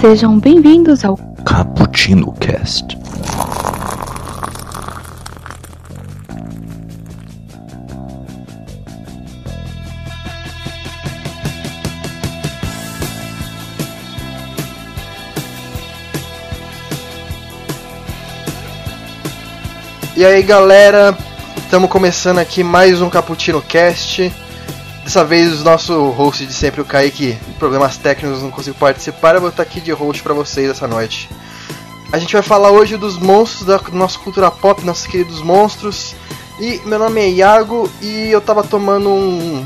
Sejam bem-vindos ao Cappuccino Cast. E aí galera, estamos começando aqui mais um Cappuccino Cast. Dessa vez o nosso host de sempre, o Kaique, problemas técnicos, não consigo participar, eu vou estar aqui de host para vocês essa noite. A gente vai falar hoje dos monstros da nossa cultura pop, nossos queridos monstros. E meu nome é Iago e eu tava tomando um,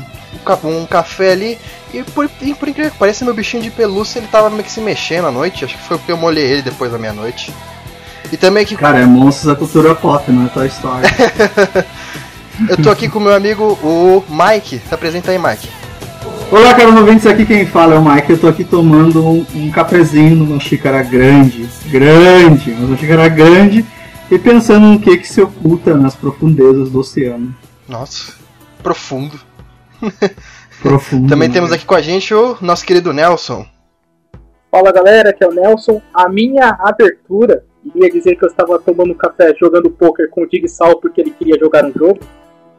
um café ali e por, e por incrível que pareça, meu bichinho de pelúcia ele tava meio que se mexendo à noite. Acho que foi porque eu molhei ele depois da meia-noite. E também aqui. Cara, é monstros da cultura pop, não é Toy Story. eu tô aqui com meu amigo, o Mike. Se apresenta aí, Mike. Olá, caros ouvintes, aqui quem fala é o Mike. Eu tô aqui tomando um, um cafezinho numa xícara grande, grande, uma xícara grande, e pensando no que que se oculta nas profundezas do oceano. Nossa, profundo. Profundo. Também né? temos aqui com a gente o nosso querido Nelson. Fala galera, aqui é o Nelson. A minha abertura iria dizer que eu estava tomando café jogando poker com o Dig Sal porque ele queria jogar um jogo.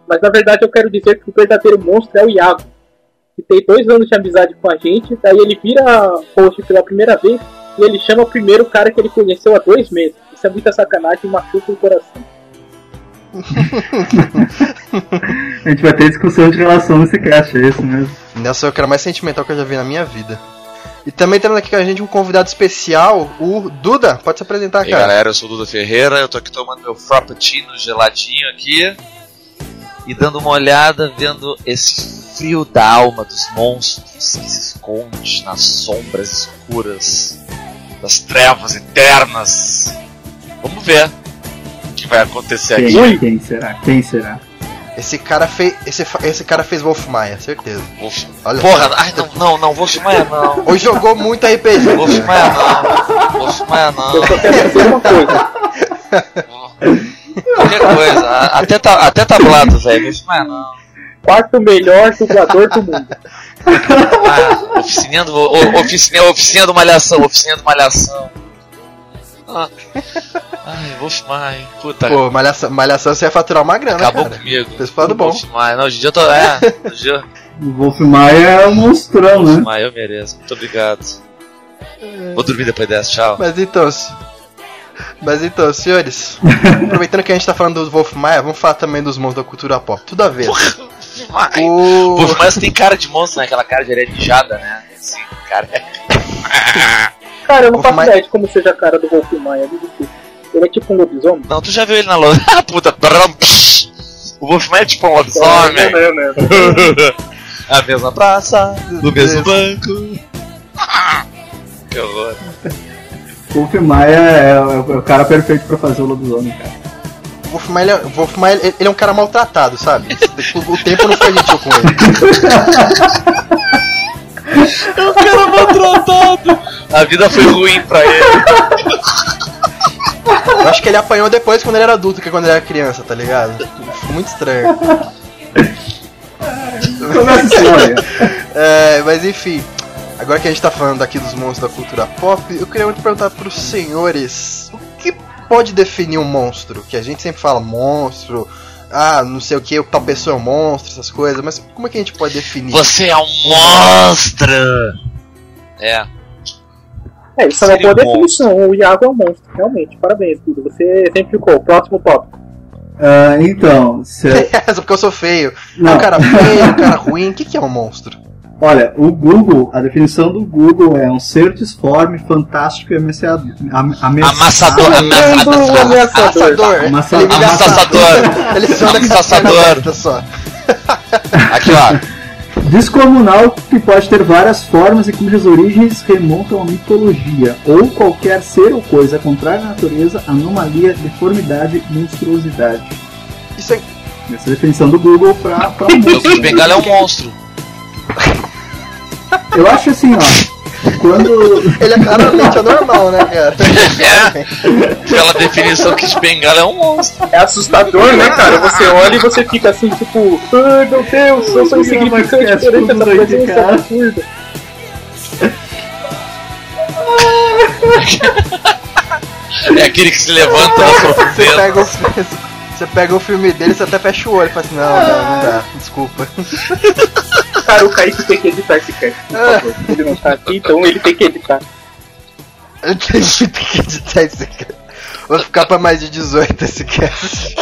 Mas na verdade eu quero dizer que o verdadeiro monstro é o Iago. Que tem dois anos de amizade com a gente, daí ele vira host pela primeira vez e ele chama o primeiro cara que ele conheceu há dois meses. Isso é muita sacanagem e machuca o coração. A gente vai ter discussão de relação nesse cast, é isso mesmo. Nelson é o cara mais sentimental que eu já vi na minha vida. E também temos aqui com a gente um convidado especial, o Duda. Pode se apresentar, E cara. galera, eu sou o Duda Ferreira, eu tô aqui tomando meu frappuccino geladinho aqui e dando uma olhada, vendo esse frio da alma dos monstros que se esconde nas sombras escuras das trevas eternas. Vamos ver o que vai acontecer aqui. Quem, quem será? Quem será? Esse cara fez. Esse, esse cara fez Wolf Maia, certeza. Wolf... Olha Porra, ai não, não, não, Wolf Maia não. Hoje jogou muito RPG. Wolf Maia não. Wolf Maia não. Eu só quero dizer uma coisa. Qualquer coisa, até, ta, até tablado, velho. Wolf Maia não. Quarto melhor dublador do mundo. Ah, oficina do, o- oficina, oficina do Malhação, oficina do Malhação. Ah. Ai, Wolf Maia, puta, Pô, malhação, malhação você ia faturar uma grana, acabou cara. comigo. Pro lado bom. Wolf Maia, não, hoje em dia eu tô. É, hoje em dia. O Wolf Maia é um monstrão, Wolf né? Maia, eu mereço. Muito obrigado. Vou dormir depois dessa, tchau. Mas então. Mas então, senhores, aproveitando que a gente tá falando do Wolf Maia, vamos falar também dos monstros da cultura pop. Tudo a ver. Maia. O. Wolf Maia você tem cara de monstro, né? Aquela cara de arenijada, né? Assim, cara. Cara, eu não faço Maia- ideia de como seja a cara do Wolf Maia. desculpe. Ele é tipo um lobisomem? Não, tu já viu ele na loja. Ah, puta. O Wolf Maia é tipo um lobisomem. Não, não, não. A mesma praça, do mesmo banco. Que horror. O Wolf Maia é, é o cara perfeito pra fazer o lobisomem, cara. O Wolf Maia, ele é- o Wolf Maia, ele ele é um cara maltratado, sabe? O, o tempo não foi gentil com ele. O cara maltratado. A vida foi ruim pra ele. Eu acho que ele apanhou depois quando ele era adulto que quando ele era criança, tá ligado? Muito estranho. Assim, olha. É, mas enfim, agora que a gente tá falando aqui dos monstros da cultura pop, eu queria muito perguntar pros senhores o que pode definir um monstro? Que a gente sempre fala monstro, ah, não sei o que, tal pessoa é um monstro, essas coisas, mas como é que a gente pode definir? Você é um monstro. É. É, isso é uma boa definição. O Iago é um monstro, realmente. Parabéns, Duda. Você exemplificou. Próximo tópico. Ah, então, se- Só porque eu sou feio. Não. Ah, um cara feio, um cara ruim, o que, que é um monstro? Olha, o Google, a definição do Google é um ser disforme, fantástico e ameaçador. Am- ameaça- Amassador. O Amassador. ameaçador. Amassador. Amassador. Ele essa Amassador. só. Aqui, ó. Descomunal que pode ter várias formas e cujas origens remontam à mitologia, ou qualquer ser ou coisa contrária à natureza, anomalia, deformidade, monstruosidade. Isso é. Essa é a definição do Google pra, pra um O monstro. Kid Bengala é um monstro. Eu acho assim, ó. Quando. Ele é claramente anormal, né, cara? É, pela definição que de bengala é um monstro. É assustador, né, cara? Você olha e você fica assim, tipo, ai meu Deus, eu sou insignificante que perante essa presença absurda. É aquele que se levanta na Você profundeza. pega, o, você pega o filme dele, você até fecha o olho e fala assim, não, não, não dá, desculpa. Cara, o Kaique tem que editar esse cast, por favor. Ele não tá aqui, então ele tem que editar. Eu tenho que editar isso aqui. Vou ficar pra mais de 18 esse cast.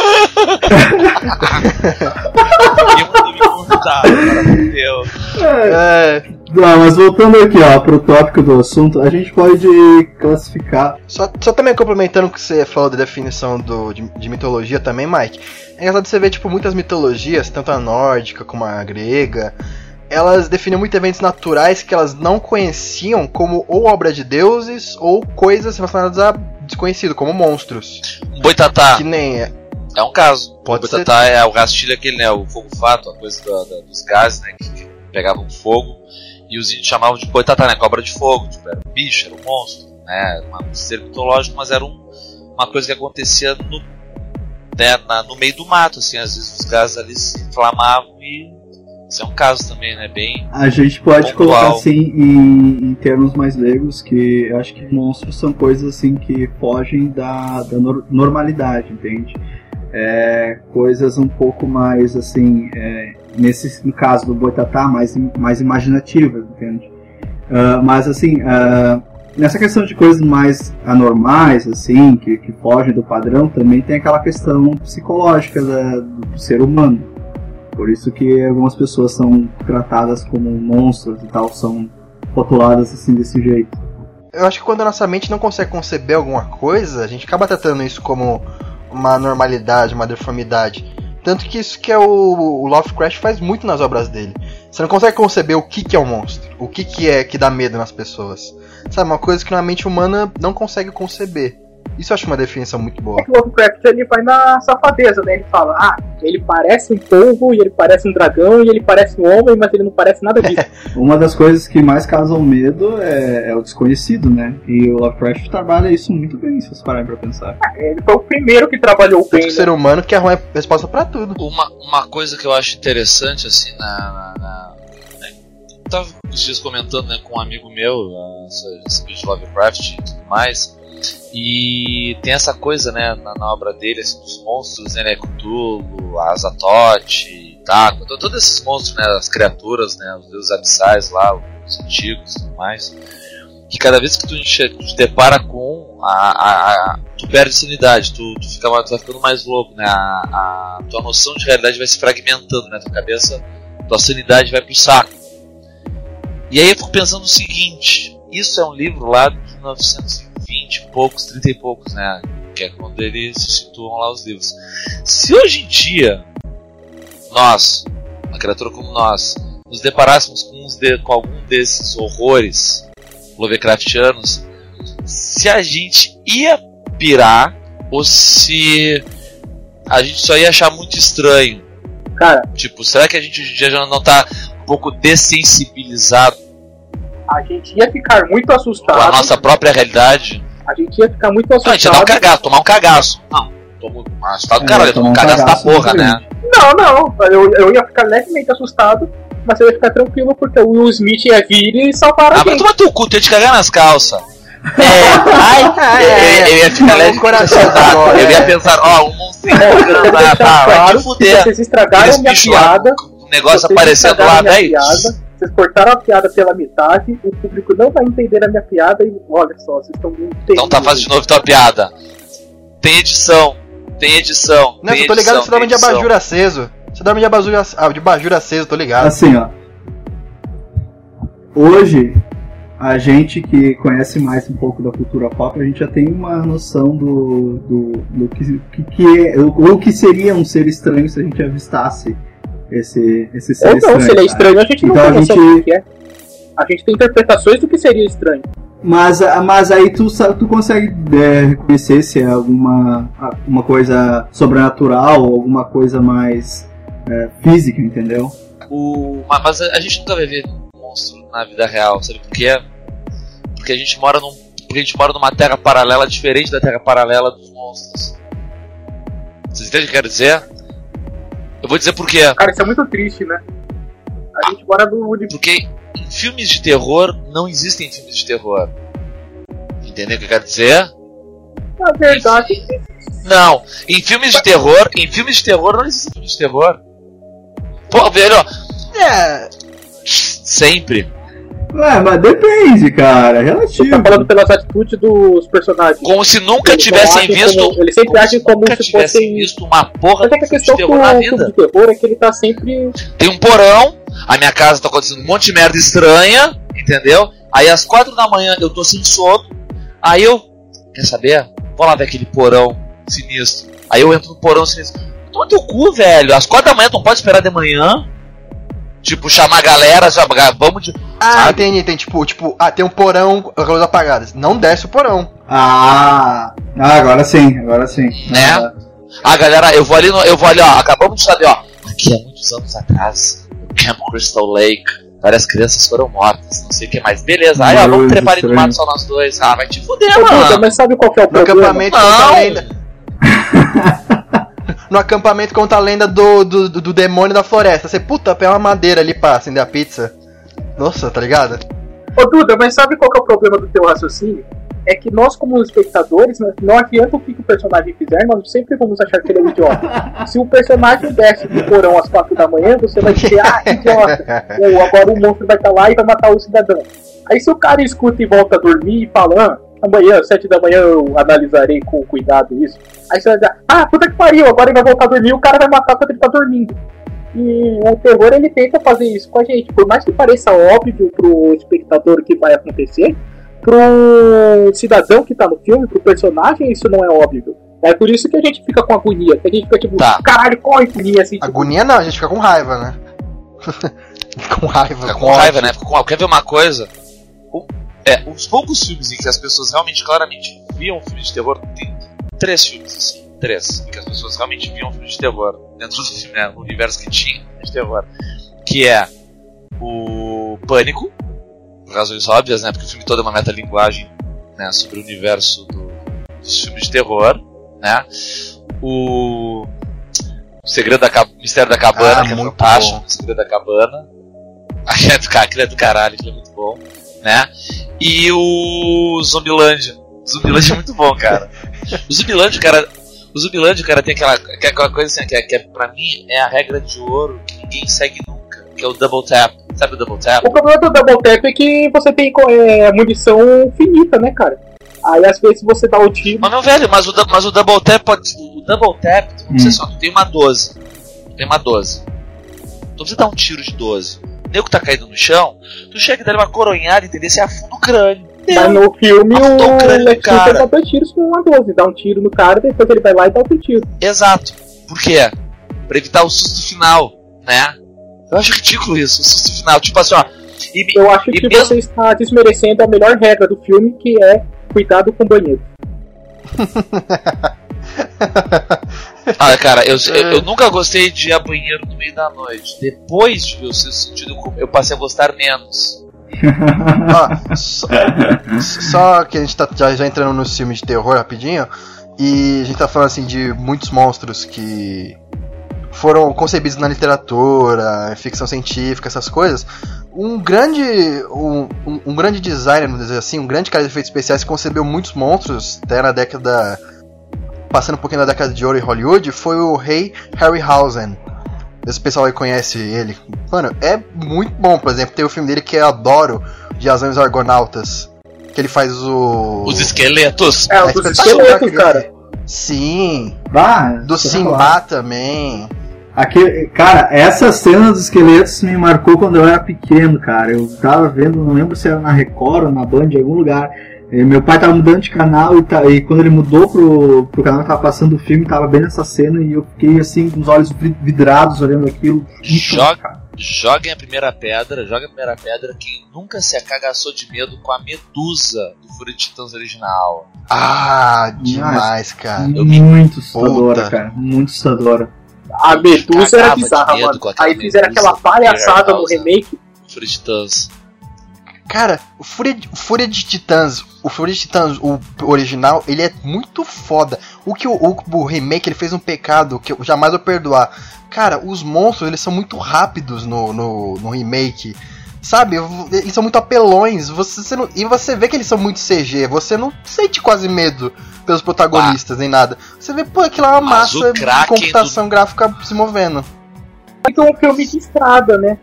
Fudeu. É, Não, mas voltando aqui, ó, pro tópico do assunto, a gente pode classificar. só, só também complementando o que você falou da definição do, de, de mitologia também, Mike. É engraçado você ver, tipo, muitas mitologias, tanto a nórdica como a grega, elas definiam muito eventos naturais que elas não conheciam como ou obra de deuses ou coisas relacionadas a desconhecido, como monstros. Um boitatá Que nem. é um caso. Pode o boitatá é o rastilho aquele, né? O fogo fato, a coisa da- da- dos gases, né? Que, pegavam fogo. E os índios chamavam de boitatá, né? Cobra de fogo. Tipo, era um bicho, era um monstro. Né? Um ser mitológico, mas era um- uma coisa que acontecia no, né, na- no meio do mato, assim. Às vezes os gases ali se inflamavam e. Isso é um caso também, né? Bem. A gente pode Pontual. colocar assim em, em termos mais leigos que eu acho que monstros são coisas assim que fogem da, da nor- normalidade, entende? É, coisas um pouco mais assim, é, nesse no caso do Boitatá, mais, mais imaginativas, entende? Ah, mas assim, ah, nessa questão de coisas mais anormais, assim, que, que fogem do padrão, também tem aquela questão psicológica da- do ser humano. Por isso que algumas pessoas são tratadas como monstros e tal, são rotuladas assim desse jeito. Eu acho que quando a nossa mente não consegue conceber alguma coisa, a gente acaba tratando isso como uma normalidade, uma deformidade. Tanto que isso que é o, o Lovecraft faz muito nas obras dele. Você não consegue conceber o que, que é um monstro, o que, que é que dá medo nas pessoas. Sabe, uma coisa que uma mente humana não consegue conceber. Isso eu acho uma definição muito boa. É que o Lovecraft ele vai na safadeza, né? Ele fala, ah, ele parece um polvo, e ele parece um dragão, e ele parece um homem, mas ele não parece nada disso. Uma das coisas que mais causam medo é, é o desconhecido, né? E o Lovecraft trabalha isso muito bem, se vocês pararem pra pensar. ele foi o primeiro que trabalhou Tanto bem, que o né? ser humano quer arrumar resposta pra tudo. Uma, uma coisa que eu acho interessante, assim, na. na, na né, eu tava esses dias comentando né, com um amigo meu, uh, essa- esse vídeo de Lovecraft e tudo mais. E tem essa coisa, né, na, na obra dele, assim, dos monstros, né, né Cthulhu, Azatoth, Taco, to- todos esses monstros, né, as criaturas, né, os deuses abissais lá, os antigos e tudo mais. Que cada vez que tu te depara com a, a- a- tu perde sanidade, tu, tu, fica, tu vai ficando mais louco, né, a, a tua noção de realidade vai se fragmentando, né, tua cabeça, tua sanidade vai pro saco. E aí eu fico pensando o seguinte, isso é um livro lá de 1920 e poucos, 30 e poucos, né? Que é quando eles se situam lá os livros. Se hoje em dia nós, uma criatura como nós, nos deparássemos com, uns de- com algum desses horrores Lovecraftianos, se a gente ia pirar ou se a gente só ia achar muito estranho. Cara, Tipo, será que a gente hoje em dia já não tá um pouco dessensibilizado a gente ia ficar muito com a assustado. nossa própria realidade? A gente ia ficar muito Não, a gente ia dar um assustado. cagaço, tomar um cagaço. Não, tomo assustado do É, caralho, tomar um tomar um cagaço da cagaço porra, né? Não, não. Eu, eu ia ficar levemente assustado, mas eu ia ficar tranquilo porque o Will Smith ia vir e salvar a Ah, mas gente. toma teu cu, tu ia te cagar nas calças. É, ai, eu, eu ia ficar Tá leve coração agora. agora. Eu ia pensar, ó, o monstrinho É, quero tá, tá, vai claro te fuder. vocês estragaram minha piada. o negócio aparecendo lá, velho. Vocês cortaram a piada pela metade, o público não vai entender a minha piada e olha só, vocês estão muito Então tá, faz de novo tua piada. Tem edição, tem edição. Não, tem eu tô ligado edição, que você dorme de edição. abajur aceso. Você dorme de abajur, ah, de abajur aceso, tô ligado. Assim, ó. Hoje, a gente que conhece mais um pouco da cultura pop, a gente já tem uma noção do, do, do que, que, que é, ou o que seria um ser estranho se a gente avistasse esse, esse ser Ou não, estranho. se ele é estranho, a gente não Então a gente- do que é. A gente tem interpretações do que seria estranho. Mas, mas aí tu, tu consegue é, reconhecer se é alguma uma coisa sobrenatural ou alguma coisa mais é, física, entendeu? O... Mas, a, gente nunca vai ver monstro na vida real, sabe por quê? porque a gente mora num. Porque a gente mora numa terra paralela diferente da terra paralela dos monstros. Vocês entendem o que eu quero dizer? Eu vou dizer por quê. Cara, isso é muito triste, né? A gente mora no universo. Porque em filmes de terror não existem filmes de terror. Entendeu o que eu quero dizer? Na verdade, Não, em filmes de terror, em filmes de terror não existe filme de terror. Pô, velho, ó, É, sempre. Ué, mas depende, cara. É você relativo. tá falando pelas atitudes dos personagens. Como se nunca Eles tivessem visto. como- eles sempre como agem como se tivessem fossem- visto uma porra Mas é de que a filme de questão terror com na vida. terror é que ele tá sempre. Tem um porão, a minha casa tá acontecendo um monte de merda estranha, entendeu? Aí às quatro da manhã eu tô sem sono, aí eu. Quer saber? Vou lá ver aquele porão sinistro. Aí eu entro no porão sinistro. Toma teu cu, velho. Às quatro da manhã tu não pode esperar de manhã. Tipo, chamar a galera, já, vamos de. ah, Sabe? entendi, tem tipo, tipo, ah, tem um porão com as luzes apagadas. Não desce o porão. Ah, ah, agora sim, agora sim. Né? Ah, Ah, galera, eu vou ali, no, eu vou ali, ó. Acabamos de saber, ó. Aqui há muitos anos atrás, no Camp Crystal Lake, várias crianças foram mortas, não sei o que mais. Beleza, aí ó, vamos trepar ali no mato só nós dois. Ah, vai te fuder, mano. mas sabe qual que é o No problema? acampamento conta a Não. lenda. no acampamento conta a lenda do, do, do, do demônio da floresta. Você, puta, pega uma madeira ali pra acender a pizza. Nossa, tá ligado? Ô Duda, mas sabe qual que é o problema do teu raciocínio? É que nós, como espectadores, né, não adianta o que o personagem fizer, nós sempre vamos achar que ele é um idiota. Se o personagem desce do porão às quatro da manhã, você vai dizer, ah, idiota. Ou agora o monstro vai estar lá e vai matar o cidadão. Aí se o cara escuta e volta a dormir e fala, ah, amanhã, às sete da manhã, eu analisarei com cuidado isso. Aí você vai dizer, ah, puta que pariu, agora ele vai voltar a dormir e o cara vai matar quando ele tá dormindo. E o terror ele tenta fazer isso com a gente. Por mais que pareça óbvio pro espectador o que vai acontecer, pro cidadão que tá no filme, pro personagem, isso não é óbvio. É por isso que a gente fica com agonia. Que a gente fica tipo, Tá. caralho, corre, agonia, assim, tipo, Agonia não, a gente fica com raiva, né? com raiva, Fica com raiva, né? Fica com- Quer ver uma coisa? É, os poucos filmes em que as pessoas realmente, claramente, viam filme de terror, tem três filmes, assim, três, em que as pessoas realmente viam filme de terror, dentro do filme, né, no universo que tinha de terror, que é o Pânico, por razões óbvias, né, porque o filme todo é uma metalinguagem, né, sobre o universo do- dos filmes de terror, né, o Segredo da Ca- Mistério da Cabana, Ah, que é muito fantástico, bom. o Segredo da Cabana, aquele é do, aquele é do caralho, aquele é muito bom, né? E o Zumbilândia. O Zumbilândia é muito bom, cara. O Zumbilândia, cara. O Zumbilândia, cara, tem aquela, que é aquela coisa assim, que, é, que é, pra mim é a regra de ouro que ninguém segue nunca, que é o double tap. Sabe o double tap? O problema do Double Tap é que você tem é, munição finita, né, cara? Aí às vezes você dá o tiro. Mas meu velho, mas o, mas o double tap pode. O double tap, Hum. você só, tu tem uma 12. Tu tem uma 12. Então você dá um tiro de 12. O nego tá caído no chão, tu chega e dá uma coronhada, entendeu? Você afunda o crânio. Mas no filme Afundou o o crânio do cara. dá dois tiros com uma 12. Dá um tiro no cara, depois ele vai lá e dá outro tiro. Exato. Por quê? Pra evitar o susto final, né? Eu acho ridículo isso, o susto final. Tipo assim, ó. E, Eu acho E que mesmo- você está desmerecendo a melhor regra do filme, que é cuidado com o banheiro. ah, cara, eu, eu, eu nunca gostei de ir a banheiro no meio da noite. Depois de ver o seu sentido, comum, eu passei a gostar menos. Ó, só, só que a gente tá já, já entrando nos filmes de terror rapidinho. E a gente tá falando assim de muitos monstros que foram concebidos na literatura, ficção científica, essas coisas. Um grande. Um, um, um grande designer, vamos dizer assim, um grande cara de efeitos especiais que concebeu muitos monstros até na década. Passando um pouquinho da década de ouro em Hollywood, foi o rei Harryhausen. Esse pessoal aí conhece ele. Mano, é muito bom, por exemplo, tem o filme dele que eu adoro, de As Argonautas. Que ele faz o. Os esqueletos. É, É os esqueletos, cara. Sim, Bah, do Simba também. Aquele, cara, essa cena dos esqueletos me marcou quando eu era pequeno, cara. Eu tava vendo, não lembro se era na Record ou na Band, em algum lugar. E meu pai tava mudando de canal e, tá- e quando ele mudou pro, pro canal que tava passando o filme, tava bem nessa cena e eu fiquei assim, com os olhos vi- vidrados olhando aquilo. Joga-. Joguem a primeira pedra, joga a primeira pedra. Quem nunca se acagaçou de medo com a medusa do Fúria de Titãs original. Ah, demais, cara. eu me- Muito assustadora, Puta. cara. Muito assustadora. A Medusa era bizarra, mano. Aí fizeram aquela palhaçada no remake. Fúria de Titãs. Cara, o Fúria, de- o Fúria de Titãs, o Fúria de Titãs, o original, ele é muito foda. O que o, o, o remake ele fez um pecado que eu jamais vou perdoar. Cara, os monstros eles são muito rápidos no, no, no remake. Sabe, eles são muito apelões. Você, você não- e você vê que eles são muito CG. Você não sente quase medo pelos protagonistas nem nada. Você vê, pô, aquilo é uma Mas massa de computação gráfica se movendo. Porque é um filme de estrada, né?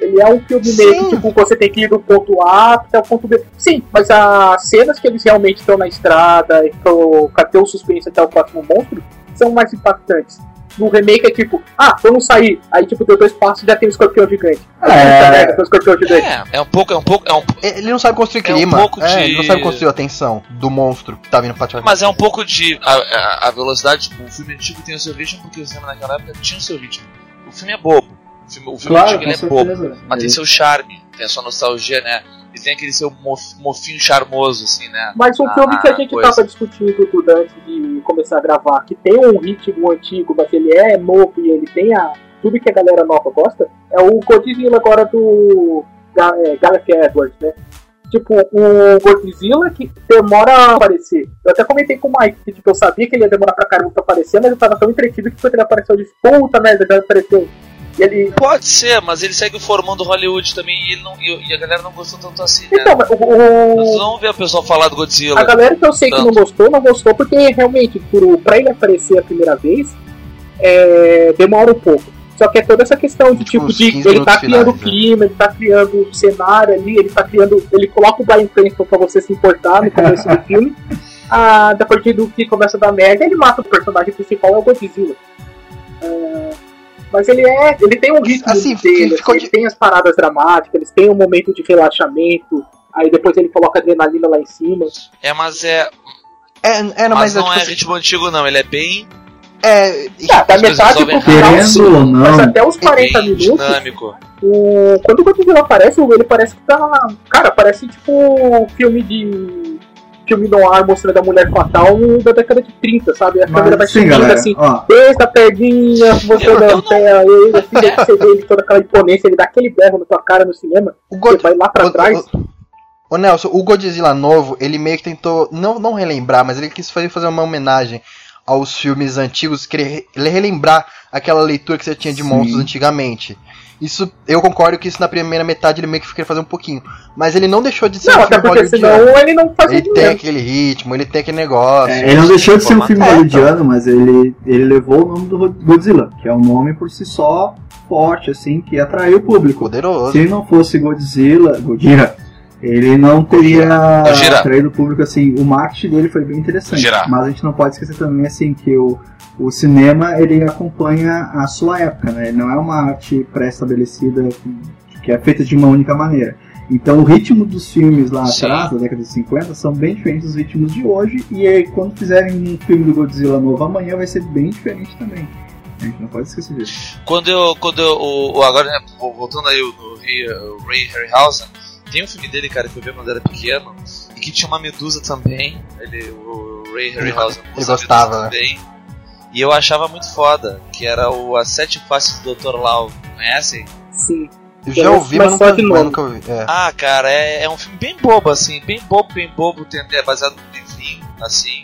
Ele é um filme meio que, tipo, você tem que ir do ponto A até o ponto B. Sim, mas as cenas que eles realmente estão na estrada e pra ter o suspense até o próximo monstro são mais impactantes. No remake é tipo, ah, vamos sair. Aí, tipo, deu dois passos e já tem um escorpião gigante. Aí, É. merda, tem um escorpião gigante. É, é um pouco, é um pouco, é um, Ele não sabe construir É um clima. pouco é, de- ele não sabe construir a tensão do monstro que tá vindo pra te mas é um pouco de a, a, a velocidade. Tipo, o filme antigo tem o seu ritmo porque o cinema naquela época tinha o seu ritmo. O filme é bobo. O filme, o filme Claro, antigo é bobo. certeza. Mas tem seu charme, tem a sua nostalgia, né? E tem aquele seu mof- mofinho charmoso, assim, né? Mas um Ah, filme que a gente coisa. tava discutindo tudo antes de começar a gravar, que tem um ritmo antigo, mas ele é novo e ele tem a, tudo que a galera nova gosta, é o Godzilla agora do Ga- é, Galaxy Edwards, né? Tipo, o Godzilla que demora a aparecer. Eu até comentei com o Mike que tipo, eu sabia que ele ia demorar pra caramba pra aparecer, mas eu tava tão entretido que quando ele apareceu, eu disse, puta merda, já apareceu. E ele. Pode ser, mas ele segue formando Hollywood também e, ele não, e, e a galera não gostou tanto assim, né? Então, o, Nós o, vamos ver o pessoal falar do Godzilla. A galera que eu sei que não Tanto. gostou, não gostou, porque realmente, por, pra ele aparecer a primeira vez, é, demora um pouco. Só que é toda essa questão de Tipo, tipo, de 15 ele tá criando finais, né? clima, ele tá criando cenário ali, ele tá criando. Ele coloca o Brian Cranston pra você se importar no começo do filme. Ah, a partir do que começa a dar merda, ele mata o personagem principal, é o Godzilla. Ah, mas ele é. Ele tem um ritmo Assim, dele, ficou assim, de- ele tem as paradas dramáticas, eles têm um momento de relaxamento, aí depois ele coloca adrenalina lá em cima. É, mas é. É, é, não, mas mas, é, não tipo é assim, ritmo antigo, não. Ele é bem, é, Ah, da metade pro final, sim. ou não, Mas até os 40 bem minutos, dinâmico. o... quando o Godzilla aparece, ele parece que tá. Cara, parece tipo filme de. Filme no ar mostrando a mulher fatal da década de 30, sabe? A câmera vai Mas sim, subindo galera, assim, ó, desde a perninha, mostrando a pé, e assim, você vê ele toda aquela imponência, ele dá aquele berro na tua cara no cinema, o você God- vai lá pra o- trás. o- Ô Nelson, o Godzilla novo, ele meio que tentou, não, não relembrar, mas ele quis fazer, fazer uma homenagem aos filmes antigos, querer ele relembrar aquela leitura que você tinha de Sim. monstros antigamente. Isso, eu concordo que isso na primeira metade ele meio que queria fazer um pouquinho. Mas ele não deixou de ser Não, um filme porque senão ele não fazia Ele tem aquele ritmo, ele tem aquele negócio. é, ele não deixou de ser um filme hollywoodiano, mas ele, ele levou o nome do Godzilla, que é um nome por si só forte, assim, que atraiu o público. Poderoso. Se não fosse Godzilla, Godzilla, ele não teria atraído o público assim. O marketing dele foi bem interessante. Gojira. Mas a gente não pode esquecer também assim que o, o cinema ele acompanha a sua época, né? Ele não é uma arte pré-estabelecida que- que é feita de uma única maneira. Então o ritmo dos filmes lá Sim. atrás, da década de 50, são bem diferentes dos ritmos de hoje. E aí, quando fizerem um filme do Godzilla novo amanhã, vai ser bem diferente também. A gente não pode esquecer disso. Quando eu. Quando eu. O, agora, né, voltando aí o, o Ray, Harryhausen, tem um filme dele, cara, que eu vi quando era pequeno, e que tinha uma medusa também. Ele, o Ray Harryhausen ele gostava, medusa né? também. E eu achava muito foda, que era o As Sete Faces do Dr. Lau. Conhecem? Sim. Eu já ouvi, mas Mas nunca, de mas nunca ouvi. É. Ah, cara, é, é um filme bem bobo, assim, bem bobo, bem bobo, é baseado num livrinho, assim,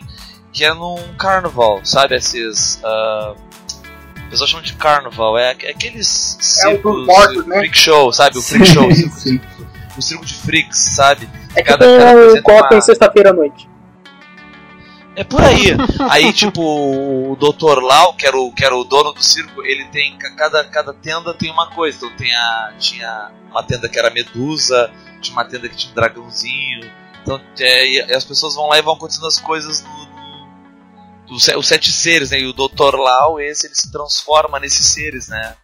que é num carnaval, sabe? Esses. ah, o pessoal chamam de carnaval, é, é aqueles É o dos circos, mortos, né? freak show, sabe? O freak show, o circo, sim. o circo de freaks, sabe? É tipo Cada cara um Gotham uma- sexta-feira à noite. É por aí. Aí, tipo, o Dr. Lau, que era o, que era o dono do circo, ele tem. ca- Cada, cada tenda tem uma coisa. Então tem a, tinha uma tenda que era medusa, tinha uma tenda que tinha um dragãozinho. Então é, as pessoas vão lá e vão acontecendo as coisas no. os, se- os sete seres, né? E o Dr. Lau, esse, ele se transforma nesses seres, né?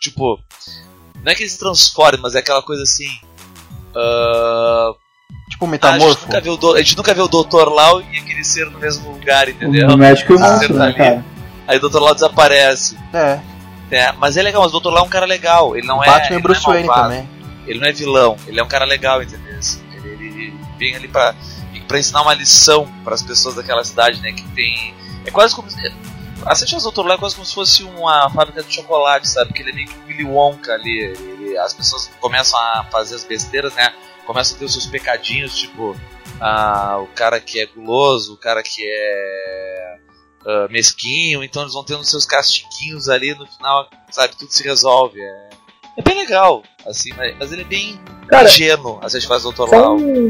Tipo. Não é que ele se transforme, mas é aquela coisa assim. ah, Tipo um a, gente metamorfo. nunca vê o, do- a gente nunca vê o Dr. Lau e aquele ser no mesmo lugar, entendeu? O médico e o Ah, monstro, né, ali. cara? Aí o Dr. Lau desaparece. É. É, mas é legal, mas o Dr. Lau é um cara legal. Ele não é. Batman ele e Bruce não é Wayne malvado, também. Ele não é vilão, ele é um cara legal, entendeu? Assim, Ele, ele- ele vem ali pra, pra ensinar uma lição pras pessoas daquela cidade, né? Que tem. É quase como. se- A Sete Faz Doutor Lá é quase como se fosse uma fábrica de chocolate, sabe? Porque ele é meio que um Willy Wonka ali. Ele, as pessoas começam a fazer as besteiras, né? Começam a ter os seus pecadinhos, tipo, ah, o cara que é guloso, o cara que é ah, mesquinho, então eles vão tendo seus castiguinhos ali no final, sabe? Tudo se resolve. É, é bem legal, assim, mas, mas ele é bem Cara, ingênuo, a Sete Faz Doutor Só um,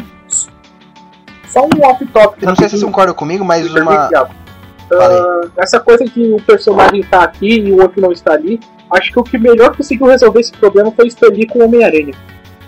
só um off-topic. Eu não sei se você concorda comigo, mas uma. Ah, essa coisa de o personagem tá aqui e o outro não está ali, acho que o que melhor conseguiu resolver esse problema foi o Lee com o Homem-Aranha.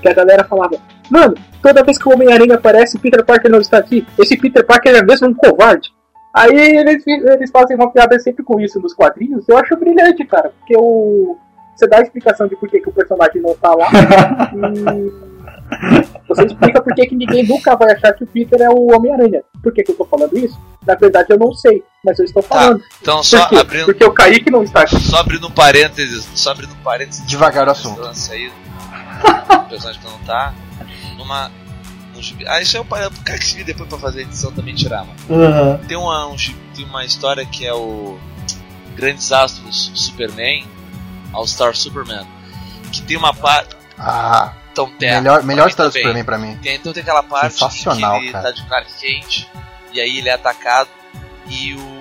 Que a galera falava, mano, toda vez que o Homem-Aranha aparece, o Peter Parker não está aqui. Esse Peter Parker é mesmo um covarde. Aí eles, eles fazem uma piada sempre com isso nos quadrinhos. Eu acho brilhante, cara, porque o. Você dá a explicação de por que, que o personagem não tá lá. e você explica por que, que ninguém nunca vai achar que o Peter é o Homem-Aranha. Por que, que eu tô falando isso? Na verdade eu não sei, mas eu estou falando. Então, só por abrindo, Porque o Kaique não está aqui. só abrindo um parênteses, só abrindo um parênteses. Devagar o assunto. Aí, o personagem que não tá, numa. num gibi- Ah, isso é o cara que se depois pra fazer a edição também tirar, mano. Aham. Tem uma, um tem uma história que é o Grandes Astros Superman, All Star Superman, que tem uma parte. Ah, Então, tem, melhor, melhor história do. Superman pra mim. Tem, então tem aquela parte Sensacional, que ele cara. tá de Clark Kent e aí ele é atacado e o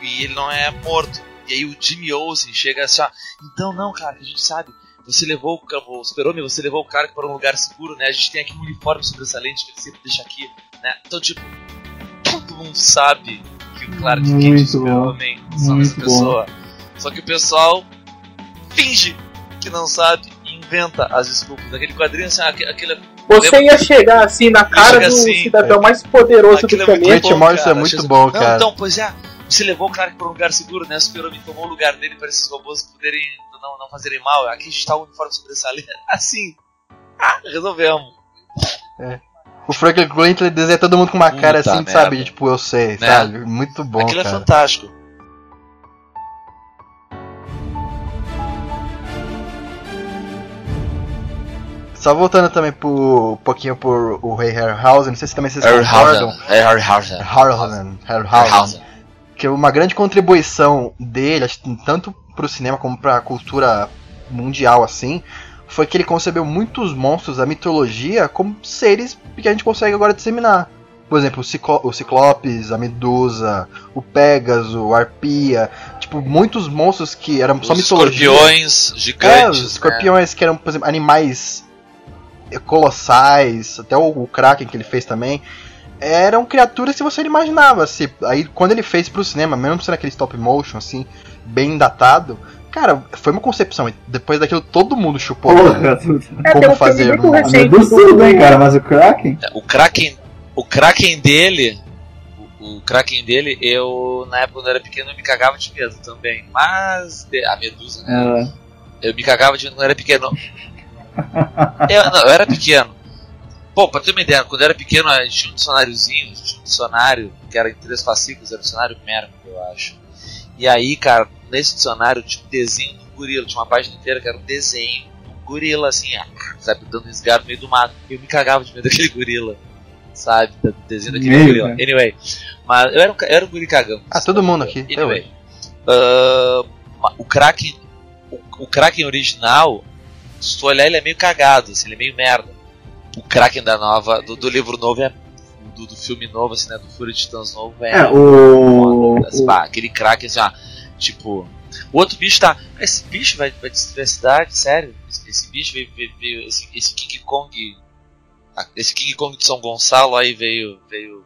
e ele não é morto. E aí o Jimmy Olsen chega assim, ó, então não, cara, a gente sabe. Você levou o, o Super-Homem, você levou o cara para um lugar seguro, né? A gente tem aqui um uniforme sobressalente que ele sempre deixa aqui, né? Então, tipo, todo mundo sabe que o Clark Kent e o Muito Super-Homem são Muito essa pessoa. Só que o pessoal finge que não sabe e inventa as desculpas. Naquele quadrinho, assim, aque- aquele Você ia chegar assim na cara do assim, cidadão mais poderoso Aquilo do é muito planeta. Grant bom, Morrison cara. é muito bom, Não, cara. então, pois é. Você levou o cara para um lugar seguro, né? O Super-Homem tomou o lugar dele para esses robôs poderem não, não fazerem mal. Aqui está o uniforme sobressalente. Assim. Ah, resolvemos. O Franklin Grant desenha todo mundo com uma cara Puta assim, merda. sabe? Tipo, eu sei, Né? sabe? Muito bom, Aquilo é cara. fantástico. Só voltando também pro, um pouquinho por o Rei Harryhausen, não sei se também vocês concordam. É Harryhausen. Harryhausen, Harryhausen. Que uma grande contribuição dele, tanto pro cinema como pra cultura mundial, assim, foi que ele concebeu muitos monstros da mitologia como seres que a gente consegue agora disseminar. Por exemplo, o, Ciclo o Ciclopes, a Medusa, o Pegasus, o Arpia. Tipo, muitos monstros que eram só Os mitologia. escorpiões É, gigantes. os escorpiões que eram, por exemplo, animais colossais, até o, o Kraken que ele fez também, eram criaturas que você não imaginava. Assim, aí quando ele fez pro cinema, mesmo sendo aquele stop motion, assim, bem datado, cara, foi uma concepção. E Depois daquilo todo mundo chupou. Porra. É, Como um fazer filme muito recente Medusa do- tudo bem, cara, mas o Kraken? né? O Kraken. O Kraken dele. O, o Kraken dele, eu, na época quando eu era pequeno, eu me cagava de medo também. Mas. de- A Medusa, né? É, Eu me cagava de medo quando eu era pequeno. Eu, não, eu era pequeno. Pô, pra ter uma ideia, quando eu era pequeno, a gente tinha um dicionáriozinho, tinha um dicionário, que era em três fascículos, era o dicionário Merco, eu acho. E aí, cara, nesse dicionário tinha um desenho de um gorila, tinha uma página inteira que era um desenho de um gorila, assim, ah, sabe, dando esgaro no meio do mato. Eu me cagava de medo daquele gorila, sabe, do desenho daquele Meio, gorila. né? Anyway, mas eu era um, eu era um guri cagão. Ah, todo mundo aqui. Anyway, ah, o Kraken, o, o Kraken original, se tu olhar, ele é meio cagado, assim, ele é meio merda. O Kraken da nova, do, do livro novo é. Do, do filme novo, assim, né? Do Fúria de Titãs novo é. É, o. foda, assim, o- pá, aquele Kraken, assim, ó, tipo. O outro bicho tá. "Ah, Esse bicho vai, vai destruir a cidade, sério? Esse, esse bicho veio. veio, veio- esse, esse King Kong. ah, Esse King Kong de São Gonçalo aí veio. veio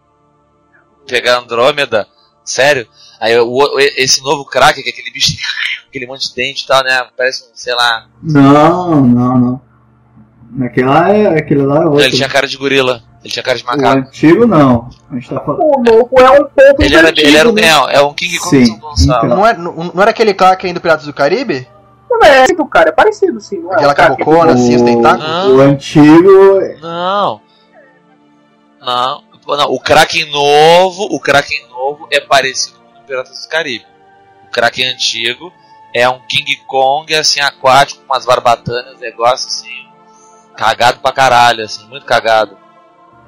pegar Andrômeda, sério? Aí o, o- esse novo Kraken, que é aquele bicho, aquele monte de dente e tal, né? Parece um, sei lá. Não, não, não. Aquela é, aquele lá é outro. Ele tinha cara de gorila, ele tinha cara de O macaco. antigo não. A gente tá falando. O novo é um pouco Ele era, ele era um, né? é, é um King Kong de São Sim, Gonçalo. então. Não, é, não, não era aquele Kraken do Piratas do Caribe? Não é parecido, cara. É parecido, sim. Não é Aquela um cara cabocona, assim, os tentáculos? O antigo. Não. Não. Não, o Kraken novo, o Kraken novo é parecido com o Piratas do Caribe. O Kraken antigo é um King Kong assim aquático com umas barbatanas, negócio assim cagado pra caralho, assim, muito cagado.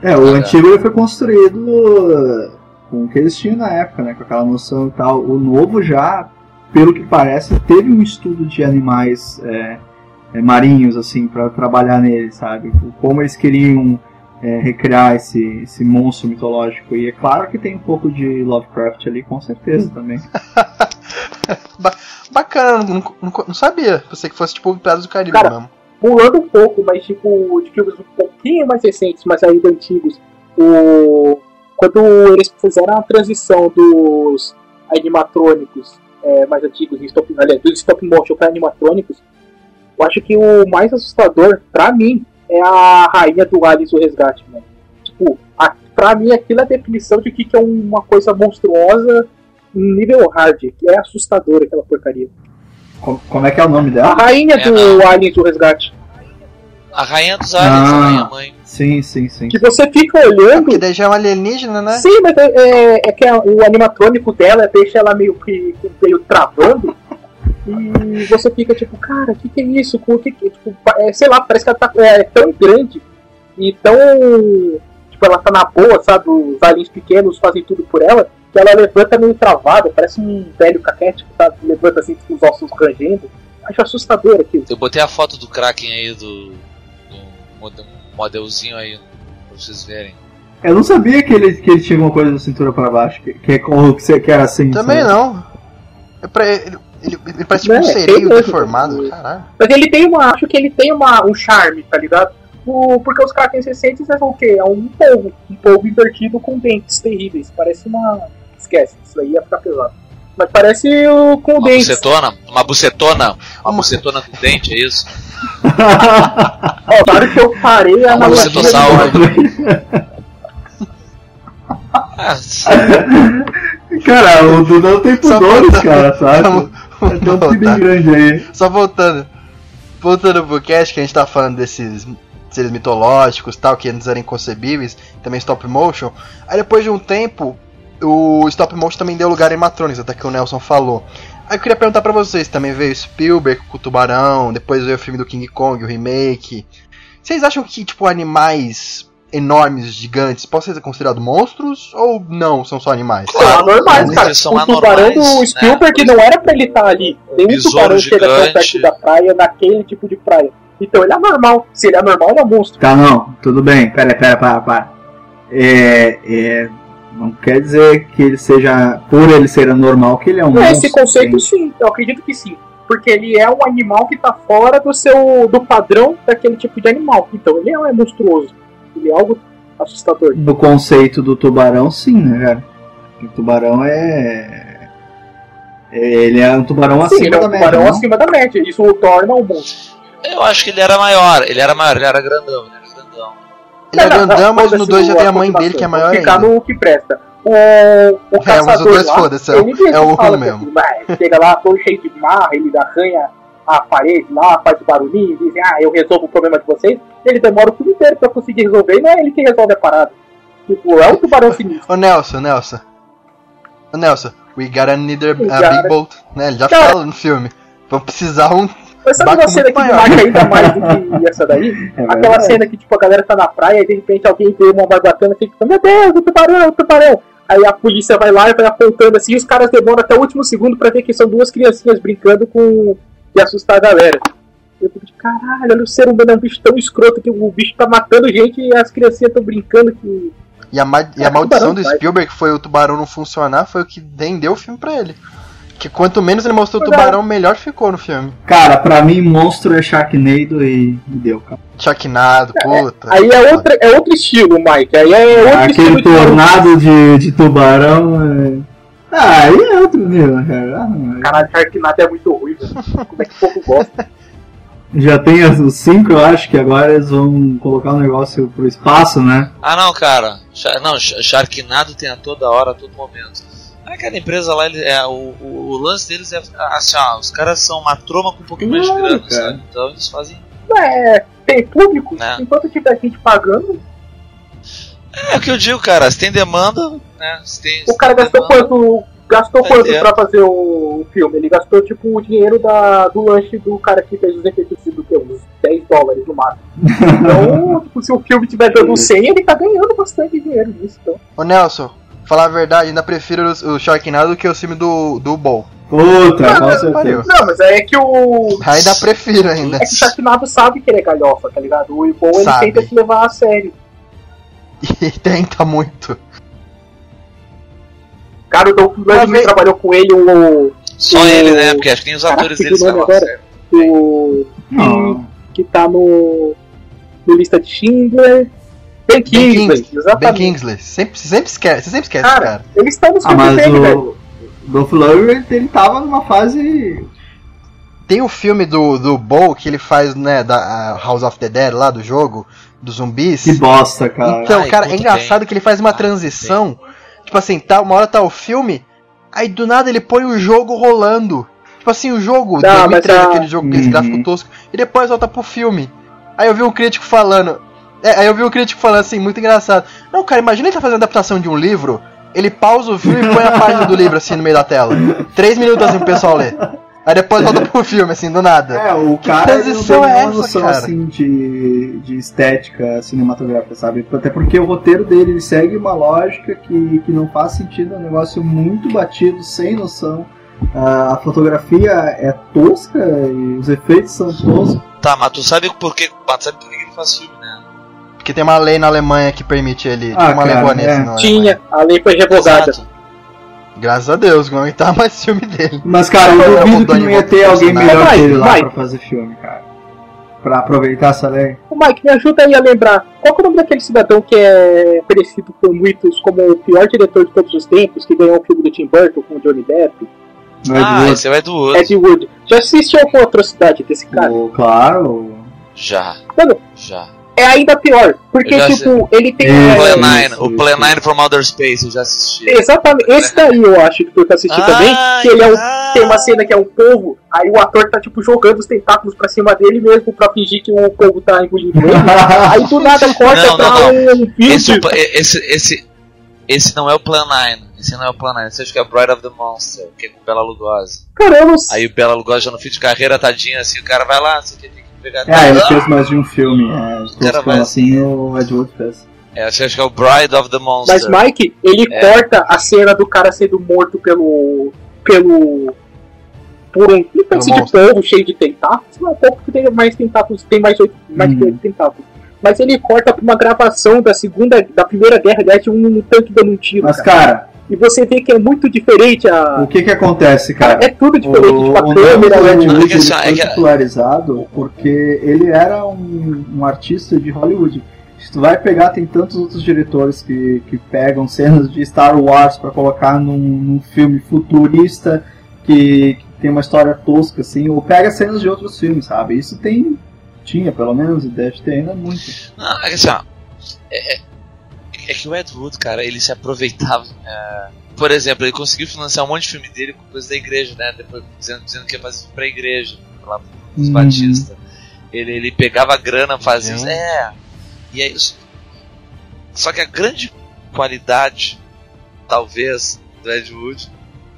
É, o Cagado. antigo ele foi construído com o que eles tinham na época, né? Com aquela noção e tal. O novo já, pelo que parece, teve um estudo de animais é, é, marinhos, assim, para trabalhar nele, sabe? Como eles queriam é, recriar esse, esse monstro mitológico. E é claro que tem um pouco de Lovecraft ali, com certeza também. Ba- Bacana, não, não, não sabia. Pensei que fosse tipo Piratas do Caribe Cara, mesmo. Pulando um pouco, mas tipo, de filmes um pouquinho mais recentes, mas ainda antigos, o... quando eles fizeram a transição dos animatrônicos é, mais antigos, stop, aliás, dos stop motion para animatrônicos, eu acho que o mais assustador, pra mim, é a rainha do Alice o Resgate, mano. Tipo, a, pra mim aquilo é a definição de que, que é uma coisa monstruosa nível hard, que é assustador aquela porcaria. Co- Como é que é o nome A dela? rainha É, do não. Aliens o Resgate. A rainha dos aliens, Ah. a rainha mãe. Sim, sim, sim. Que você fica olhando Porque daí já é um alienígena, né? Sim, mas é, é- é que a- o animatrônico dela deixa ela meio que meio travando. E você fica tipo, cara, o que, que é isso? O que, que tipo, é, sei lá, parece que ela tá é, tão grande e tão. Tipo, ela tá na boa, sabe? Os aliens pequenos fazem tudo por ela, que ela levanta meio travada, parece um velho caquético, sabe? Levanta assim com os ossos rangendo. Acho assustador aquilo. Eu botei a foto do Kraken aí do, do mode- modelzinho aí pra vocês verem. Eu não sabia que ele, que ele tinha alguma coisa da cintura pra baixo, que, que, é como que, você- que era assim. Também sabe? não. É pra ele, ele, ele parece tipo um é sereio deformado, caralho. Mas ele tem uma. Acho que ele tem uma, um charme, tá ligado? O, porque os Krakens recentes é o quê? É um polvo. Um polvo invertido com dentes terríveis. Parece uma. Esquece, isso daí ia ficar pesado. Mas parece o com Uma dentes. bucetona, uma bucetona, uma bucetona com dente, é isso? Claro que eu parei a analogia. Ah, Cara, o Dudão tem pudores, voltando. cara, sabe? Tem um bem grande aí. Só voltando. Voltando pro cast que a gente tá falando desses seres mitológicos tal, que antes eram inconcebíveis, também stop motion. Aí depois de um tempo, o stop motion também deu lugar a animatronics, até que o Nelson falou. Aí eu queria perguntar pra vocês, também veio Spielberg com o Tubarão, depois veio o filme do King Kong, o remake. Vocês acham que, tipo, animais enormes, gigantes, podem ser considerados monstros ou não, são só animais? São anormais, Eles cara. são o tubarão anormais, do Spielberg não era pra ele estar ali. Nenhum tubarão chega tão gigante. perto da praia naquele tipo de praia. Então ele é anormal. Se ele é anormal, ele é um monstro. Tá, não, tudo bem. Pera, pera, para, para. É, é, não quer dizer que ele seja, por ele ser anormal, que ele é um monstro. Esse conceito, sim, eu acredito que sim. Porque ele é um animal que tá fora do seu do padrão daquele tipo de animal. Então ele é monstruoso. Ele é algo assustador. No conceito do tubarão, sim, né, cara? O tubarão é. é- Ele é um tubarão Sim, acima ele é um da média. tubarão não? acima da média. Isso o torna um monstro. eu acho que ele era maior, ele era maior, ele era grandão, ele Não, não, grandão, mas no foda-se 2 já o- tem a mãe dele que é maior Ficar ainda. no que presta. O, o É, mas o caçador dois, lá, foda-se, é o- mesmo é o um que, mesmo. assim, chega lá todo cheio de marra, ele arranha a parede lá, faz barulhinho, diz, ah, eu resolvo o problema de vocês. Ele demora o filme inteiro pra conseguir resolver e não é ele que resolve a parada. Tipo, é um tubarão sinistro. Ô Nelson, Nelson. Ô Nelson, we gotta need a, a big boat. Né? Ele já Cara. fala no filme. Vamos precisar um. Mas sabe Barco uma cena que maior. marca ainda mais do que essa daí? É Aquela verdade. cena que tipo, a galera tá na praia e de repente alguém vê uma barbatana e fica, meu Deus, o tubarão, o tubarão. Aí a polícia vai lá e vai apontando assim, e os caras demoram até o último segundo pra ver que são duas criancinhas brincando com. e assustar a galera. Eu fico de caralho, olha o ser humano é um bicho tão escroto que o bicho tá matando gente e as criancinhas estão brincando que. E a, ma- e a É, maldição do. Spielberg, que foi o tubarão não funcionar, foi o que vendeu o filme pra ele. Que quanto menos ele mostrou o tubarão, melhor ficou no filme. Cara, pra mim, monstro é Sharknado e e deu, cara. Sharknado, puta. Aí é, outra, é outro estilo, Mike. Aí é outro Aquele estilo de- tornado de, de tubarão é. Ah, aí é outro nível, né, cara. Ah, não, Caralho, Sharknado é muito ruim, velho. Como é que o povo gosta? Já tem os cinco, eu acho que agora eles vão colocar o negócio pro espaço, né? Ah não, cara, não, Sha- Sharknado tem a toda hora, a todo momento. Aquela empresa lá, ele, é, o, o, o lance deles é assim, ó, os caras são uma troma com um pouquinho mais de grana, cara. sabe? Então eles fazem. É, tem público, Né. enquanto tiver gente pagando, É o que eu digo, cara, se tem demanda, né? Se tem, o cara se tem gastou demanda- quanto? Gastou Vai quanto ter. pra fazer o filme? Ele gastou tipo o dinheiro da, do lanche do cara que fez os efeitos do que? Uns 10 dólares no máximo. Então, tipo, se o filme tiver dando 100, ele tá ganhando bastante dinheiro nisso. Então. Ô Nelson, falar a verdade, ainda prefiro o, o Sharknado do que o filme do, do Ball. Puta, Puta, certeza. Não, mas é que o. Ainda prefiro ainda. É que o Sharknado sabe que ele é galhofa, tá ligado? O Ibon ele Sabe. tenta se levar a sério. E tenta muito. Cara, o Dolph Lundgren vem- trabalhou com ele o. Só O- ele, né? Porque acho que nem os Caraca, atores agora? certo. o Não. que tá no, no lista de Schindler. Ben Ben Kingsley, Kingsley. Ben exatamente. Kingsley. Sempre, sempre esquece, você sempre esquece, Cara, cara. Eles estão nos Ah, filmes mas dele, o velho. Dolph Lundgren, ele tava numa fase... Tem o filme do, do Bo que ele faz, né, da House of the Dead lá do jogo, dos zumbis. Que bosta, cara. Então, Ai, cara, é engraçado tem. que ele faz uma Ai, transição. Tipo assim, tá, uma hora tá o filme, aí do nada ele põe o jogo rolando. Tipo assim, o jogo, Não, 2003, mas a- aquele jogo com esse Uhum. gráfico tosco, e depois volta pro filme. Aí eu vi um crítico falando. É, aí eu vi um crítico falando assim, muito engraçado. Não, cara, imagina ele tá fazendo adaptação de um livro, ele pausa o filme e põe a página do livro assim no meio da tela. Três minutos assim o pessoal lê. Aí depois volta pro filme, assim, do nada. É, o Que cara ele não tem transição é nenhuma essa, noção cara? assim de, de estética cinematográfica, sabe? Até porque o roteiro dele ele segue uma lógica que, que não faz sentido, é um negócio muito batido, sem noção. Ah, a fotografia é tosca e os efeitos são toscos. Tá, mas tu sabe por que, mas tu sabe por que ele faz filme, né? Porque tem uma lei na Alemanha que permite ele. Ah, tipo uma lei cara, boa é. Tinha, a lei foi revogada. Exato. Graças a Deus, não aguentar mais filme dele. Mas, cara, eu Eu duvido que não ia ter alguém melhor que ele lá Vai, pra fazer filme, cara. Pra aproveitar essa lei. Ô Mike, me ajuda aí a lembrar. Qual que é o nome daquele cidadão que é conhecido por muitos como o pior diretor de todos os tempos, que ganhou o filme do Tim Burton com o Johnny Depp? Não é Ah, de esse é o Ed Wood. Ed Wood. Já assistiu alguma atrocidade desse cara? o, Claro. Já. Mano, Já. É ainda pior. Porque, tipo, ele tem. É, é, Plan isso, 9, isso, o Plan isso. 9 from Outer Space, eu já assisti. Exatamente. Esse daí eu acho que foi que eu assisti também. Que ele é um, ai. tem uma cena que é um povo, aí o ator tá tipo jogando os tentáculos pra cima dele mesmo pra fingir que o povo tá engolindo ele. Aí do nada corta Não, pra não, um vídeo. Esse, esse, esse, esse não é o Plan 9. Esse não é o Plan 9. Esse acho que é Bride of the Monster, que é com Bela Lugosi. Caramba, Aí o Bela Lugosi já no fim de carreira, tadinho, assim, o cara vai lá, você tem que pegar... É, ele fez mais de um filme. É, toscão mas- assim o Ed Wood fez. É, acho que é o Bride of the Monster. Mas Mike, ele É. corta a cena do cara sendo morto pelo. pelo. por um uma espécie de polvo cheio de tentáculos. Não é um pouco que tem mais tentáculos, tem mais, oito, mais Hum. oito tentáculos. Mas ele corta pra uma gravação da segunda. da primeira guerra, aliás, de um tanque dando um tiro. Mas, cara. cara, E você vê que é muito diferente a. o que que acontece, cara? É tudo diferente, O, tipo, a o Ed câmera. É Wood ele foi que- popularizado porque ele era um, um artista de Hollywood. Se tu vai pegar, tem tantos outros diretores que, que pegam cenas de Star Wars pra colocar num, num filme futurista que, que tem uma história tosca, assim, ou pega cenas de outros filmes, sabe? Isso tem. Tinha, pelo menos, e deve ter ainda muito. Não, é que assim, ó, é, é- que o Ed Wood, cara, ele se aproveitava. é, por exemplo, ele conseguiu financiar um monte de filme dele com coisa da igreja, né? Depois dizendo, dizendo que ia fazer filme pra igreja, lá pros Uhum. batistas. Ele, ele pegava grana, fazia isso. Sim. É. E é isso. Só que a grande qualidade, talvez, do Ed Wood,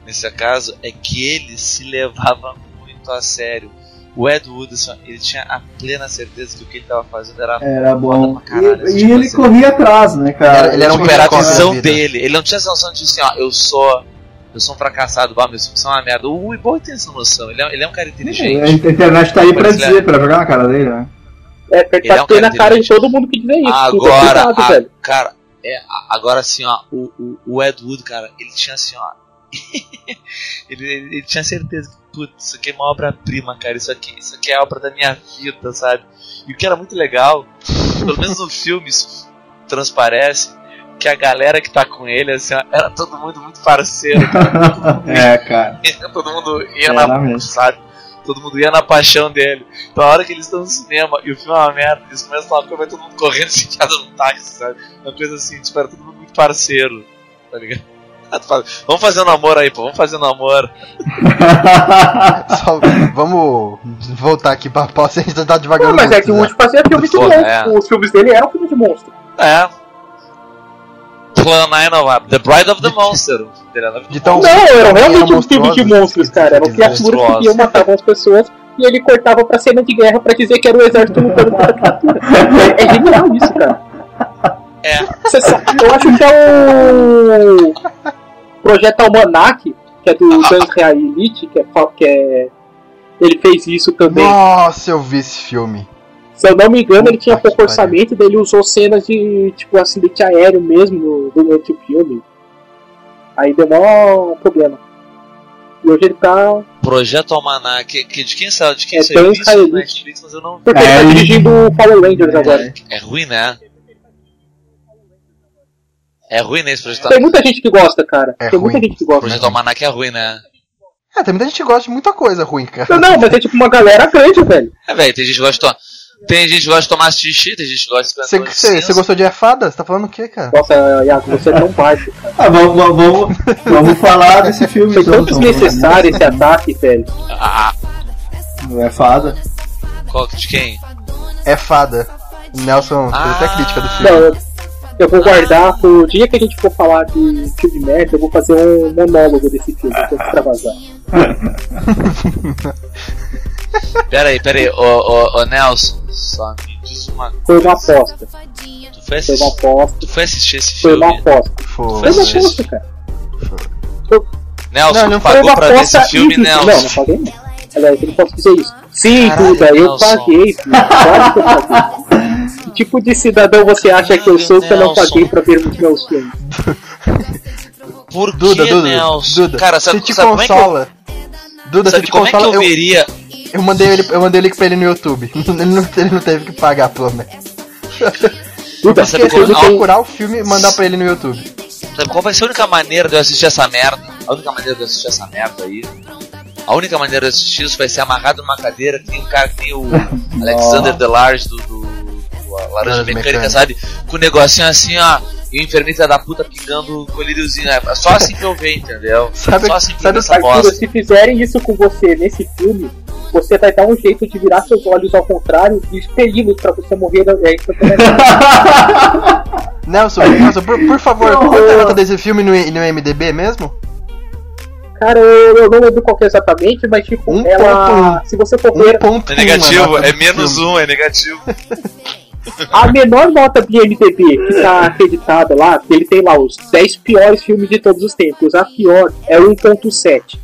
nesse caso, é que ele se levava muito a sério. O Ed Wood, assim, ó, ele tinha a plena certeza que o que ele estava fazendo era Era bom. Caralho, E, e tipo ele assim. corria atrás, né, cara? Ele era um era a visão dele. Ele não tinha essa noção de assim, ó, eu sou. Eu sou um fracassado, bah, meus filmes são uma merda. O Iboy tem essa noção, ele é, ele é um cara A inteligente. internet tá aí pra é- dizer, pra jogar na cara dele, né? É, pra Ele é um cara na cara de todo mundo que dizer isso. Agora, Cuidado, a- velho. cara, é, a- agora assim, ó, o, o, o Ed Wood, cara, ele tinha assim, ó. ele, ele, ele tinha certeza que, putz, isso aqui é uma obra-prima, cara. Isso aqui, isso aqui é a obra da minha vida, sabe? E o que era muito legal, pelo menos no filme, isso transparece que a galera que tá com ele, assim, era todo mundo muito parceiro. é, cara. todo mundo ia Era na mesmo. sabe? Todo mundo ia na paixão dele. Então a hora que eles estão no cinema e o filme é uma merda, eles começam a falar, vai todo mundo correndo sentado no táxi, sabe? Uma coisa assim, tipo, era todo mundo muito parceiro, tá ligado? Vamos fazer um namoro aí, pô, vamos fazer um namoro. Só, vamos voltar aqui pra pauta, a gente tá devagando Não, mas é que o né? Woody fazia filme de monstro. é. Os filmes dele eram filmes de monstro. É. Plan 9 The Bride of the Monster. Ele era De tão- Não, eram realmente uns filmes de monstros, cara. Eram criaturas que iam matavam as pessoas e ele cortava pra cena de guerra pra dizer que era o exército lutando contra a criatura. É, é genial isso, cara. É, Você sabe- eu acho que é o Projeto Almanac, que é do Guns Real Elite, que é, que é. Ele fez isso também. Nossa, eu vi esse filme. Se eu não me engano, ele Puta tinha que pouco orçamento, daí ele usou cenas de tipo acidente aéreo mesmo durante o filme. Aí deu mó problema. E hoje ele tá. Projeto Almanac, que, que de quem saiu? De quem É saiu isso? No Netflix, mas eu não. Porque ele É, tá ele- dirigindo o Power Rangers agora. É ruim, né? É ruim, né, esse Projeto Tem muita gente que gosta, cara. É Tem muita ruim. gente que gosta. Projeto Almanac é ruim, né? É, tem muita gente que gosta de muita coisa ruim, cara. Não, não, mas é tipo uma galera grande, velho. É, velho, tem gente que gosta de tomar. Tem gente que gosta de tomar xixi, tem gente que gosta de Você, gostou de É Fada? Você tá falando o quê, cara? Nossa, Iago, você é tão baixo, cara. Ah, vamos, vamos, vamos, falar desse filme. Foi tão desnecessário esse ataque, velho. Ah, Não é fada. qual, de quem? É Fada. O Nelson fez até Ah. crítica do Não, filme. eu, eu vou guardar pro dia que a gente for falar de filme de merda, eu vou fazer um monólogo desse filme, pra extravasar. Pera aí, pera aí, ô, ô, ô Nelson, só me diz uma Foi coisa. uma aposta. Tu foi Foi assistir, uma aposta. tu foi assistir esse Foi filme? uma aposta. Foi. Foi uma assistir esse aposta, cara. Nelson, Não, não Foi pagou pra ver esse filme, ínfima. Não, não Nelson? paguei não. Aliás, eu não posso dizer isso. Sim, Caralho, Duda, eu Nelson. paguei, filho. Claro que eu paguei. Que tipo de cidadão você acha que eu sou que eu não paguei pra ver os meus filmes? Por Duda, que, Duda, Nelson? Duda, Cara, sabe, se te sabe como é que eu, consola. Duda, se sabe te como é que consola, eu eu, veria... eu mandei ele, eu mandei o link pra ele no YouTube. Ele não, ele não teve que pagar, pelo menos. Duda, Sabe de como- procurar o filme e mandar pra ele no YouTube. Sabe qual vai ser a única maneira de eu assistir essa merda? A única maneira de eu assistir essa merda aí. A única maneira de eu assistir isso vai ser amarrado numa cadeira que tem um cara que tem o Alexander Delarge do, do, Laranja Mecânica, Mecânica. sabe? Com o negocinho assim, ó. E o enfermeiro da puta pingando o colíriozinho. É só assim que eu vejo, entendeu? Sabe- só assim que sabe eu vejo essa Arthur, bosta. se fizerem isso com você nesse filme, você vai dar um jeito de virar seus olhos ao contrário e expeli-los pra você morrer é, instantaneamente. Nelson, Nelson por, por favor, quanto é a nota desse filme no, no MDB mesmo? Cara, eu, eu não lembro qual que é exatamente, mas tipo, Um ela. ponto Se você for ver, 1.1 É negativo, é menos um, é negativo. a menor nota do IMDB que tá acreditada lá, ele tem lá os 10 piores filmes de todos os tempos. A pior é 1.7.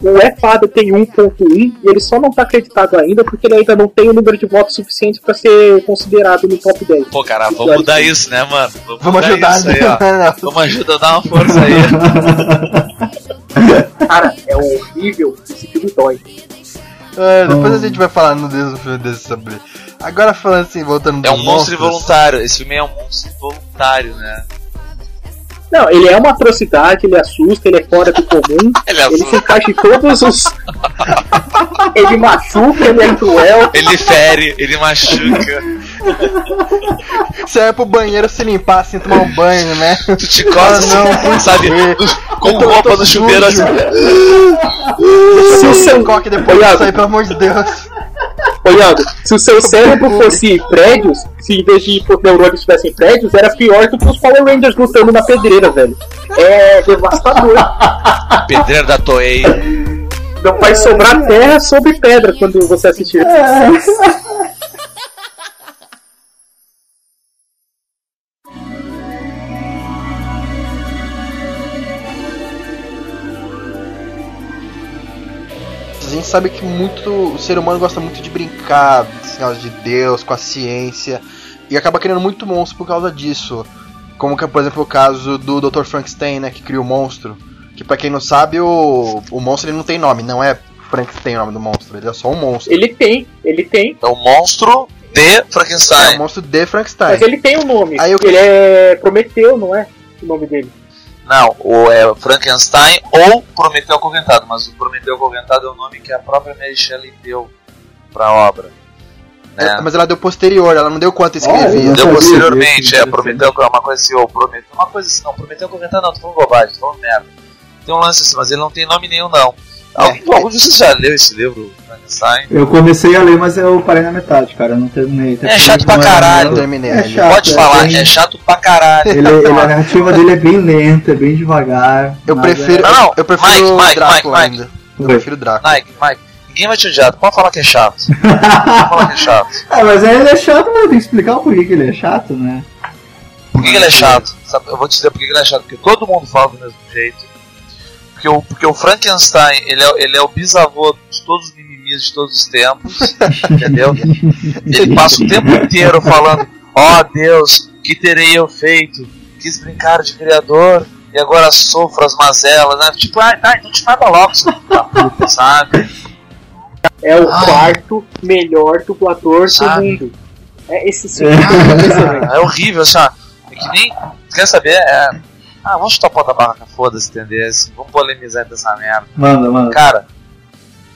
O É Fada tem 1.1 e ele só não tá acreditado ainda porque ele ainda não tem o número de votos suficiente pra ser considerado no top 10. Pô, cara, vamos mudar isso, né, mano? Vamos mudar ajudar, isso aí, né? ó. Vamos ajudar, dar uma força aí. Cara, é horrível, esse filme dói. É, depois a gente vai falar no Deus desse sobre. Agora falando assim, voltando É um monstro monstros, involuntário. Esse filme é um monstro involuntário, né? Não, ele é uma atrocidade, ele assusta, ele é fora do comum, Ele é ele se encaixa em todos os. ele machuca, ele é cruel. Ele fere, ele machuca. Você vai pro banheiro se limpar, assim, tomar um banho, né? Tu te coça, Ah, não, sabe? Com roupa no chuveiro assim. Se o seu coque depois aí, pelo amor de Deus. Ô se o seu cérebro fosse prédios, se em vez de neurônios tivessem prédios, era pior do que os Power Rangers lutando na pedreira, velho. É devastador. Pedreiro da Toei. Não vai sobrar terra sobre pedra quando você assistir. A sabe que muito o ser humano gosta muito de brincar, desse negócio de Deus, com a ciência, e acaba criando muito monstro por causa disso. Como que é, por exemplo, o caso do Dr. Frankenstein, né, que cria o monstro. Que pra quem não sabe, o, o monstro ele não tem nome, não é Frankenstein o nome do monstro, ele é só um monstro. Ele tem, ele tem, É o monstro de É Frankenstein. um monstro de Frankenstein. mas ele tem um nome. Aí eu- Ele é Prometeu, não é? O nome dele. Não, o é Frankenstein ou Prometeu Acorrentado, mas o Prometeu Acorrentado é o nome que a própria Mary Shelley deu pra obra. É, Né? mas ela deu posterior, ela não deu quanto escrevia. Ah, eu Deu posteriormente, é. Prometeu é uma coisa assim, ou Prometeu, uma coisa assim, não, Prometeu Acorrentado não, tô falando bobagem, tô falando merda. Tem um lance assim, mas ele não tem nome nenhum não. Algum, algum de vocês já leu esse livro, Frankenstein? Eu comecei a ler, mas eu parei na metade, cara. Eu não terminei. É chato pra caralho. Eu terminei, É chato, Pode é falar, bem- é chato pra caralho. Ele, ele- a narrativa dele é bem lenta, é bem devagar. Eu prefiro, Não, não, eu prefiro Mike, Mike, Drácula Mike, ainda. Eu prefiro Drácula. Mike, Mike, ninguém vai te odiar, pode falar que é chato. Pode falar que é chato. É, mas aí ele é chato, mas tem que explicar o porquê que ele é chato, né? Por que, que ele é chato? Sabe, eu vou te dizer por que ele é chato. Porque todo mundo fala do mesmo jeito. Porque o, porque o Frankenstein, ele é, ele é o bisavô de todos os mimimis de todos os tempos. entendeu? Ele passa o tempo inteiro falando: Ó oh, Deus, que terei eu feito? Quis brincar de criador e agora sofro as mazelas, né? Tipo, ah, tá, então te mata logo, seu da puta, sabe? É o Ai. quarto melhor dublador Sabe? do mundo. É esse sim. Ah, é horrível, assim, ó. É que nem. Quer saber? É. Ah, vamos chutar a pau da barraca, foda-se, entender? Assim, vamos polemizar dessa merda. Manda, manda. Cara,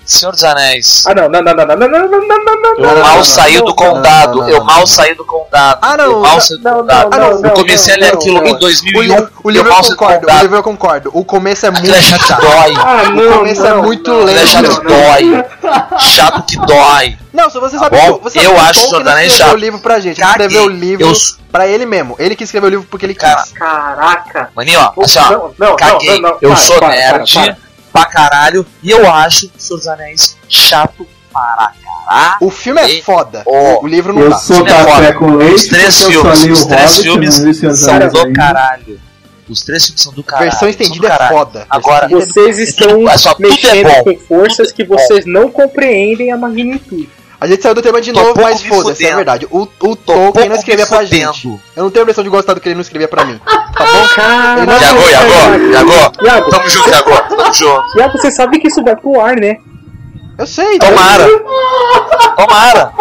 Senhor dos Anéis. Ah, não, não, não, não, não, não, não, não, não, não, não, Eu não, mal não, saí não, do não, condado, não, não, eu não. mal saí do condado. Ah, não, eu mal não, saí do não, condado. não, não, não, eu comecei a ler não, aquilo não. em O, 2001. li- o livro eu concordo, o livro eu concordo. O começo é muito é chato dói. Ah, O não, começo não, é muito não, Aquilo é lento. chato não, que não. dói. Chato que dói. Não, se você Tá sabe Eu que o acho não é escreveu chato. o livro pra gente, ele escreveu o livro pra ele mesmo. Ele que escreveu o livro porque ele quis. Cara, Caraca. Maninho, ó, assim, ó. Não, não, Caguei. não, não, eu sou nerd. Pra caralho e eu acho o Senhor dos Anéis chato para caralho. O filme é E- foda. Ó, o livro não Eu dá. sou Filme é café foda. com leite, Os três filmes, os três filmes são do caralho. Os três filmes são do caralho. Versão são do estendida é foda. Agora, Versão Vocês estão Olha só, tudo é mexendo bom. com forças Tudo que é vocês não compreendem a magnitude. A gente saiu do tema de Tô novo, mas foda-se, é verdade. O, o Tolkien não escrevia pra fudendo. gente. Eu não tenho a impressão de gostar do que ele não escrevia pra mim. Tá bom? Não- Iago, Iago, Iago. Iago, Tamo junto, Iago. Tamo junto. Iago, você sabe que isso vai pro ar, né? Eu sei. Tomara. Tomara.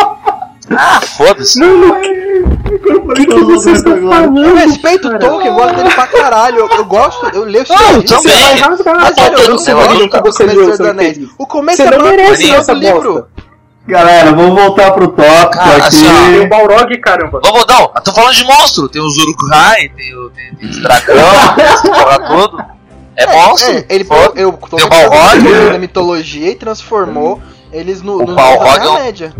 Ah, foda-se. Não, não. O O que, que vocês estão Eu falando? respeito o Tolkien, eu gosto dele pra caralho. Eu, eu gosto, eu leio dos também. Você vai rasgar Mas a sério, eu não eu gosto livro que você começo leu. O começo Você é não maior merece que o essa livro. Galera, vamos voltar pro tópico Cara, assim, ó, Tem o aqui. Balrog, caramba. Vamos, não, eu tô falando de monstro. Tem os Uruk-hai, tem o tem, tem os dragão, tem essa porra tudo. É monstro. É, ele Foda. eu, eu Tem o Balrog. da mitologia e transformou eles no, O no Balrog é um- média.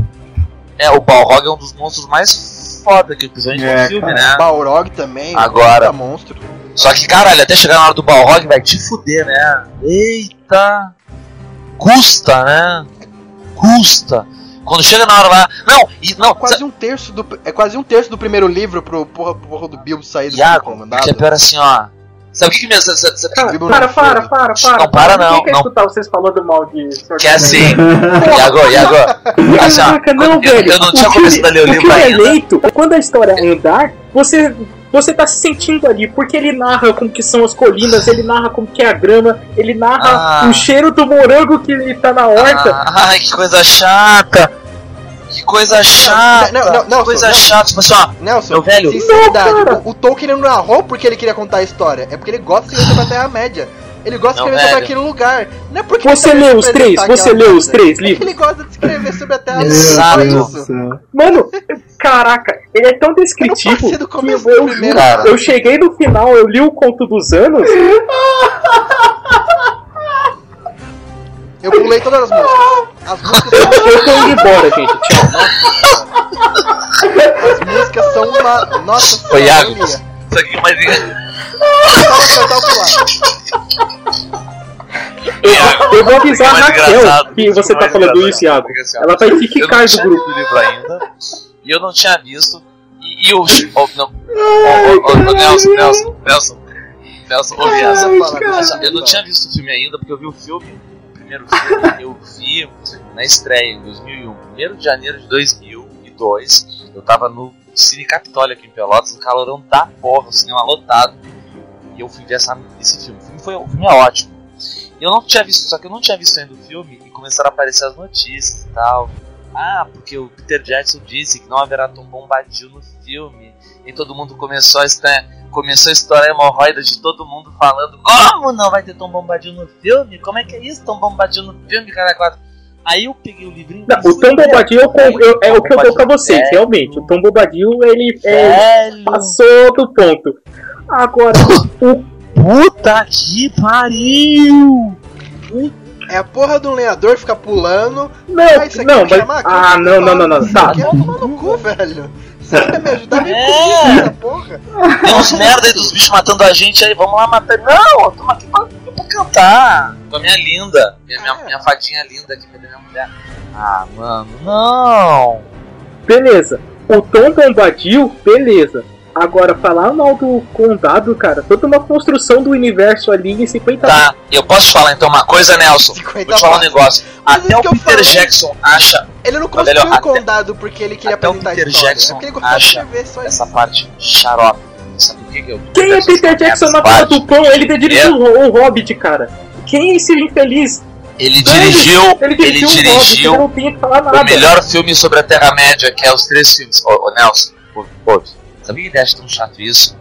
É, o Balrog é um dos monstros mais foda que principalmente É, no filme, cara. né? Balrog também. Agora. puta monstro. Só que, caralho, até chegar na hora do Balrog vai te fuder, né? Eita! Custa, né? Custa. Quando chega na hora lá. Não, e não. Quase um terço do é quase um terço do primeiro livro pro porra, porra do Bilbo sair do Iago, comandado. que é pior assim, ó. Sabe o que que me. Sabe, sabe, sabe, Cara, para, não para, foi. para, para. Não, para não, Ninguém quer não. escutar vocês falando mal de Senhor que é assim. Anéis. Iago, Iago. Assim, ó. Não, eu, velho. eu não tinha começado a ler o O livro que é ainda. eleito, quando a história andar, você, você tá se sentindo ali, porque ele narra como que são as colinas, ele narra como que é a grama, ele narra Ah. o cheiro do morango que tá na horta. Ah, ai, que coisa chata. Que coisa chata. não, não, não, que coisa não. chata. Tipo assim, ó. Nelson, Meu velho. sinceridade, Não, o, o Tolkien não narrou porque ele queria contar a história, é porque ele gosta de escrever pra Terra-média. Ele gosta de Não, escrever sobre aquele lugar. Não é porque Você leu os três? Você leu os três É que livros? ele gosta de escrever sobre a Terra-média. Exato. Mano, caraca, ele é tão Eu descritivo passei do que eu, do primeiro, cara. eu cheguei no final, eu li o conto dos anos, Eu pulei todas as músicas. As músicas, eu tô indo embora, gente. Tchau. as músicas são uma. Nossa Ô, Iago. Isso aqui, o pular. Eu, eu vou avisar a mais Raquel que fica você tá mais falando isso, Iago. Ela vai Eu ficar não do tinha grupo. lido o livro ainda. E eu não tinha visto. E, e o. Oh, não. Oh, oh, oh, Nelson, Nelson, Nelson. Nelson, Ai, cara. Nelson, eu não tinha visto o filme ainda, porque eu vi o filme. O primeiro filme eu vi na estreia em 2001. 1 de janeiro de 2002. Eu tava no Cine Capitólio aqui em Pelotas, no calorão da porra, o cinema lotado. E eu fui ver essa, esse filme. O filme, foi, o filme é ótimo. E eu não tinha visto, só que eu não tinha visto ainda o filme e começaram a aparecer as notícias e tal. Ah, porque o Peter Jackson disse que não haverá Tom Bombadil no filme. E todo mundo começou a, estar, começou a estourar hemorroida de todo mundo falando Como não vai ter Tom Bombadil no filme? Como é que é isso, Tom Bombadil no filme, cara? quatro? Aí eu peguei o livrinho Não, o Tom. Bombadil eu, eu- é o que eu dou pra vocês, Velho. realmente. O Tom Bombadil, ele é, passou do ponto. Agora, o puta que pariu! É a porra do lenhador ficar pulando. Não, Ah, isso aqui não, vai mas. Ah, não, não, não, não. Tá. Quer tomar no cu, velho. Você quer me ajudar? Me É. comigo essa porra. Tem uns merda aí dos bichos matando a gente aí, vamos lá matar. Não, eu tô aqui pra, pra cantar. Com a minha linda, minha, minha, minha fadinha linda aqui, cadê minha mulher? Ah, mano, não. Beleza. O Tom Bombadil, beleza. Agora, falar mal do condado, cara, toda uma construção do universo ali em 50 Tá, eu posso falar então uma coisa, Nelson? 50 Vou te falar um negócio. Mas Até o Peter falei. Jackson acha Ele não construiu até- o condado porque ele queria até o apresentar a Peter história. Jackson é acha essa parte xarope. Sabe o que que eu Quem é Peter Jackson na fila do pão? Ele dirigiu o, o Hobbit, cara. Quem é esse infeliz? Ele dirigiu, Ele ele dirigiu, o Hobbit, dirigiu ele que falar nada. o melhor filme sobre a Terra-média, que é os três filmes. Ô, ô Nelson, ouve, ouve. Que ele acha tão chato isso?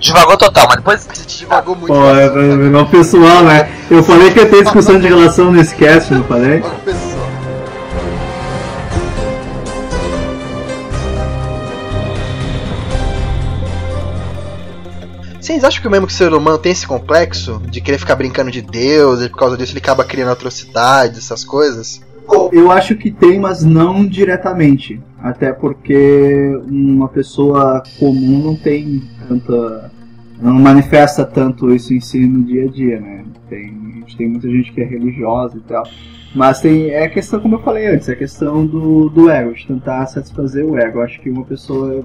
Devagou total, mas depois. Você divagou muito. Pô, é, é, é o pessoal, né? Eu falei que ia ter discussão de relação nesse cast, não falei? Vocês acham que o mesmo que o ser humano tem esse complexo de querer ficar brincando de Deus e por causa disso ele acaba criando atrocidades, essas coisas? Eu acho que tem, mas não diretamente. Até porque uma pessoa comum não tem tanta. não manifesta tanto isso em si no dia a dia, né? Tem, tem muita gente que é religiosa e tal. Mas tem, é a questão, como eu falei antes, é a questão do, do ego, de tentar satisfazer o ego. Acho que uma pessoa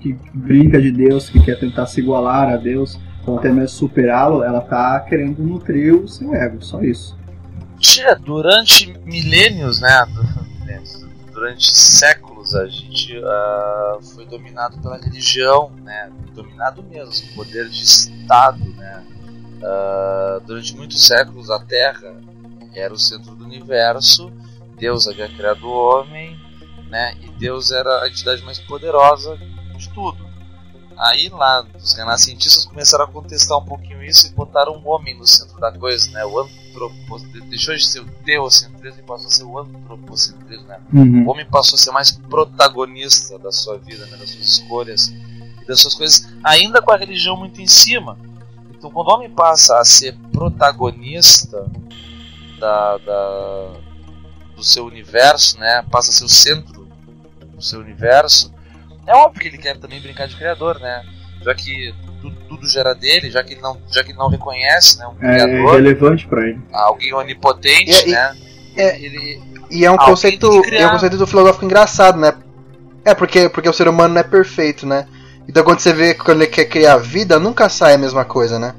que brinca de Deus, que quer tentar se igualar a Deus, ou até mesmo superá-lo, ela tá querendo nutrir o seu ego, só isso. Tia, durante milênios, né? Durante séculos a gente ah, foi dominado pela religião, né? Dominado mesmo, poder de Estado, né? Ah, durante muitos séculos a Terra era o centro do universo, Deus havia criado o homem, né? E Deus era a entidade mais poderosa de tudo. Aí lá os renascentistas começaram a contestar um pouquinho isso e botaram o homem no centro da coisa, né? O antropocentrismo deixou de ser o teocentrismo e passou a ser o antropocentrismo, né? Uhum. O homem passou a ser mais protagonista da sua vida, né? das suas escolhas e das suas coisas, ainda com a religião muito em cima. Então, quando o homem passa a ser protagonista da, da- do seu universo, né? Passa a ser o centro do seu universo. É óbvio que ele quer também brincar de criador, né? Já que tudo, gera dele, já que ele não, já que ele não reconhece, né? Um É criador, relevante pra ele. alguém onipotente, E- e- né? é- ele, E é um conceito, é um conceito do filosófico engraçado, né? É porque, porque o ser humano não é perfeito, né? Então quando você vê que quando ele quer criar vida, nunca sai a mesma coisa, né?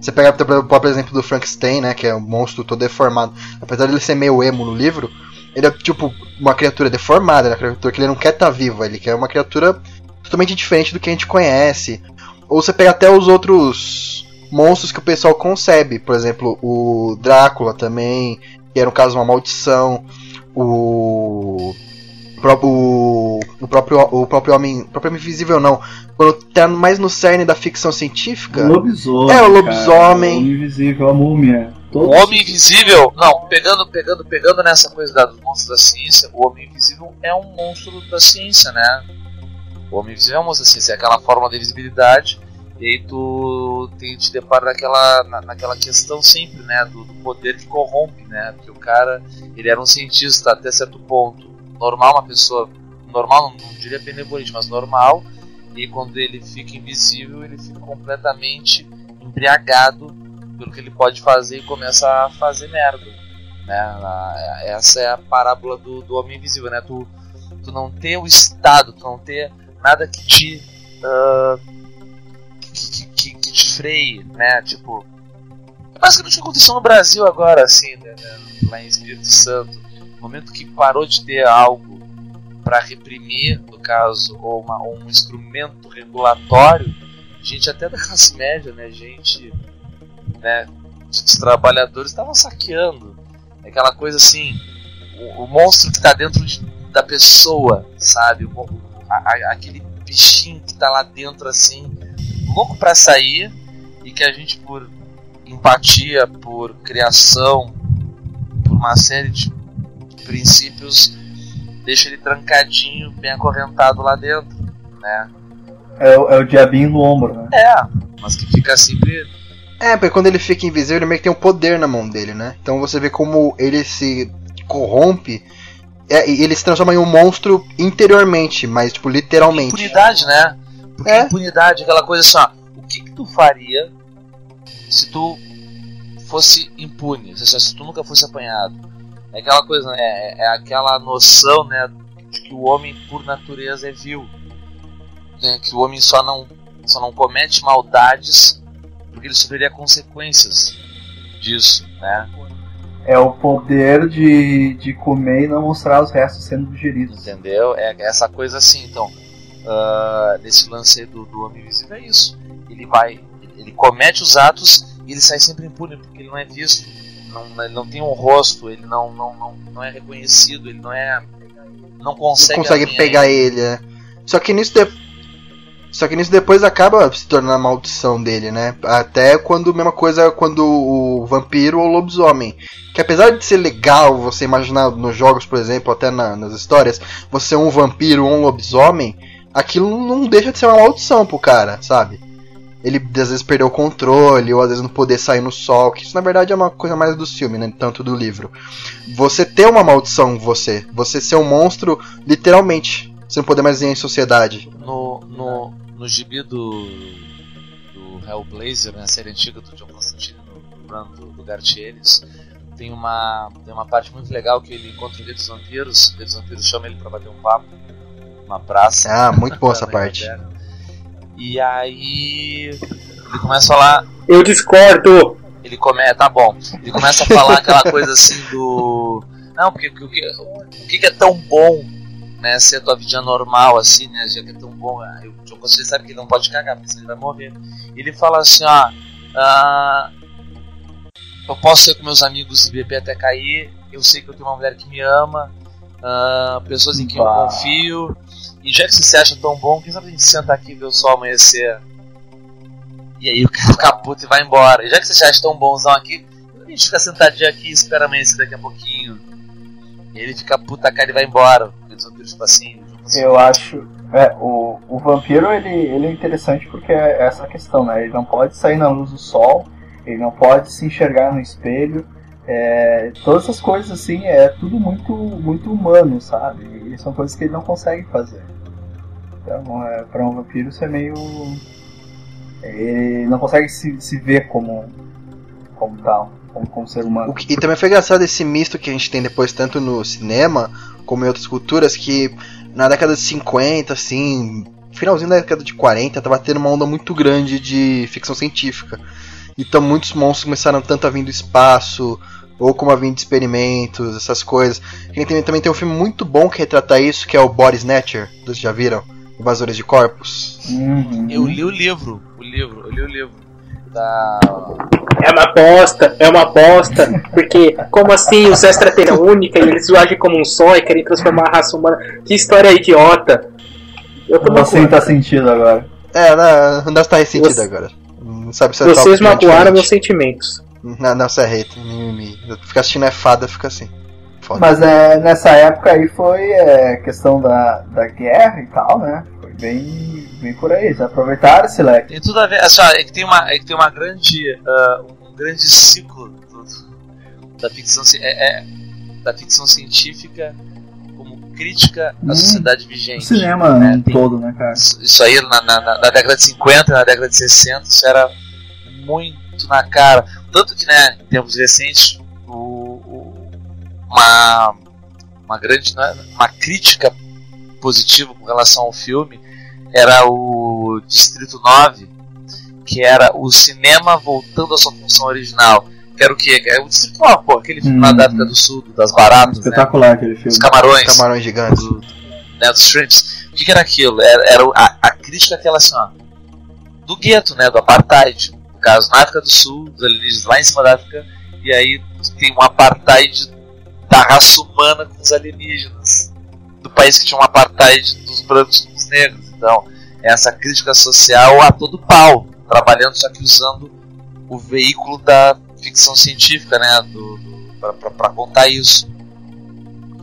Você pega por exemplo, o próprio exemplo do Frankenstein, né? Que é um monstro todo deformado. Apesar de ele ser meio emo no livro, ele é tipo uma criatura deformada, né? Uma criatura que ele não quer estar vivo, ele quer uma criatura totalmente diferente do que a gente conhece. Ou você pega até os outros monstros que o pessoal concebe, por exemplo, o Drácula também, que era um caso de uma maldição, o o, o próprio o próprio homem, o próprio homem invisível não, quando tá mais no cerne da ficção científica. O lobisomem. É, o cara, lobisomem. o homem invisível, a múmia. O Todos- Homem Invisível, não, pegando, pegando, pegando nessa coisa da- dos monstros da ciência, o Homem Invisível é um monstro da ciência, né? O Homem Invisível é um monstro da ciência, é aquela forma de visibilidade, e aí tu tem, te depara naquela, na- naquela questão sempre, né? Do, do poder que corrompe, né? Porque o cara, ele era um cientista até certo ponto, normal, uma pessoa, normal, não, não diria benevolente, mas normal, e quando ele fica invisível, ele fica completamente embriagado pelo que ele pode fazer e começa a fazer merda. Né? Essa é a parábola do, do homem invisível, né? Tu, tu não ter o estado, tu não ter nada que te. ah, que, que, que- te freie, né? Tipo. É basicamente o que aconteceu no Brasil agora, assim, né? né? Lá em Espírito Santo. No momento que parou de ter algo para reprimir, no caso, ou, uma- ou um instrumento regulatório, gente até da classe média, né? Gente né, os trabalhadores estavam saqueando. É Aquela coisa assim, o, o monstro que está dentro de- da pessoa, sabe? O a- a- aquele bichinho que está lá dentro assim, louco para sair e que a gente por empatia, por criação, por uma série de princípios deixa ele trancadinho, bem acorrentado lá dentro, né? É, o- é o diabinho no ombro, né? É, mas que fica sempre É, porque quando ele fica invisível, ele meio que tem um poder na mão dele, né? Então você vê como ele se corrompe. É, e ele se transforma em um monstro interiormente, mas tipo, literalmente. Impunidade, né? Porque É. impunidade, aquela coisa assim, ó, o que, que tu faria se tu fosse impune, se, se tu nunca fosse apanhado? É aquela coisa, né? É, é aquela noção, né, de que o homem por natureza é vil. né, que o homem só não, só não comete maldades porque ele sofreria consequências disso, né? É o poder de, de comer e não mostrar os restos sendo digeridos. Entendeu? É essa coisa assim, então. Uh, nesse lance do, do homem invisível é isso. Ele vai. Ele comete os atos e ele sai sempre impune, porque ele não é visto. Não, ele não tem um rosto, ele não, não, não, não é reconhecido, ele não é. Não consegue, não consegue pegar ele. É. Só que nisso de... Só que nisso depois acaba se tornando a maldição dele, né? Até quando mesma coisa quando o vampiro ou o lobisomem. Que apesar de ser legal você imaginar nos jogos, por exemplo, até na, nas histórias, você é um vampiro ou um lobisomem, aquilo não deixa de ser uma maldição pro cara, sabe? Ele às vezes perdeu o controle, ou às vezes não poder sair no sol, que isso na verdade é uma coisa mais do filme, né? Tanto do livro. Você ter uma maldição você, você ser um monstro, literalmente. Você não poder mais ir em sociedade. No, no, no gibi do, do Hellblazer, né, a série antiga do John Constantine, no run do, do Gartienes, tem uma, tem uma parte muito legal que ele encontra o Rei dos Vampiros, o Rei dos Vampiros chama ele para bater um papo numa praça. Ah, muito boa essa parte. E aí ele começa a falar. Eu discordo! Ele começa. Tá bom. Ele começa a falar aquela coisa assim do. Não, porque o que, o que é tão bom né, ser a tua vida normal, assim, né? Já que é tão bom. Ah, eu, você sabe que ele não pode cagar, porque senão ele vai morrer. Ele fala assim, ó. Ah, eu posso ser com meus amigos beber até cair. Eu sei que eu tenho uma mulher que me ama. Ah, pessoas em quem eu confio. E já que você se acha tão bom, quem sabe a gente senta aqui e vê o sol amanhecer? E aí o cara fica puto e vai embora. E já que você se acha tão bonzão aqui, a gente fica sentadinho aqui e espera amanhecer daqui a pouquinho. Ele fica puta cara e vai embora os vampiros, tipo assim. Eu acho. É, o, o vampiro ele, ele é interessante porque é essa questão, né? Ele não pode sair na luz do sol, ele não pode se enxergar no espelho. É, todas essas coisas assim é tudo muito muito humano, sabe? E são coisas que ele não consegue fazer. Então, é, para um vampiro isso é meio ele não consegue se, se ver como como tal, como, como ser humano. Que, e também foi engraçado esse misto que a gente tem depois tanto no cinema como em outras culturas, que na década de 50, assim, finalzinho da década de 40, tava tendo uma onda muito grande de ficção científica. Então muitos monstros começaram tanto a vir do espaço, ou como a vir de experimentos, essas coisas. E tem, também tem um filme muito bom que retrata isso, que é o Body Snatcher, vocês já viram? Invasores de Corpos. Uhum. Eu li o livro, o livro, eu li o livro é uma bosta, é uma bosta. Porque, como assim, os extraterrestres única e eles agem como um só e querem transformar a raça humana? Que história idiota. Eu tô Você tá sentido agora. É, não, não está ressentido Você... agora. Não sabe se é Vocês magoaram meus sentimentos. Não, não, você é hater. Ficar assistindo é fada, fica assim. Foda. Mas é, nessa época aí foi é, questão da, da guerra e tal, né? Foi bem, bem por aí. Já aproveitaram esse leque. Tem tudo a ver. Assim, é que tem uma, é que tem uma grande. Uh, um grande ciclo do, da ficção é, é, da ficção científica como crítica à hum, sociedade vigente. O cinema né? Tem, todo, né, cara? Isso aí na, na, na, década de 50, na década de 60, isso era muito na cara. Tanto que, né, em tempos recentes, uma, uma grande né, uma crítica positiva com relação ao filme era o Distrito 9, que era o cinema voltando à sua função original. Que era o quê? É o Distrito 9, pô, aquele filme hum. lá da África do Sul, das baratas. Né? Espetacular né? aquele filme. Os camarões. Os camarões gigantes. Do, né, dos shrimps. O que, que era aquilo? Era, era a, a, crítica aquela assim, ó, do gueto, né? Do apartheid. No caso, na África do Sul, dos alienígenas lá em cima da África, e aí tem um apartheid da raça humana com os alienígenas. Do país que tinha um apartheid dos brancos com os negros. Então, essa crítica social a todo pau trabalhando, só que usando o veículo da ficção científica, né, do, do para contar isso,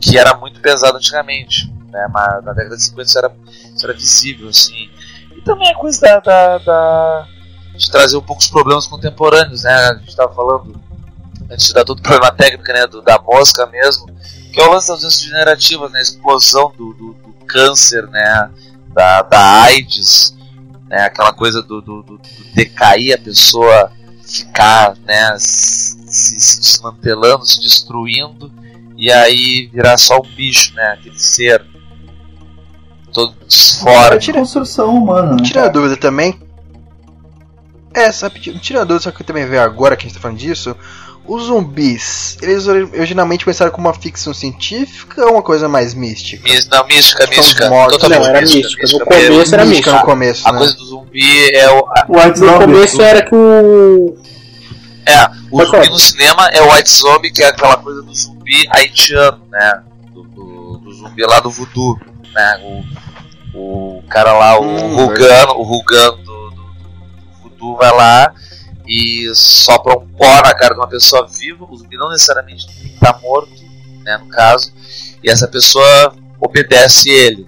que era muito pesado antigamente, né, mas na década de 50 isso era, isso era visível, assim. E também a coisa da, da, da de trazer um pouco os problemas contemporâneos, né, a gente estava falando antes de dar todo o problema técnico, né, do, da mosca mesmo, que é o lance das doenças degenerativas, né, a explosão do, do, do câncer, né, da, da AIDS, né, aquela coisa do, do, do, decair, a pessoa ficar né, se, se desmantelando, se destruindo, e aí virar só um bicho, né, aquele ser todo disforme. de construção humana, né? Tira a dúvida também. É, rapidinho, tira a dúvida, só que eu também vejo agora que a gente tá falando disso. Os zumbis, eles originalmente começaram como uma ficção científica ou uma coisa mais mística? Mis- Não, mística, São mística. mortos. Totalmente Não, era mística, mística. No começo era mística mística. no começo, A né? coisa do zumbi é o. a- White No começo era que o. É, o Pode zumbi falar. no cinema é o White Zombie, que é aquela coisa do zumbi haitiano, né? Do, do, do zumbi lá do voodoo, né? O, o cara lá, o Hum, Rugano, o Rugano do, do, do voodoo vai lá e sopra um pó na cara de uma pessoa viva. Não necessariamente estar morto, né? No caso, e essa pessoa obedece ele.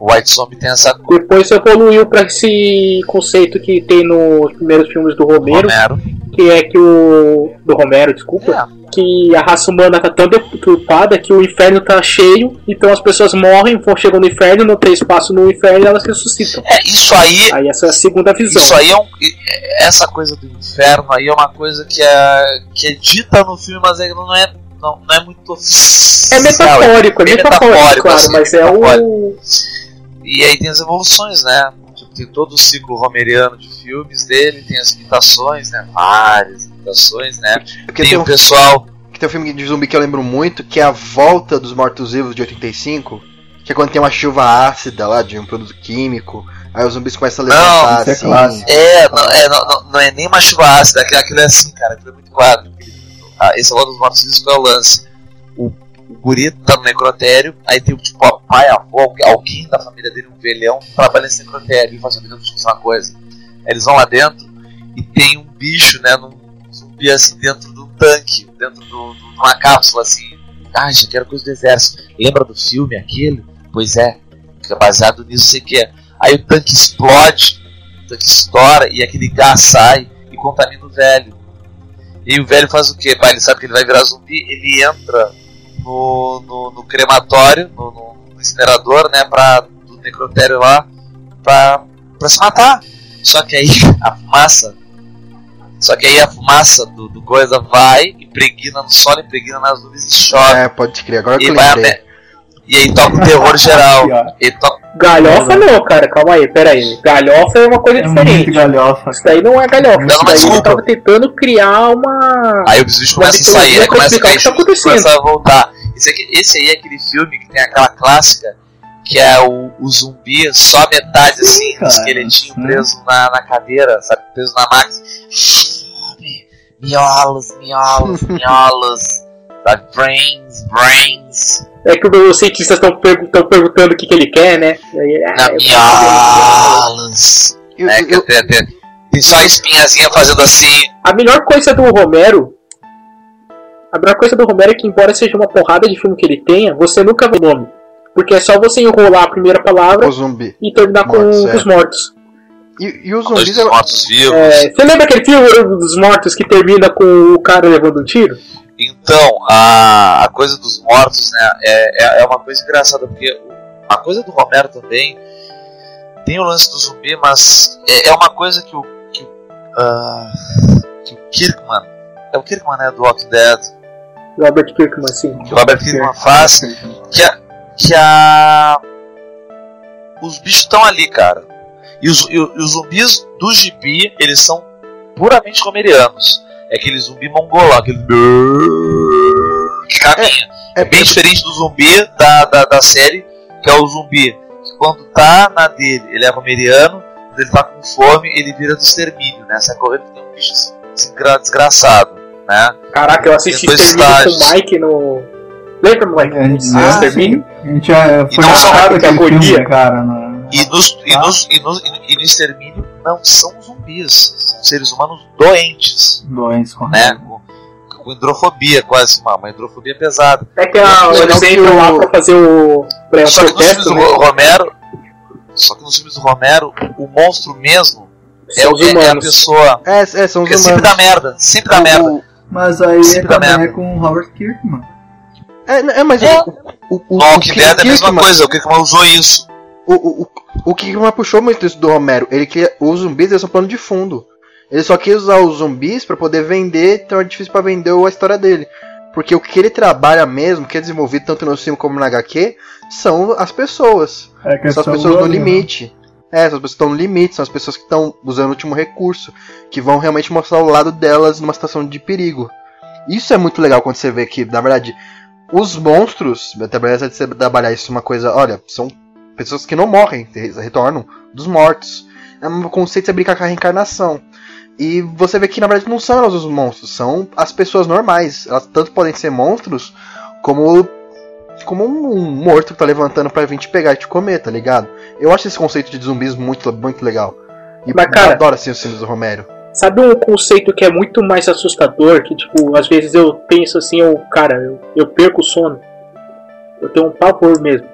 O White Zombie tem essa coisa. Depois evoluiu pra esse conceito que tem nos primeiros filmes do Romero, Romero. que é que o. Do Romero, desculpa. É. Que a raça humana tá tão deturpada que o inferno tá cheio, então as pessoas morrem, vão chegam no inferno, não tem espaço no inferno e elas ressuscitam. É, isso aí Aí essa é a segunda visão. Isso aí é um. Essa coisa do inferno aí é uma coisa que é, que é dita no filme, mas não é, não, não é muito oficial. É metafórico, é bem metafórico, claro, assim, mas é metafórico. o. E aí tem as evoluções, né? Tipo, tem todo o ciclo romeriano de filmes dele, tem as imitações, né? Várias imitações, né? Porque Tem tem, o um, pessoal. que tem um filme de zumbi que eu lembro muito, que é A Volta dos Mortos-Vivos de 85, que é quando tem uma chuva ácida lá de um produto químico, aí os zumbis começam a Não, levantar isso é assim. clássico. É, não é, não, não- não é nem uma chuva ácida, aquilo, aquilo é assim, cara, aquilo é muito claro. Ah, esse é o dos mortos vivos qual é o lance. Guri tá no necrotério, aí tem tipo, o pai, avô, alguém- da família dele, um velhão, que trabalha nesse necrotério e faz a vida de uma coisa. Aí eles vão lá dentro e tem um bicho, né, num zumbi assim dentro do tanque, dentro do, de uma cápsula assim. Ah, aqui era coisa do exército. Lembra do filme aquele? Pois é, é baseado nisso, sei que é. Aí o tanque explode, o tanque estoura e aquele gás sai e contamina o velho. E o velho faz o quê? Pá, ele sabe que ele vai virar zumbi, ele entra no, no, no crematório, no, no- no incinerador, né, pra, do necrotério lá, pra, pra se matar. Só que aí a fumaça. Só que aí a fumaça do, do coisa vai, impregna no solo, impregna nas nuvens e chove. É, pode crer, agora que eu lembrei. E aí toca o terror geral. Ele toca Galhofa não, cara, calma aí, pera aí. Galhofa é uma coisa É muito diferente. galhofa. Isso daí não é galhofa, Não, isso mas daí desculpa. tava tentando criar uma. Aí os bichos começam a sair, aí começa a cair tá começa a voltar. Esse, aqui, esse aí é aquele filme que tem aquela clássica que é o, o zumbi, só metade Sim, assim, do cara, esqueletinho sim. preso na, na cadeira, sabe? Preso na máquina. Miolos, miolos, miolos. Sabe? Brains, brains. É que os cientistas estão perguntando, perguntando o que, que ele quer, né? Aí, Na ah. Eu- É, que eu- tem, tem, tem só a espinhazinha fazendo assim. A melhor coisa do Romero. A melhor coisa do Romero é que, embora seja uma porrada de filme que ele tenha, você nunca vê o nome. Porque é só você enrolar a primeira palavra o zumbi. e terminar Mortos, com é. os mortos. E, e os zumbis. eu- mortos vivos. É, você lembra aquele filme dos mortos que termina com o cara levando um tiro? Então, a, a coisa dos mortos, né, é, é, é uma coisa engraçada, porque a coisa do Romero também tem o lance do zumbi, mas é, é uma coisa que o, que, o, ah, que o Kirkman, é o Kirkman, né, do Walking Dead, Robert Kirkman, sim. que o Robert Kirkman faz, que a, que a os bichos estão ali, cara. E os, e os zumbis do gibi, eles são puramente romerianos. É aquele zumbi mongolão, aquele que caminha. É, É bem diferente do zumbi da, da, da série, que é o zumbi que quando tá na dele, ele é romeriano, quando ele tá com fome, ele vira do extermínio, né? Sai correndo que tem um bicho desgra- desgraçado, né? Caraca, eu assisti Extermínio com o Mike no. Lembra, Mike? A gente, Ah, ah, Extermínio? a gente já foi não só que agonia. filme, cara. na- E, nos, e, Ah. nos, e, nos, e no extermínio não são zumbis, são seres humanos doentes, Doentes, com né? Com, com hidrofobia, quase uma, uma hidrofobia pesada. É que a, eles entram lá pra fazer o. Pra Só que nos filmes do né? Ro- Romero, só que nos filmes do Romero, o monstro mesmo é, é, é a pessoa. É, é, são os Porque sempre dá merda, sempre dá merda. Mas aí Sempre dá também é merda. com o Robert Kirkman. É, é, mas É. o, o, o, O o, Walking Dead é a mesma coisa, o Kirkman usou isso. O, o, o, o Kirkman puxou muito isso do Romero. Ele queria, os zumbis eles são plano de fundo. Ele só quis usar os zumbis pra poder vender, então é difícil pra vender a história dele. Porque o que ele trabalha mesmo, que é desenvolvido tanto no filme como na HQ, são as pessoas. É São as questão pessoas no ano, limite. É, são as pessoas que estão no limite, são as pessoas que estão usando o último recurso, que vão realmente mostrar o lado delas numa situação de perigo. Isso é muito legal quando você vê que, na verdade, os monstros, até de você trabalhar isso uma coisa, olha, são pessoas que não morrem, re- retornam dos mortos. É um conceito de brincar com a reencarnação. E você vê que na verdade não são elas os monstros, são as pessoas normais. Elas tanto podem ser monstros como como um, um morto que tá levantando pra vir te pegar e te comer, tá ligado? Eu acho esse conceito de zumbis muito, muito legal. E Mas, cara- eu adoro assim os filmes do Romero. Sabe um conceito que é muito mais assustador? Que, tipo, às vezes eu penso assim, eu, cara, eu, eu perco o sono. Eu tenho um pavor mesmo.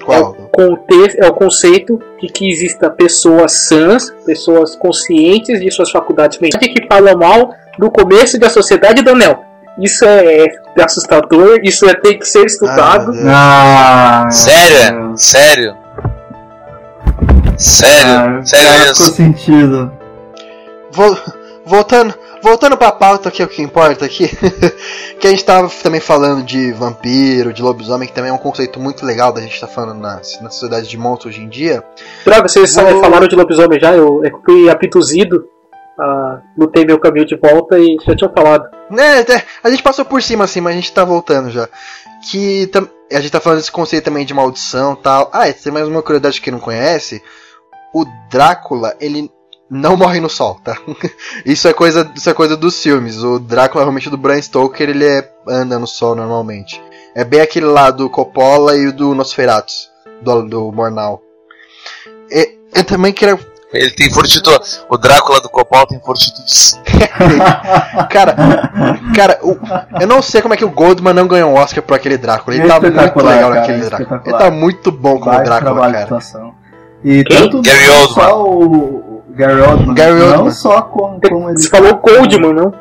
É Qual? o, conte- é o conceito de que exista pessoas sãs, pessoas conscientes de suas faculdades mentais, que falam mal do começo da sociedade do Anel. Isso é, é assustador, isso é, tem que ser estudado. Ah. Ah, Sério? Sério? Sério? Ah, Sério isso? ficou sentido. Vol- voltando, voltando pra pauta aqui, o que importa aqui, que a gente tava também falando de vampiro, de lobisomem, que também é um conceito muito legal da gente estar falando na, na sociedade de monstros hoje em dia. Droga, vocês Vou- eh, falaram de lobisomem já, eu, fui abduzido, ah, lutei meu caminho de volta e já tinham falado. Né, a gente passou por cima assim, mas a gente tá voltando já. Que a gente tá falando desse conceito também de maldição e tal. Ah, tem mais uma curiosidade que quem não conhece. O Drácula, ele não morre no sol, tá? Isso é coisa, isso é coisa dos filmes. O Drácula realmente do Bram Stoker, ele é, anda no sol normalmente. É bem aquele lá do Coppola e o do Nosferatus, do, do Mornal. E, eu também queria Ele tem fortitude. O Drácula do Copal tem fortitude 5. Cara, cara, o- eu não sei como é que o Goldman não ganhou um Oscar por aquele Drácula. Ele É tá muito espetacular, legal cara, naquele é Drácula. Ele tá muito bom como Drácula, cara. E tanto Gary Oldman. só o Gary Oldman, Gary não Oldman. só como, como ele Você falou Coldman, não?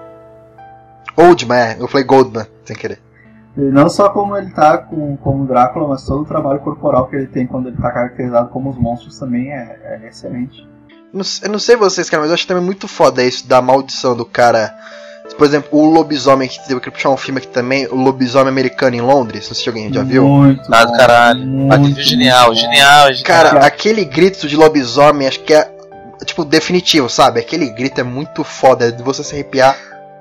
Oldman, é, eu falei Goldman, sem querer. não só como ele tá com como Drácula, mas todo o trabalho corporal que ele tem quando ele tá caracterizado como os monstros também é, é excelente. Não Eu não sei vocês, cara, mas eu acho também muito foda isso da maldição do cara. Por exemplo, o lobisomem que teve que puxar um filme aqui também, o lobisomem americano em Londres, não sei se alguém já viu. Muito Ah, bom, caralho. muito é genial, genial, genial. Cara, aquele grito de lobisomem, acho que é, tipo, definitivo, sabe? Aquele grito é muito foda, é de você se arrepiar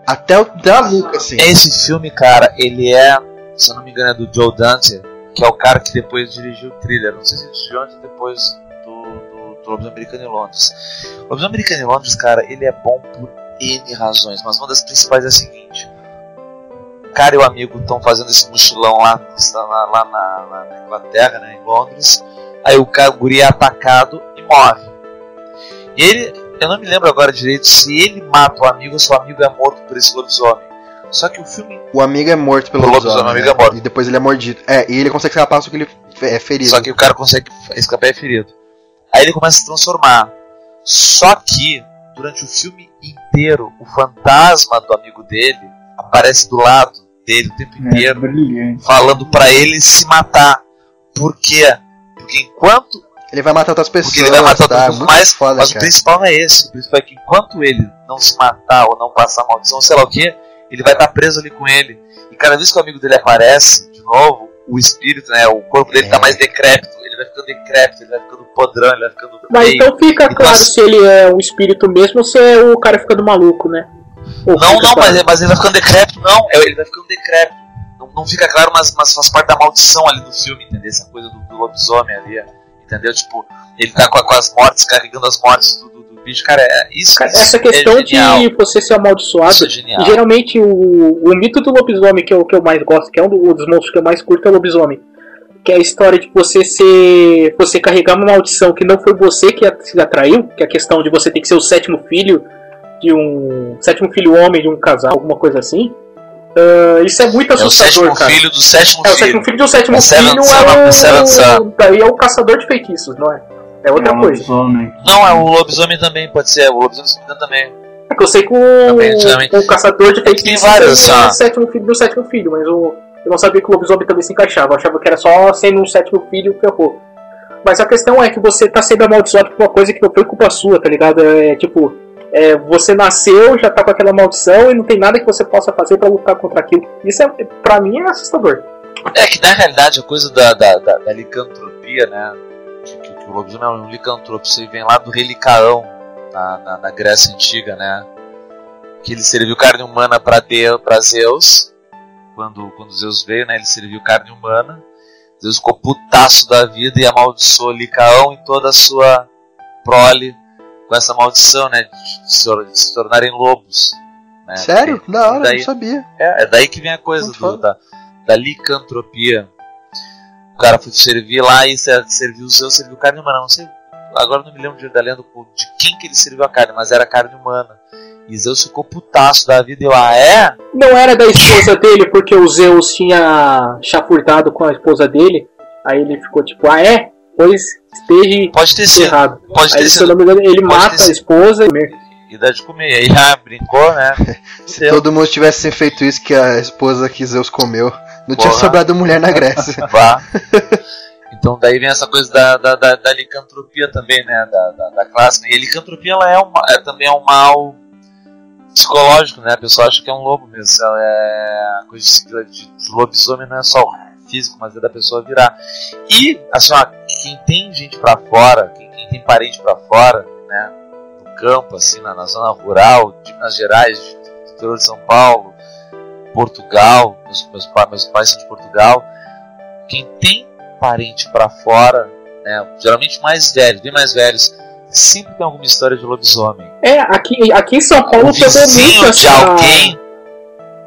até, o, até a nuca, assim. Esse filme, cara, ele é, se eu não me engano, é do Joe Dante, que é o cara que depois dirigiu o thriller. Não sei se ele dirigiu antes ou depois do, do, do Lobisomem Americano em Londres. O Lobisomem Americano em Londres, cara, ele é bom por N razões, mas uma das principais é a seguinte. O cara e o amigo estão fazendo esse mochilão lá, lá, lá na- na Inglaterra, né, em Londres. Aí o cara, o guri é atacado e morre. E ele, eu não me lembro agora direito se ele mata o amigo ou se o amigo é morto por esse lobisomem. Só que o filme O amigo é morto pelo lobisomem, lobisomem, o amigo né? é morto. E depois ele é mordido. É, e ele consegue escapar só que ele fe- é ferido. Só que o cara consegue escapar e é ferido. Aí ele começa a se transformar. Só que, durante o filme inteiro, o fantasma do amigo dele aparece do lado dele o tempo É inteiro, brilhante. falando pra ele se matar. Por quê? Porque enquanto. Ele vai matar outras pessoas, Porque ele vai matar tá? Muito mas, foda, mas o cara. principal não é esse. O principal é que enquanto ele não se matar ou não passar a maldição, sei lá o que, ele vai estar preso ali com ele. E cada vez que o amigo dele aparece, de novo, o espírito, né, o corpo dele tá É. mais decrépito. Ele vai ficando decrépito, ele vai ficando podrão, ele vai ficando Mas então fica Então, claro assim- se ele é um espírito mesmo ou se é o cara ficando maluco, né? Ou Não, fica não, claro? mas, mas ele vai ficando decrépito, não. é, Ele vai ficando decrépito. Não, não fica claro, mas, mas faz parte da maldição ali do filme, entendeu? Essa coisa do, do lobisomem ali, entendeu? Tipo, ele tá com, com as mortes, carregando as mortes do, do, do bicho. Cara, é, isso, Cara, isso Essa questão é de você ser amaldiçoado. É genial. Geralmente o, o mito do lobisomem, que é o que eu mais gosto, que é um do- dos monstros que eu mais curto, é o lobisomem. Que é a história de você ser. você carregar uma maldição que não foi você que a- se atraiu, que é a questão de você ter que ser o sétimo filho de um. sétimo filho homem de um casal, alguma coisa assim. Ah, isso é muito É o assustador, sétimo cara. filho do sétimo É, o filho. sétimo filho de um sétimo É seven filho son, é é seven o. Daí é o caçador de feitiços, não é? É outra É coisa. lobisomem. Não, é o lobisomem também, pode ser. O lobisomem também. É que eu sei que Também, o, antigamente. o caçador de Tem feitiços vários, é ah. o sétimo filho do sétimo filho, mas o, eu não sabia que o lobisomem também se encaixava. Eu achava que era só sendo um sétimo filho que errou. Mas a questão é que você tá sendo amaldiçoado por uma coisa que não foi culpa sua, tá ligado? É tipo, é, você nasceu, já tá com aquela maldição e não tem nada que você possa fazer para lutar contra aquilo. Isso é, para mim é assustador. É que na realidade a coisa da, da, da, da licantropia, né? Que, que, que, o lobisomem é um licantropo, aí vem lá do relicaão na, na, na Grécia Antiga, né? Que ele serviu carne humana para Zeus, quando, quando Zeus veio, né? Ele serviu carne humana. Zeus ficou putaço da vida e amaldiçoou Licaão e toda a sua prole com essa maldição, né? De se, de se tornarem lobos. Né? Sério? Da hora, daí, não sabia. É, é daí que vem a coisa do, da, da licantropia. O cara foi servir lá e serviu o Zeus, serviu carne humana. Não sei, agora não me lembro de, da lenda de quem que ele serviu a carne, mas era carne humana. E Zeus ficou putaço da vida e eu, ah, é? Não era da esposa dele, porque o Zeus tinha chafurdado com a esposa dele. Aí ele ficou tipo, ah, é? Pois esteja Pode ter sido. errado. Pode ter Aí, se sido. eu não me engano, ele Pode mata a esposa e comer. E dá de comer. Aí já brincou, né? Se Deu. todo mundo tivesse feito isso que a esposa que Zeus comeu, não tinha Porra. sobrado mulher na Grécia. Vá. Então daí vem essa coisa da, da, da, da licantropia também, né? Da, da, da clássica. E a licantropia ela é, uma, é também é um mal psicológico, né? A pessoa acha que é um lobo mesmo. Ela é a coisa de, de, lobisomem não é só físico, mas é da pessoa virar. E, assim, ó, quem tem gente pra fora, quem, quem tem parente pra fora, né? No campo, assim, na, na zona rural, de Minas Gerais, de, do interior de São Paulo, Portugal, meus, meus, pais, meus pais são de Portugal. Quem tem parente pra fora, né? Geralmente mais velhos, bem mais velhos, sempre tem alguma história de lobisomem. É, aqui, aqui em São Paulo O pegou muito vizinho de essa. alguém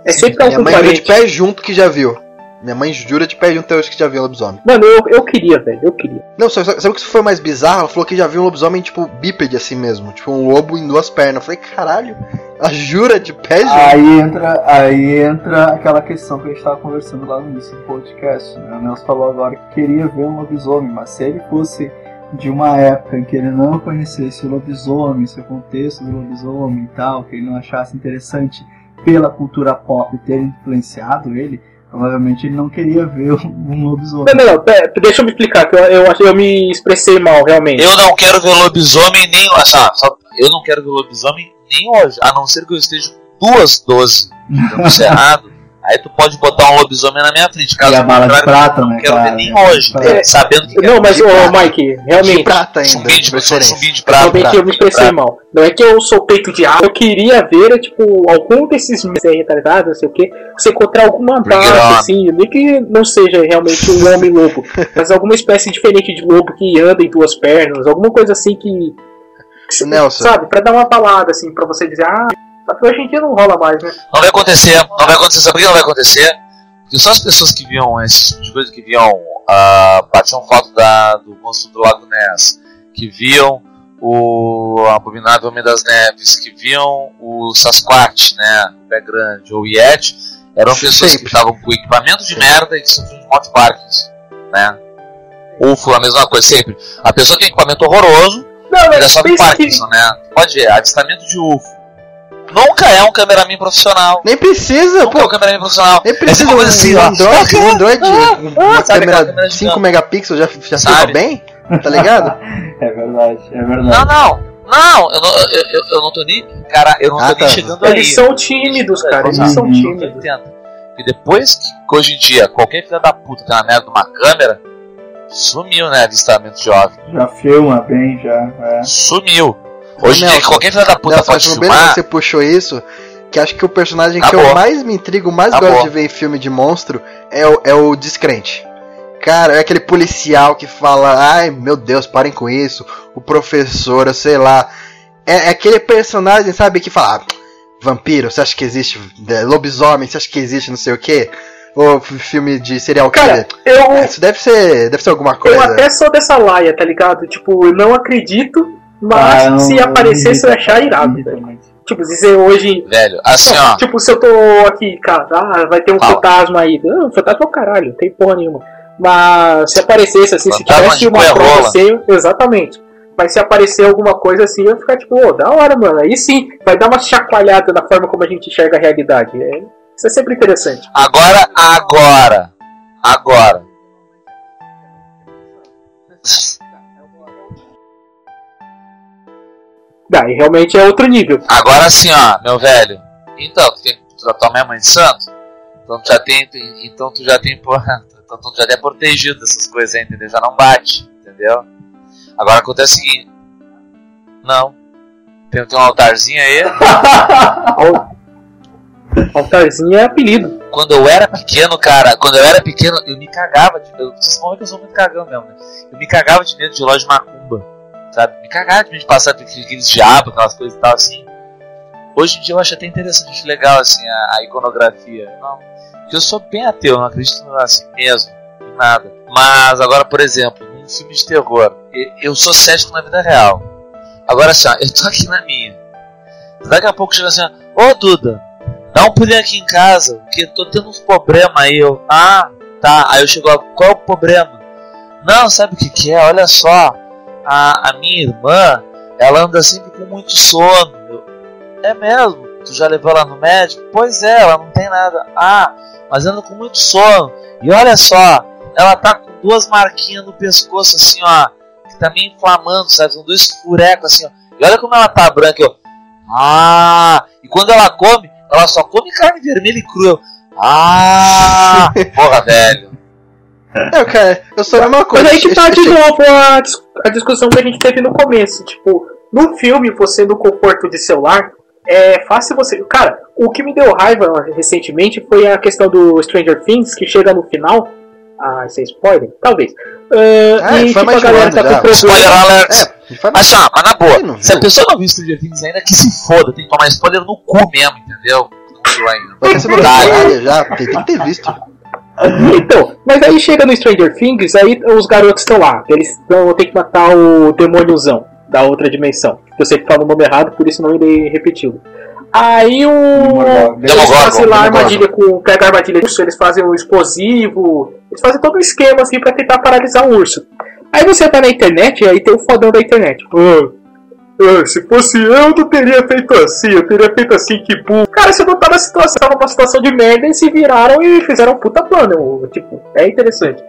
É sempre Minha algum mãe jura de parente. pé junto que já viu. Minha mãe jura de pé junto até hoje que já viu um lobisomem. Mano, eu, eu queria, velho, eu queria. Não, sabe, sabe o que foi mais bizarro? Ela falou que já viu um lobisomem, tipo, bípede assim mesmo. Tipo, um lobo em duas pernas. Eu falei, caralho, ela jura de pé junto? Aí entra, aí entra aquela questão que a gente tava conversando lá no início do podcast. Né? O Nelson falou agora que queria ver um lobisomem, mas se ele fosse de uma época em que ele não conhecesse o lobisomem, seu contexto do lobisomem e tal, que ele não achasse interessante pela cultura pop ter influenciado ele, provavelmente ele não queria ver um lobisomem. Não, não, deixa eu me explicar, que eu, eu, eu me expressei mal, realmente. Eu não quero ver lobisomem nem. Ah, só- eu não quero ver lobisomem nem hoje, a não ser que eu esteja com duas 12 no cerrado. Aí tu pode botar um lobisomem na minha frente. Caso E a bala de contrário, prata, eu não né, quero ver cara? nem hoje, É. sabendo que Não, mas, de ô, prata. Mike, De realmente, prata ainda, chumbinho de de, chumbinho de prata. realmente eu me expressei prata. mal. Não é que eu sou peito de aço, eu queria ver, tipo, algum desses meses aí retardados, não sei o que, você encontrar alguma on. assim, nem que não seja realmente um homem-lobo, mas alguma espécie diferente de lobo que anda em duas pernas, alguma coisa assim que. que Nelson. Sabe, pra dar uma balada, assim, pra você dizer, ah, só que hoje em dia não rola mais, né? Não vai acontecer, não vai acontecer. Sabe por que não vai acontecer? Porque só as pessoas que viam esse tipo de coisa, que viam, ah, batiam foto da, do monstro do Lago Ness, que viam o Abominável Homem das Neves, que viam o Sasquatch, né, o Pé Grande, ou o Yeti, eram pessoas Sempre. que estavam com equipamento de merda e que sofriam de de Parkinson, né. UFO, a mesma coisa, sempre. A pessoa tem equipamento horroroso, Não, ele é só de pensa que. Parkinson, né. Pode ver, avistamento de UFO. Nunca é um cameraman profissional. Nem precisa, Nunca é um pô. cameraman profissional. Nem É precisa um, uma coisa assim, um. Android, um Android com uma Sabe aquela câmera câmera 5 gigante? megapixels já, já Sabe? bem? Tá ligado? É verdade, é verdade. Não, não. Não, eu não, eu, eu, eu não tô nem. Cara, eu não tô Ah, nem tá. chegando aí. Eles são tímidos, cara, eles são tímidos. Entendo. E depois que hoje em dia qualquer filha da puta tem uma merda de uma câmera, sumiu, né? Avistamento de OVNI. Já filma bem, já. É. Sumiu. Hoje em dia qualquer filha da puta Nelson, pode achando bem que filmar. você puxou isso, que acho que o personagem que eu mais me intrigo, mais Acabou. gosto de ver em filme de monstro é o, é o descrente. Cara, é aquele policial que fala, ai meu Deus, parem com isso. O professor, eu sei lá. É, é aquele personagem, sabe, que fala, ah, vampiro, você acha que existe? É, Lobisomem, você acha que existe não sei o quê? Ou filme de serial killer. Cara, eu, É, isso deve ser, deve ser alguma eu coisa. até sou dessa laia, tá ligado? Tipo, eu não acredito, mas Ah, se aparecesse eu ia achar irado, velho. Tipo, dizer hoje. Velho, assim ó. tipo, se eu tô aqui, cara, ah, vai ter um Fala. fantasma aí. Não, fantasma é o caralho, não tem porra nenhuma. Mas se aparecesse assim, se Fantasma tivesse de uma prova assim, exatamente. Mas se aparecer alguma coisa assim, eu ia ficar tipo, ô, da hora, mano. Aí sim, vai dar uma chacoalhada na forma como a gente enxerga a realidade. É, isso é sempre interessante. Agora, agora. Agora. Daí realmente é outro nível. Agora assim, ó, meu velho. Então, tu, quer, tu tua mãe é mãe de santo? Então tu já tem. Então tu já tem. Então tu já é protegido dessas coisas aí, entendeu? Já não bate, entendeu? Agora acontece o seguinte. Não. Tem, tem um altarzinho aí. Al- Altarzinho é apelido. Quando eu era pequeno, cara, quando eu era pequeno, eu me cagava de medo. Vocês vão ver que eu sou muito cagão mesmo, né? Eu me cagava de medo de loja de macumba, sabe? Me cagava de de passar por aqueles diabos, aquelas coisas e tal, assim. Hoje em dia eu acho até interessante, legal, assim, a, a iconografia. Não, porque eu sou bem ateu, eu não acredito assim mesmo, em nada. Mas agora, por exemplo, num filme de terror, eu sou cético na vida real. Agora, assim, ó, eu tô aqui na minha. Daqui a pouco chega assim, ó, ô Duda, dá um pulinho aqui em casa, porque tô tendo uns problemas aí. Eu, ah, tá. Aí eu chego lá, qual é o problema? Não, sabe o que que é? Olha só, a, a minha irmã, ela anda sempre com muito sono. Eu, é mesmo? Tu já levou ela no médico? Pois é, ela não tem nada. Ah, mas anda com muito sono. E olha só, ela tá com duas marquinhas no pescoço, assim, ó, que tá meio inflamando, sabe? São dois furecos, assim, ó. E olha como ela tá branca, eu. Ah, e quando ela come, ela só come carne vermelha e crua. Ah, porra, velho. Não, cara, eu sou a mesma Mas coisa. aí que tá de novo a, dis- a discussão que a gente teve no começo. Tipo, no filme, você no conforto de celular, é fácil você. Cara, o que me deu raiva recentemente foi a questão do Stranger Things, que chega no final. Ah, sem spoiler? Talvez. Ah, É, e foi tipo, mais a galera tá já. com. Spoiler alert. É, Mas, ó, mas na boa, se a pessoa não viu Stranger Things ainda, que se foda, tem que tomar spoiler no cu mesmo, entendeu? Não viu ainda. Já, tem que ter visto. Então, mas aí chega no Stranger Things, aí os garotos estão lá. Eles vão ter que matar o demôniozão da outra dimensão. Eu sempre falo o nome errado, por isso não irei repeti-lo. Aí o. Demogorgon. Eles fazem lá a armadilha com. Pega a armadilha do urso, eles fazem o explosivo. Eles fazem todo um esquema assim pra tentar paralisar o urso. Aí você tá na internet e aí tem o fodão da internet. Ah, se fosse eu, não teria feito assim, eu teria feito assim, que burro. Cara, você não tá na situação, tava numa situação de merda e se viraram e fizeram um puta plano. Tipo, é interessante.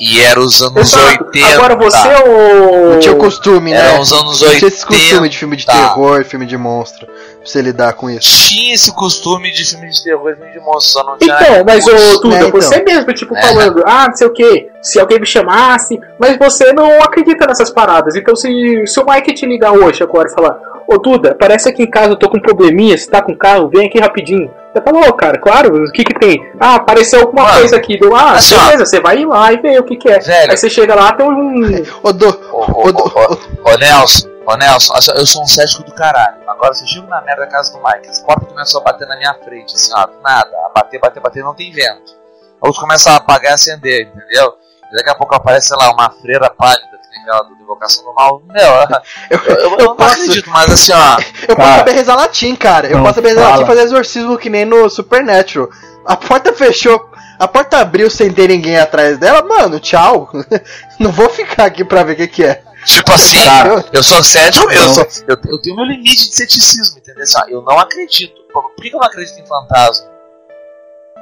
E era os anos Exato. 80. Agora você é o. Não tinha o costume, né? Era os anos Não tinha esse 80. costume de filme de terror, filme de monstro, você lidar com isso. Tinha esse costume de filme de terror e filme de monstro, só não tinha. Então, mas ô Duda, É, então. você mesmo, tipo, É. falando, ah, não sei o que, se alguém me chamasse, mas você não acredita nessas paradas. Então, se, se o Mike te ligar hoje agora e falar, ô Duda, parece aqui em casa eu tô com um probleminha, você tá com carro, vem aqui rapidinho. Você fala, ô cara, claro, o que que tem? Ah, apareceu alguma Mano, coisa aqui. Deu, ah, assim, ó. beleza, você vai lá e ver o que que é. Velho. Aí você chega lá, tem um. Ô, Do, Ô, ô, ô, ô, Do, ô, ô, Nelson, ô Nelson, eu sou um cético do caralho. Agora, se eu chego na merda da casa do Mike, as portas começam a bater na minha frente, assim, ó, do nada, a bater, bater, bater, não tem vento. Outros começam a apagar e acender, entendeu? E daqui a pouco aparece, sei lá, uma freira pálida, que tem aquela do Invocação do Mal. Meu, eu, eu, eu, eu não posso- acredito, mas assim, ó, eu posso Cara. saber rezar latim, cara. Eu posso saber rezar fala. latim e fazer exorcismo que nem no Supernatural. A porta fechou, a porta abriu sem ter ninguém atrás dela, mano, tchau. Não vou ficar aqui pra ver o que, que é. Tipo assim, Cara, eu sou cético, eu, sou, eu, eu tenho meu limite de ceticismo, entendeu? Assim, eu não acredito. Por, que eu não acredito em fantasma?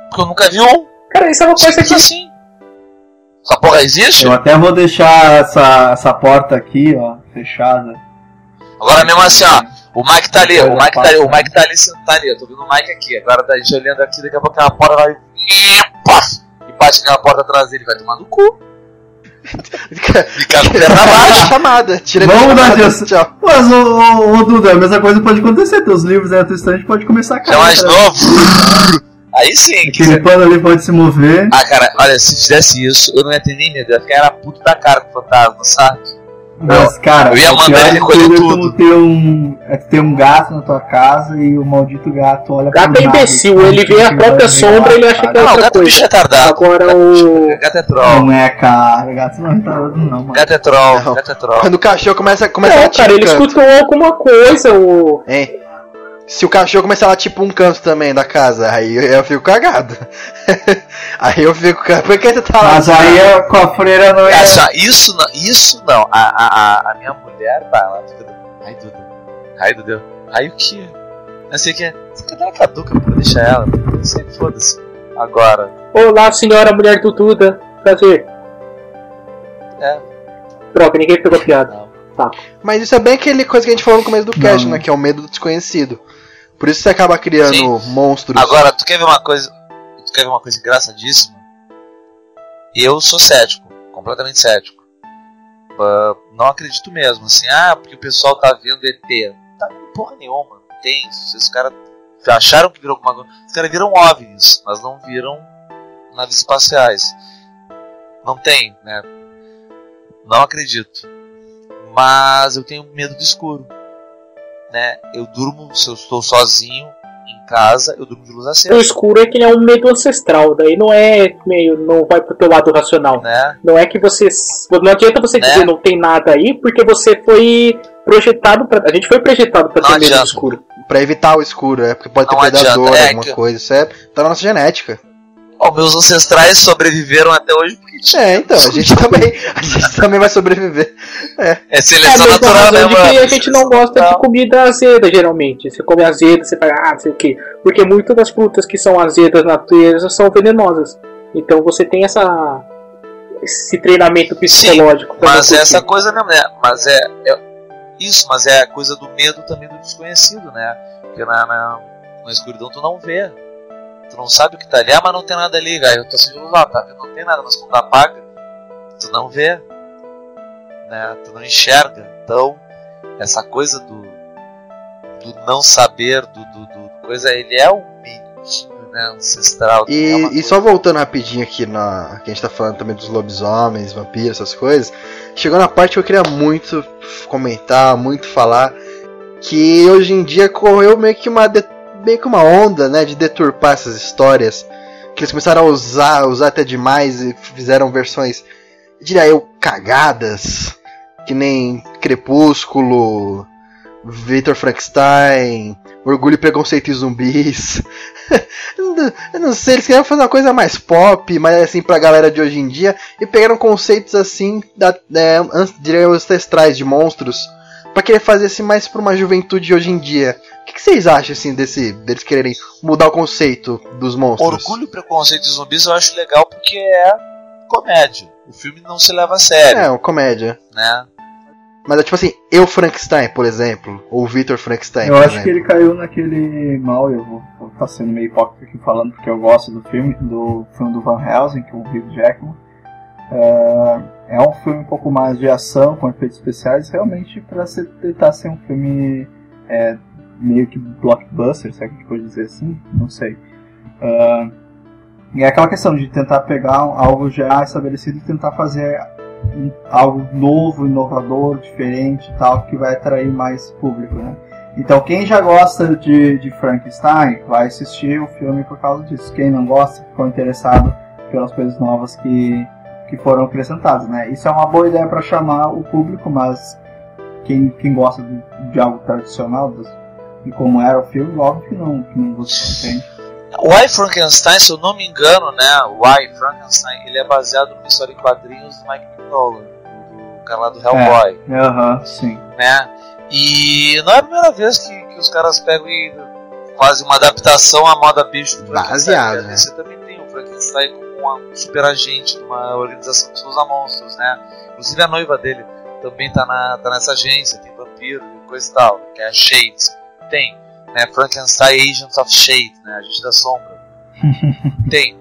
Porque eu nunca vi um. Cara, isso é uma coisa Simples que. assim. Essa porra existe? Eu até vou deixar essa, essa porta aqui, ó, fechada. Agora mesmo assim, ó. O Mike tá ali, o Mike tá ali, o. Mike tá ali sentado ali. Eu tô vendo o Mike aqui. Agora a gente olhando aqui, daqui a pouco aquela porta vai. E bate aquela porta atrás dele, vai tomar no cu. Pra baixo. chamada. Tira Vamos da dar disso. Tchau. Mas, ô, ô, ô, Duda, a mesma coisa pode acontecer. Teus livros aí na tua estante pode começar a é mais né? novo. Aí sim. que Aquele você- pano ali pode se mover. Ah, cara, olha, se fizesse isso, eu não ia ter nem medo. Eu ia ficar era puto da cara com o fantasma, sabe? Mas, cara, eu ia o mandar ele de recolher tudo é ter um, é ter um gato na tua casa e o maldito gato olha Gato pro é nada, imbecil, assim, ele vê a própria sombra, ele acha que é Não, o outra gato coisa. bicho é retardado. Agora o. Gato é troll. Não é, cara. Gato não é retardado, não, mano. Gato é troll, Não. gato é troll. Quando o cachorro começa, começa a Não, latir cara, ele canto. escutou alguma coisa, o. Hein? Se o cachorro começar a latir pra um canto também da casa, aí eu, eu fico cagado. aí eu fico cagado. Por que tu tá lá? Mas aí é- com a freira não é. Essa, isso não, isso não. A, a, a, a minha mulher, vai ela fica. Ai, Duda. Ai, Duda. Ai, o que? Não sei o que. Você quer dar uma caduca pra deixar ela? Não sei, foda-se. Agora. Olá, senhora mulher do Duda. Prazer. É. Droga, ninguém pegou piada. Não. Tá. Mas isso é bem aquele coisa que a gente falou no começo do cast, Não. né? Que é o medo do desconhecido. Por isso você acaba criando Sim. monstros. Agora, tu quer ver uma coisa. Tu quer ver uma coisa engraçadíssima? Eu sou cético, completamente cético. Ah, não acredito mesmo, assim, ah, porque o pessoal tá vendo ET. Tá vendo porra nenhuma, não tem. isso. Os caras acharam que viram alguma coisa. Os caras viram OVNIs, mas não viram naves espaciais. Não tem, né? Não acredito. Mas eu tenho medo do escuro. Né? Eu durmo, se eu estou sozinho em casa, eu durmo de luz O acesa. escuro é que é um medo ancestral, daí não é meio. não vai pro teu lado racional. Né? Não é que você. Não adianta você Né? dizer não tem nada aí, porque você foi projetado pra. A gente foi projetado pra Não ter medo do adianta. escuro. Pra evitar o escuro, é porque pode ter Não predador, adianta, é alguma que- coisa. Isso é tá na nossa genética. Ó, meus ancestrais sobreviveram até hoje. É, então, a gente também. A gente também vai sobreviver. É É seleção mesma natural, né, razão de que mano? a gente não gosta de comida azeda, geralmente. Você come azeda, você fala, ah, não sei o quê. Porque muitas das frutas que são azedas na natureza são venenosas. Então você tem essa. esse treinamento psicológico. pra não Mas curtir. essa coisa mesmo, né? Mas é, é- Isso, mas é a coisa do medo também do desconhecido, né? Porque na, na, na escuridão tu não vê. Não sabe o que tá ali, ah, mas não tem nada ali, cara. Eu tô sem lá, tá vendo? Não tem nada, mas quando apaga, tu não vê. Né? Tu não enxerga. Então, essa coisa do, do não saber, do, do, do coisa, ele é um medinho, né? Ancestral. é E, uma e só voltando rapidinho aqui na. Que a gente tá falando também dos lobisomens, vampiros, essas coisas. Chegou na parte que eu queria muito comentar, muito falar. Que hoje em dia correu meio que uma, de- meio que uma onda, né? De deturpar essas histórias. Que eles começaram a usar, usar até demais e fizeram versões, diria eu, cagadas. Que nem Crepúsculo, Victor Frankenstein, Orgulho, Preconceito e Zumbis. Eu não sei, eles queriam fazer uma coisa mais pop, mais assim pra galera de hoje em dia, e pegaram conceitos assim, da, é, diria eu, ancestrais de monstros, pra querer fazer assim mais pra uma juventude de hoje em dia. O que, que vocês acham assim desse deles quererem mudar o conceito dos monstros? Orgulho, Preconceito e Zumbis eu acho legal porque é comédia. O filme não se leva a sério, É, uma comédia. né? Mas é tipo assim, eu Frankenstein, por exemplo, ou Victor Frankenstein, Eu por acho exemplo. que ele caiu naquele mal, eu vou vou tá sendo meio hipócrita aqui falando porque eu gosto do filme, do filme do Van Helsing, que é o Hugh Jackman. É, é um filme um pouco mais de ação, com efeitos especiais, realmente para tentar ser um filme é, meio que blockbuster, se é que a gente pode dizer assim, não sei. É, e é aquela questão de tentar pegar algo já estabelecido e tentar fazer algo novo, inovador, diferente tal, que vai atrair mais público, né? Então quem já gosta de, de Frankenstein vai assistir o filme por causa disso. Quem não gosta, ficou interessado pelas coisas novas que, que foram acrescentadas, né? Isso é uma boa ideia para chamar o público, mas quem, quem gosta de, de algo tradicional, dos- de como era o filme, óbvio que não, que não gostou, entende? O I Frankenstein, se eu não me engano, né? O I Frankenstein, ele é baseado numa história em quadrinhos do Mike Mignola, do cara lá do Hellboy, Aham, sim. né? E não é a primeira vez que, que os caras pegam e fazem uma adaptação à moda bicho do Frankenstein. Baseado, né? né? Você também tem o Frankenstein como um super agente de uma organização que usa monstros, né? Inclusive a noiva dele também tá, na, tá nessa agência, tem vampiro e coisa e tal, que é a Shades. Tem, né? Frankenstein Agents of Shade, né? Agente da sombra. tem.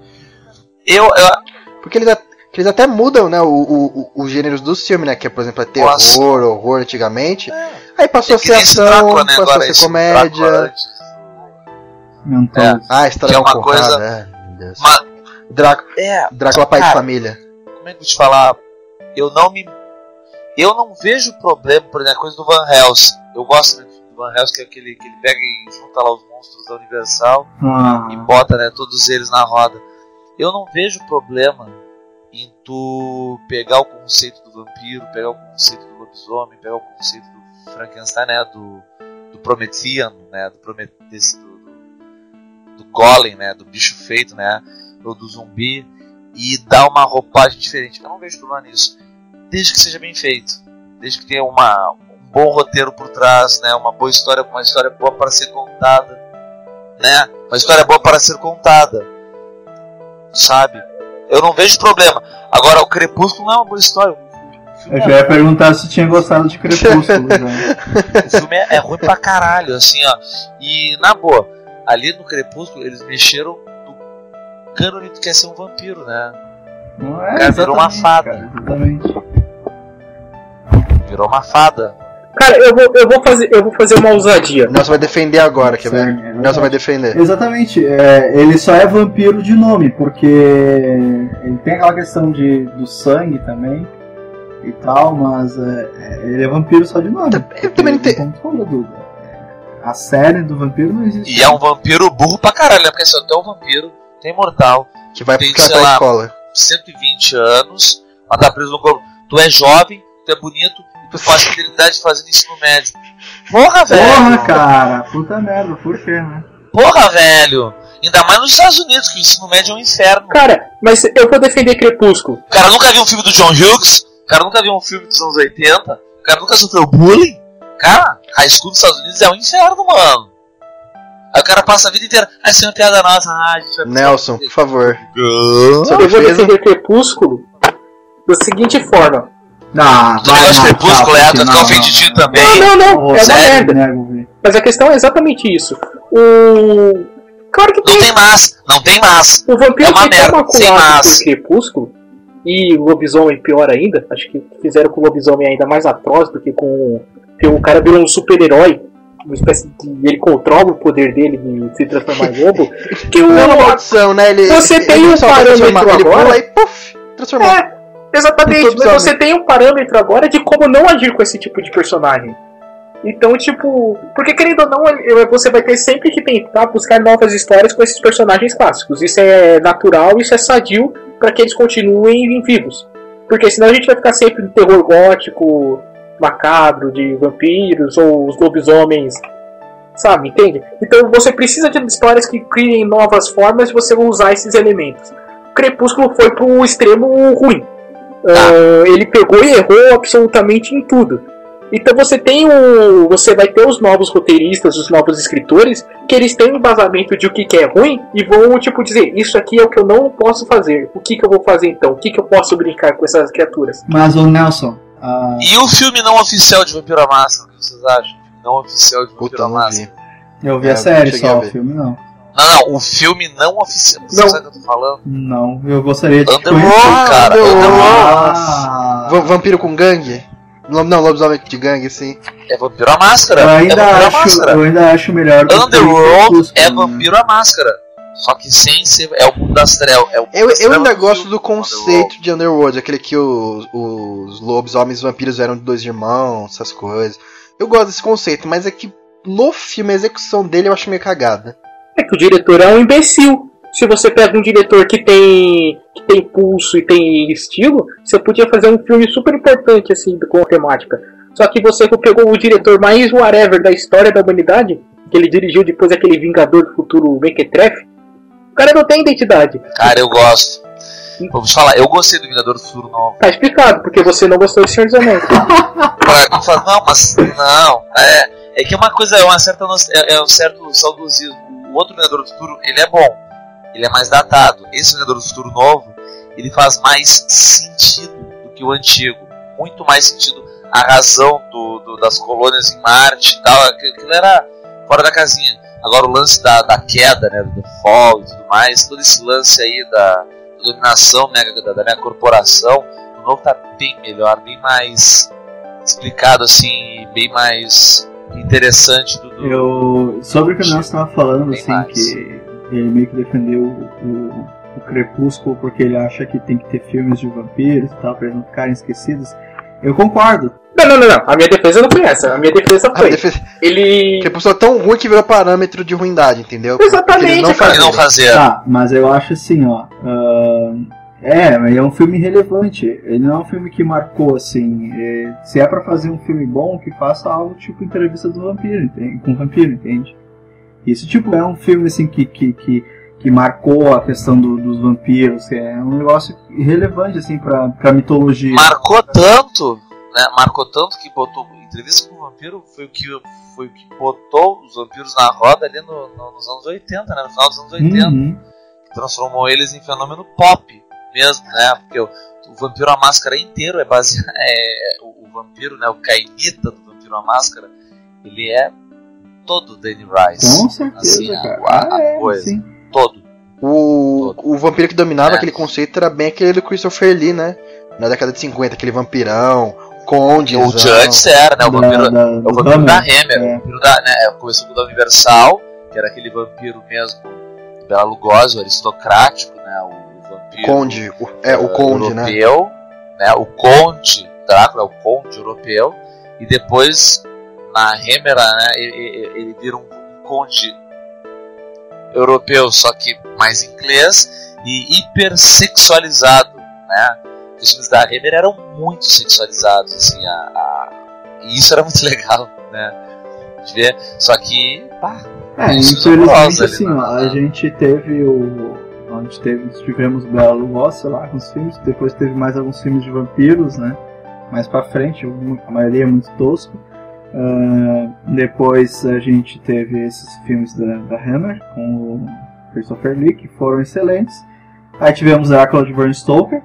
Eu, eu, Porque eles, eles até mudam, né, o, o, o- os gêneros dos filmes, né? Que é, por exemplo, é terror, Nossa. horror antigamente. é, Aí passou a que ser ação, Drácula, né? passou Agora a ser comédia. Mental. Ah, história Que é uma Conrado, coisa- é, Drácula, é, Drácula pai de família. como é que eu vou te falar? Eu não me. Eu não vejo problema, por exemplo, a coisa do Van Helsing. Eu gosto do filme do Van Helsing, que é aquele que ele pega e junta lá os monstros da Universal Ah, e bota né, todos eles na roda. Eu não vejo problema em tu pegar o conceito do vampiro, pegar o conceito do lobisomem, pegar o conceito do Frankenstein, né, do, do Promethean, né, do Prometheus, do, do, do Golem, né, do bicho feito, né, ou do zumbi, e dar uma roupagem diferente. Eu não vejo problema nisso, desde que seja bem feito, desde que tenha uma, um bom roteiro por trás, né, uma boa história, uma história boa para ser contada, né, uma história boa para ser contada, sabe? Eu não vejo problema. Agora, o Crepúsculo não é uma boa história. Eu já ia perguntar se tinha gostado de Crepúsculo. já. O filme é, é ruim pra caralho, assim, ó. E, na boa, ali no Crepúsculo, eles mexeram cânone do que é ser um vampiro, né? Não é, Cara, virou uma fada. cara, exatamente. Virou uma fada. Cara, eu vou, eu vou fazer, eu vou fazer uma ousadia. O Nelson vai defender agora, quer ver? É O Nelson vai defender. Exatamente, é, ele só é vampiro de nome, porque ele tem aquela questão de, do sangue também e tal, mas é, é, ele é vampiro só de nome. Eu também não tenho- tu A série do vampiro não existe. E é um vampiro burro pra caralho, né? Porque assim, até um vampiro tem mortal, Que vai Tem, pra sei lá. escola. 120 anos, mas tá preso no corpo. Tu é jovem, tu é bonito, e tu faz fidelidade fazendo ensino médio. Porra, velho! Porra, cara, puta merda, por quê, né? Porra, velho! Ainda mais nos Estados Unidos, que o ensino médio é um inferno. Cara, mas eu vou defender Crepúsculo. O cara nunca viu um filme do John Hughes, o cara nunca viu um filme dos anos 80, o cara nunca sofreu bullying. Cara, high school dos Estados Unidos é um inferno, mano. Aí o cara passa a vida inteira, ah, isso é uma piada nossa, ah, a gente vai Nelson, por favor. Não. Sua Eu vou defesa. defender Crepúsculo da seguinte forma. Ah, Tu negócio de crepúsculo é, tu vai ficar também. Não, não, não, é uma sério? merda. Né, Mas a questão é exatamente isso. O. Claro que Não tem. tem massa, não tem massa. O vampiro É uma que tá merda, sem maculado massa. por Crepúsculo. E o lobisomem pior ainda. Acho que fizeram com o lobisomem ainda mais atroz do que com. Porque o cara virou um super-herói. Uma espécie de. Ele controla o poder dele de se transformar em lobo. Que o. Não é maldição, né? Ele, Você tem um parâmetro agora? e puf, transformou. É, exatamente. Mas você tem um parâmetro agora de como não agir com esse tipo de personagem. Então, tipo, porque querendo ou não, você vai ter sempre que tentar buscar novas histórias com esses personagens clássicos. Isso é natural, isso é sadio para que eles continuem vivos. Porque senão a gente vai ficar sempre no terror gótico, macabro, de vampiros, ou os lobisomens, sabe, entende? Então você precisa de histórias que criem novas formas de você usar esses elementos. Crepúsculo foi pro extremo ruim. Ah, ele pegou e errou absolutamente em tudo. Então você tem o. Você vai ter os novos roteiristas, os novos escritores, que eles têm um embasamento de o que, que é ruim e vão, tipo, dizer, isso aqui é o que eu não posso fazer. O que, que eu vou fazer então? O que, que eu posso brincar com essas criaturas? Mas o Nelson, ah, E o filme não oficial de Vampiro à Máscara, o que vocês acham? Não oficial de não Máscara. eu vi É, a série a só, o filme não. Não, não, o filme não oficial. Você Não. sabe o que eu tô falando? Não, eu gostaria de Underworld, conhecer. cara. Underworld. Underworld. Ah, Va- Vampiro com gangue? Não, lobisomem de gangue, sim. É Vampiro à Máscara. eu é ainda, Vampiro à acho, Máscara. eu ainda acho melhor do que Underworld é né? Vampiro à Máscara. Só que sem ser. É o mundo das trevas. É o Eu, eu ainda do gosto do conceito de Underworld, aquele que os, os lobisomens e vampiros eram dois irmãos, essas coisas. Eu gosto desse conceito, mas é que no filme a execução dele eu acho meio cagada. É que o diretor é um imbecil. Se você pega um diretor que tem que tem pulso e tem estilo, você podia fazer um filme super importante assim com a temática. Só que você pegou o diretor mais whatever da história da humanidade, que ele dirigiu depois aquele Vingador do Futuro Mequetrefe. O cara não tem identidade. Cara, eu gosto. Te falar, eu gostei do Vingador do Futuro Novo. Tá explicado, porque você não gostou de Senhor dos Anéis. Não mas não. É, é que uma coisa é uma certa é, é um certo saudosismo. O outro Vingador do Futuro, ele é bom. Ele é mais datado. Esse Vingador do Futuro novo, ele faz mais sentido do que o antigo. Muito mais sentido. A razão do, do- das colônias em Marte e tal. aquilo era fora da casinha. Agora o lance da, da queda, né, do fall e tudo mais, todo esse lance aí da, da dominação mega, da, da mega corporação, o novo tá bem melhor, bem mais explicado assim, bem mais interessante do, do- Eu, sobre o que o Nelson estava falando, assim, mais. que ele meio que defendeu o, o, o Crepúsculo porque ele acha que tem que ter filmes de vampiros e tal, pra eles não ficarem esquecidos. Eu concordo. Não, não, não, não. A minha defesa não foi essa. A minha defesa A foi. defesa, Ele. que a pessoa é tão ruim que virou parâmetro de ruindade, entendeu? Exatamente, não cara. Ele não fazia. Tá, mas eu acho assim, ó. ahn, é, mas é um filme relevante. Ele não é um filme que marcou, assim. é, se é pra fazer um filme bom, que faça algo tipo entrevista do vampiro, entende? com o vampiro, entende? Isso, tipo, é um filme, assim, que, que, que, que marcou a questão do- dos vampiros. É um negócio relevante, assim, pra, pra mitologia. Marcou tanto, né? Marcou tanto que botou. Entrevista com o vampiro foi o que, foi o que botou os vampiros na roda ali no- no- nos anos 80, né? No final dos anos 80. Uhum. que transformou eles em fenômeno pop mesmo, né? Porque tu o Vampiro a Máscara inteiro é baseado. É, o, o vampiro, né? O Caimita do Vampiro a Máscara, ele é todo Danny Rice. Com certeza, Assim, a- a- a é, coisa. sim. Todo. O, o vampiro que dominava É. aquele conceito era bem aquele do Christopher Lee, né? Na década de 50, aquele vampirão, conde. O antes era, né? O Da- vampiro, da- é o do vampiro da Hammer. É. O vampiro da, né, começou com o da Universal, que era aquele vampiro mesmo, Bela Lugosi, o aristocrático, né? O vampiro. Conde, o- é, o eh, conde, né? europeu, né? O conde, Drácula, é o conde europeu, e depois na Hammer, né? Ele, ele- ele vira um, um conde europeu, só que mais inglês e hipersexualizado, né? Os filmes da Hammer eram muito sexualizados, assim, a, a- e isso era muito legal, né? De ver, só que, pá, É, infelizmente ali, assim, né? a gente teve o. A gente teve, tivemos Bela Lugosi lá com os filmes, depois teve mais alguns filmes de vampiros, né? Mais pra frente, a maioria é muito tosco. Ah, depois a gente teve esses filmes da, da Hammer com o Christopher Lee, que foram excelentes. Aí tivemos Drácula de Bram Stoker,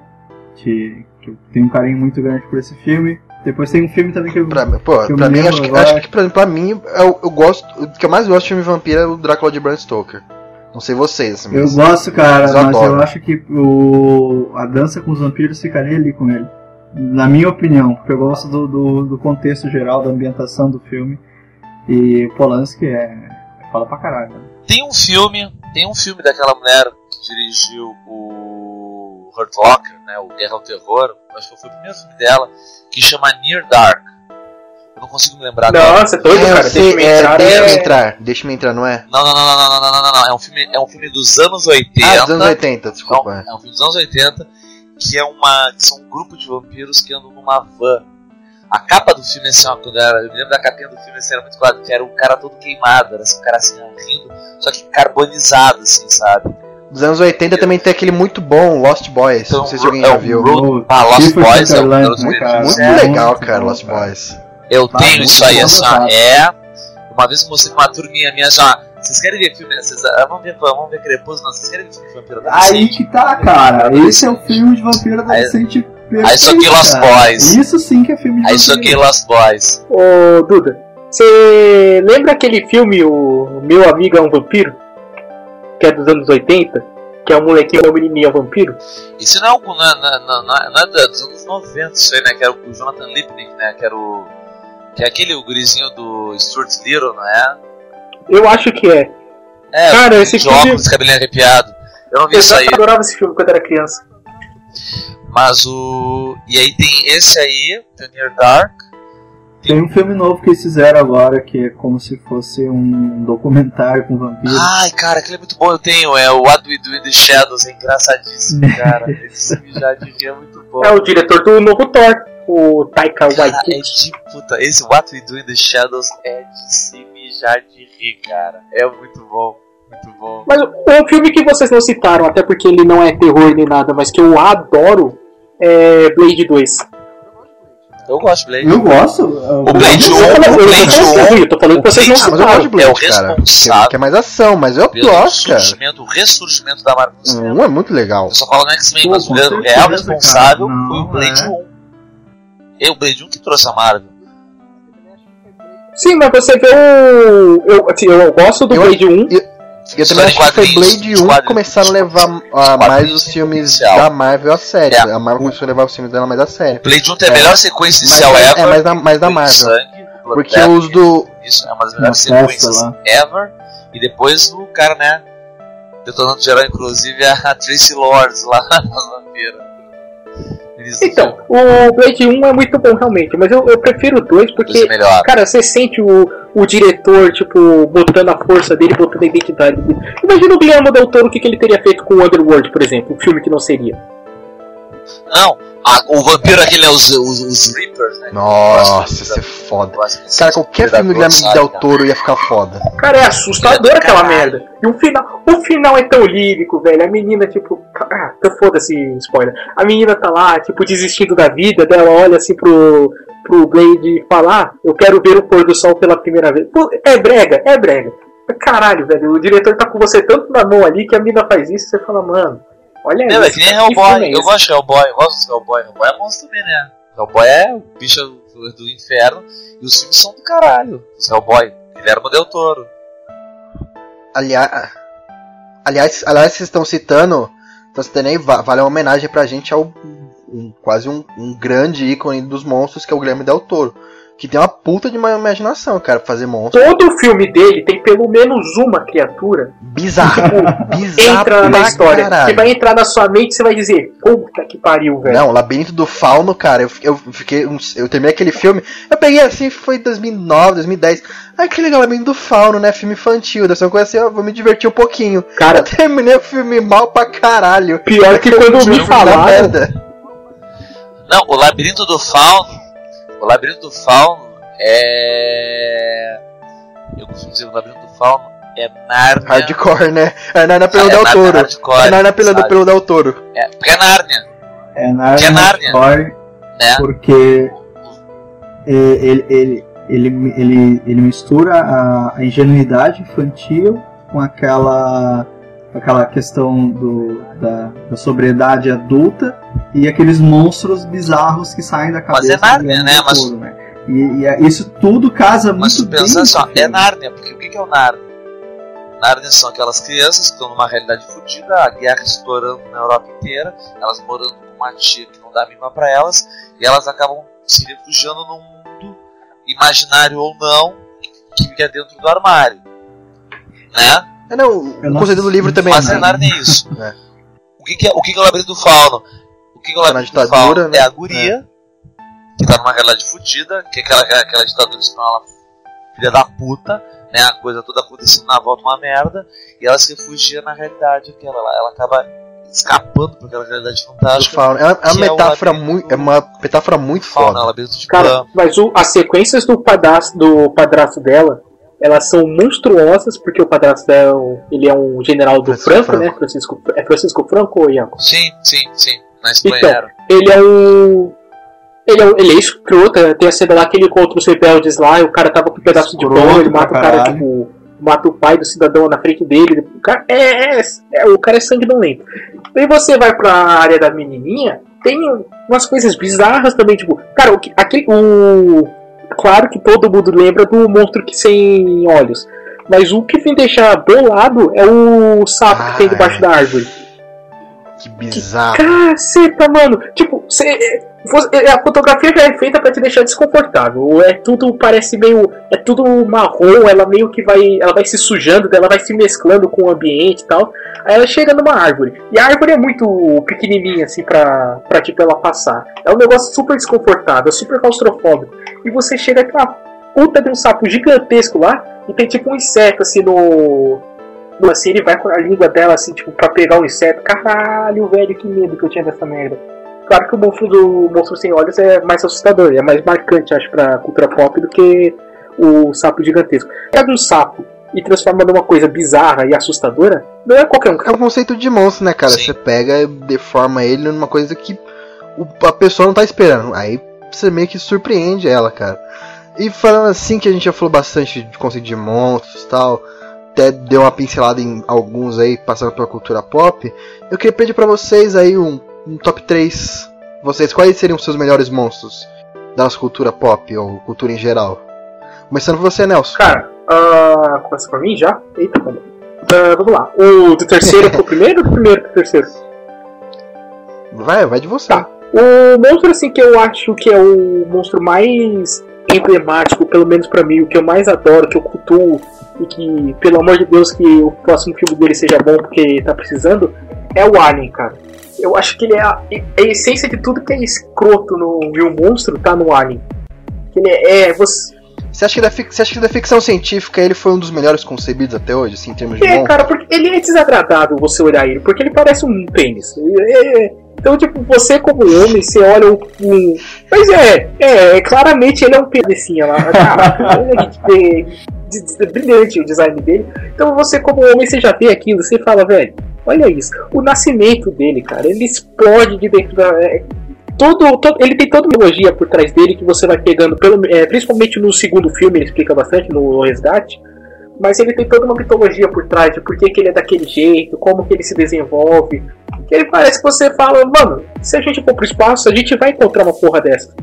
que, que eu tenho um carinho muito grande por esse filme. Depois tem um filme também que eu. Pra, pô, que eu pra mim, acho que, agora. acho que pra, pra mim, eu, eu gosto. O que eu mais gosto de filme vampiro é o Drácula de Bram Stoker. Não sei vocês, assim, Eu mas- gosto, cara, Mas eu mas eu acho que o, a dança com os vampiros ficaria ali com ele. Na minha opinião, porque eu gosto do, do, do contexto geral, da ambientação do filme. E o Polanski é. fala pra caralho. né? Tem um filme, tem um filme daquela mulher que dirigiu o Hurt Locker, né, o Guerra ao Terror, acho que foi o primeiro filme dela, que chama Near Dark. Eu não consigo me lembrar agora. Nossa, é doido, É, eu cara. sei, Deixa eu é, entrar. deixa-me é- entrar, deixa-me entrar, não é? Não, não, não, não, não, não, não, não, não, é um filme, é um filme dos anos 80. Ah, dos anos 80, Não, desculpa. é um filme dos anos 80 que é uma que são um grupo de vampiros que andam numa van. A capa do filme assim, ó, quando era, eu me lembro da capinha do filme assim, era muito claro que era um cara todo queimado, era assim, um cara assim rindo, só que carbonizado assim, sabe? Dos anos 80 também tem aquele muito bom, Lost Boys. Então, não sei se alguém é já viu. Road- O Ah, Lost Boys é um né, cara? Muito É, legal, muito cara, bom, Lost cara. Boys. Eu Tá, tenho isso aí, assim, ó, cara. é. Uma vez eu mostrei pra uma turminha minha já. Vocês querem ver filme? Vocês, ah, vamos ver, vamos ver Crepúsculo? Não, vocês querem ver filme de vampiro Aí que tá, cara. Esse é o filme de vampiro adolescente perfeito. aí só que Lost. Boys. Isso sim que é filme de Aí só vampiro. que Lost Boys. Ô, Duda, você lembra aquele filme, o Meu Amigo é um Vampiro? Que é dos anos 80? Que é um molequinho e uma menininha vampiro? Isso não é, algo- não, é- não, é- não, é- não é da- dos anos 90, isso aí, né? Que era o Jonathan Lipnick, né? Que era o. Que é aquele o gurizinho do Stuart Little, não é? Eu acho que é. É, Cara, esse de filme- óculos, cabelinho arrepiado. Eu não vi Eu isso aí, adorava esse filme quando era criança. mas o. E aí tem esse aí, The Near Dark. Tem um filme novo que eles fizeram agora que é como se fosse um documentário com vampiros. Ai, cara, aquele é muito bom, eu tenho. É o What We Do in the Shadows, é engraçadíssimo, cara. Esse filme já de ver é muito bom. É o diretor do novo Thor, o Taika Cara, é Waititi. de puta. Esse What We Do in the Shadows é de se mijar de rir, cara. É muito bom, muito bom. Mas um filme que vocês não citaram, até porque ele não é terror nem nada, mas que eu adoro, é Blade 2. Eu gosto, Blade. Eu gosto. O Blade Eu 1, tô falando- o Blade tô 1, falando, eu tô falando que vocês não o Blade mas eu citaram. gosto de Blade, É o cara. responsável Que é mais ação, mas eu gosto, cara. surgimento, o ressurgimento da Marvel cinema. Um é muito legal. Eu só falo no X-Men, Pô, mas o com real responsável foi o Não, Blade é. 1. É o Blade 1 que trouxe a Marvel. Sim, mas você vê o. Eu, assim, eu gosto do Eu- Blade 1. E eu História também acho que foi Blade os 1 que começaram a levar quadrinhos mais os filmes da Marvel a sério. É. A Marvel começou a levar os filmes dela mais a sério. Blade 1 tem a É. melhor sequência Mas inicial é- ever. é mais da- mais da Marvel. sangue, Porque Bloodbath, os do. Isso, é uma das melhores Na sequências lá. ever. E depois o cara, né? Detonando geral, inclusive a Tracy Lords lá nas vampiras. Então, o Blade 1 é muito bom realmente, mas eu, eu prefiro o 2 Dois porque, cara, você sente o, o diretor, tipo, botando a força dele, botando a identidade dele. Imagina o Guillermo Del Toro, o que, que ele teria feito com o Underworld, por exemplo, um filme que não seria. Não, a- o vampiro aquele é os, os, os Reapers, né? Nossa, isso é foda. Cara, qualquer filme do Guilherme Del Toro ia ficar foda. Cara, é assustador É, aquela merda. E o final, o final é tão lírico, velho. A menina, tipo, ah, então foda-se, spoiler. A menina tá lá, tipo, desistindo da vida dela, olha assim pro, pro Blade e fala, ah, eu quero ver o pôr do sol pela primeira vez. Pô, é brega, é brega. Caralho, velho, o diretor tá com você tanto na mão ali que a menina faz isso, você fala, mano, Olha Não, é que nem Hellboy. é Eu gosto de Hellboy, eu gosto do Hellboy. Hellboy é monstro também, né? Hellboy é o bicho do, do inferno e os filmes são do caralho. Os Hellboy, Guilherme Del Toro. Aliás, aliás, aliás, vocês estão citando, estão citando aí, va- vale uma homenagem pra gente ao um- quase um, um grande ícone dos monstros que é o Guilherme Del Toro. Que tem uma puta de uma imaginação, cara, pra fazer monstro. Todo filme dele tem pelo menos uma criatura Bizarro. bizarro entra na história. caralho. Que vai entrar na sua mente e você vai dizer, puta que pariu, velho. Não, Labirinto do Fauno, cara, eu, eu fiquei. Eu terminei aquele filme. Eu peguei assim, foi 2009, 2010. Ai, que legal, Labirinto do Fauno, né? Filme infantil. Deve ser uma coisa assim, eu vou me divertir um pouquinho. Cara, Eu terminei o filme mal pra caralho. pior que quando da falaram, merda. Não, o Labirinto do Fauno. O Labirinto do Fauno é. Eu costumo dizer o Labirinto do Fauno é Nárnia. Hardcore, né? É Narnia pelo é Del Toro. hardcore, É Narnia pelo, pelo Del Toro. É, porque é Nárnia, É Narnia, Que é Nárnia. Hardcore, né? porque ele, ele, ele, ele, ele mistura a, a ingenuidade infantil com aquela aquela questão do, da, da sobriedade adulta e aqueles monstros bizarros que saem da Mas cabeça é Nárnia, né? Mas- né? E, e é- isso tudo casa Mas muito tu pensa bem. só, é. Nárnia, porque o que que é o Nárnia? Nárnia são aquelas crianças que estão numa realidade fodida, a guerra estourando na Europa inteira, elas morando com uma tia que não dá a mínima pra elas, e elas acabam se refugiando num mundo, imaginário ou não, que fica dentro do armário. Né? É, não, o conceito do livro também Mas é? Nárnia é isso. É. O que que é o, que que é o labirinto do fauno? O que que é o Tá na labirinto do fauno? né? É a guria, que tá numa realidade fodida, que é aquela, aquela ditadura espanhola filha da puta, né? A coisa toda acontecendo na volta uma merda, e ela se refugia na realidade aquela lá. Ela acaba escapando pra aquela realidade fantástica. Fauno. É uma, é uma é metáfora labirinto muito. É uma metáfora muito Fauna, foda. labirinto de Cara, mas o- as sequências do padrasto, do padrasto dela, elas são monstruosas, porque o padrasto dela, ele é um general do Francisco Franco, Franco. né? Francisco, é Francisco Franco ou Ianco? Sim, sim, sim. Então. Ele é um... Ele é, um- ele é escroto, tem a cena lá que ele encontra os rebeldes lá, e o cara tava com um pedaço de Escroto pão, ele mata o cara, tipo, mata o pai do cidadão na frente dele. O cara é, é, é- o cara é sanguinolento. Aí você vai pra área da menininha, tem umas coisas bizarras também, tipo, cara, o que, aquele, o, claro que todo mundo lembra do monstro que sem olhos, mas o que me deixa bolado é o sapo Ah, que tem debaixo é. da árvore. Que bizarro. Caceta, mano! Tipo, você, você- a fotografia já é feita pra te deixar desconfortável. É tudo, parece meio. É tudo marrom, ela meio que vai. Ela vai se sujando, ela vai se mesclando com o ambiente e tal. Aí ela chega numa árvore. E a árvore é muito pequenininha, assim, pra, pra tipo, ela passar. É um negócio super desconfortável, super claustrofóbico. E você chega com uma puta de um sapo gigantesco lá. E tem tipo um inseto, assim, no- assim, ele vai com a língua dela, assim, tipo, pra pegar o inseto. Caralho, velho, que medo que eu tinha dessa merda. Claro que o monstro do Monstro Sem Olhos é mais assustador, é mais marcante, acho, pra cultura pop do que o sapo gigantesco. Pega um sapo e transforma numa coisa bizarra e assustadora, não é qualquer um. É um conceito de monstro, né, cara? Sim. Você pega e deforma ele numa coisa que o- a pessoa não tá esperando. Aí você meio que surpreende ela, cara. E falando assim que a gente já falou bastante de conceito de monstros e tal, até deu uma pincelada em alguns aí, passando pela cultura pop, eu queria pedir pra vocês aí um, um top 3. Vocês, quais seriam os seus melhores monstros da nossa cultura pop ou cultura em geral? Começando por você, Nelson. Cara, ah, começa por mim já? Eita. Ah, vamos lá. O do terceiro pro primeiro ou do primeiro pro terceiro? Vai, vai de você. Tá. O monstro, assim, que eu acho que é o monstro mais emblemático, pelo menos pra mim, o que eu mais adoro, que eu cultuo, e que, pelo amor de Deus, que o próximo filme dele seja bom porque tá precisando, é o Alien, cara. Eu acho que ele é a, é a essência de tudo que é escroto no, de um monstro, tá no Alien. Ele é, é você, Você acha, que da você acha que da ficção científica ele foi um dos melhores concebidos até hoje, assim, em termos de É, monstro? cara, porque ele é desagradável você olhar ele, porque ele parece um pênis. É, então, tipo, você como homem, você olha um. um- Mas é, é, claramente ele é um penicinha lá. Olha que brilhante o design dele. Então você como homem, você já vê aquilo, você fala, velho, olha isso. O nascimento dele, cara, ele explode de dentro da. é, Todo, todo- ele tem toda uma biologia por trás dele que você vai pegando, pelo, é, principalmente no segundo filme, ele explica bastante, no Resgate. Mas ele tem toda uma mitologia por trás de por que, que ele é daquele jeito, como que ele se desenvolve. Que ele parece que você fala, mano, se a gente for pro espaço, a gente vai encontrar uma porra dessa.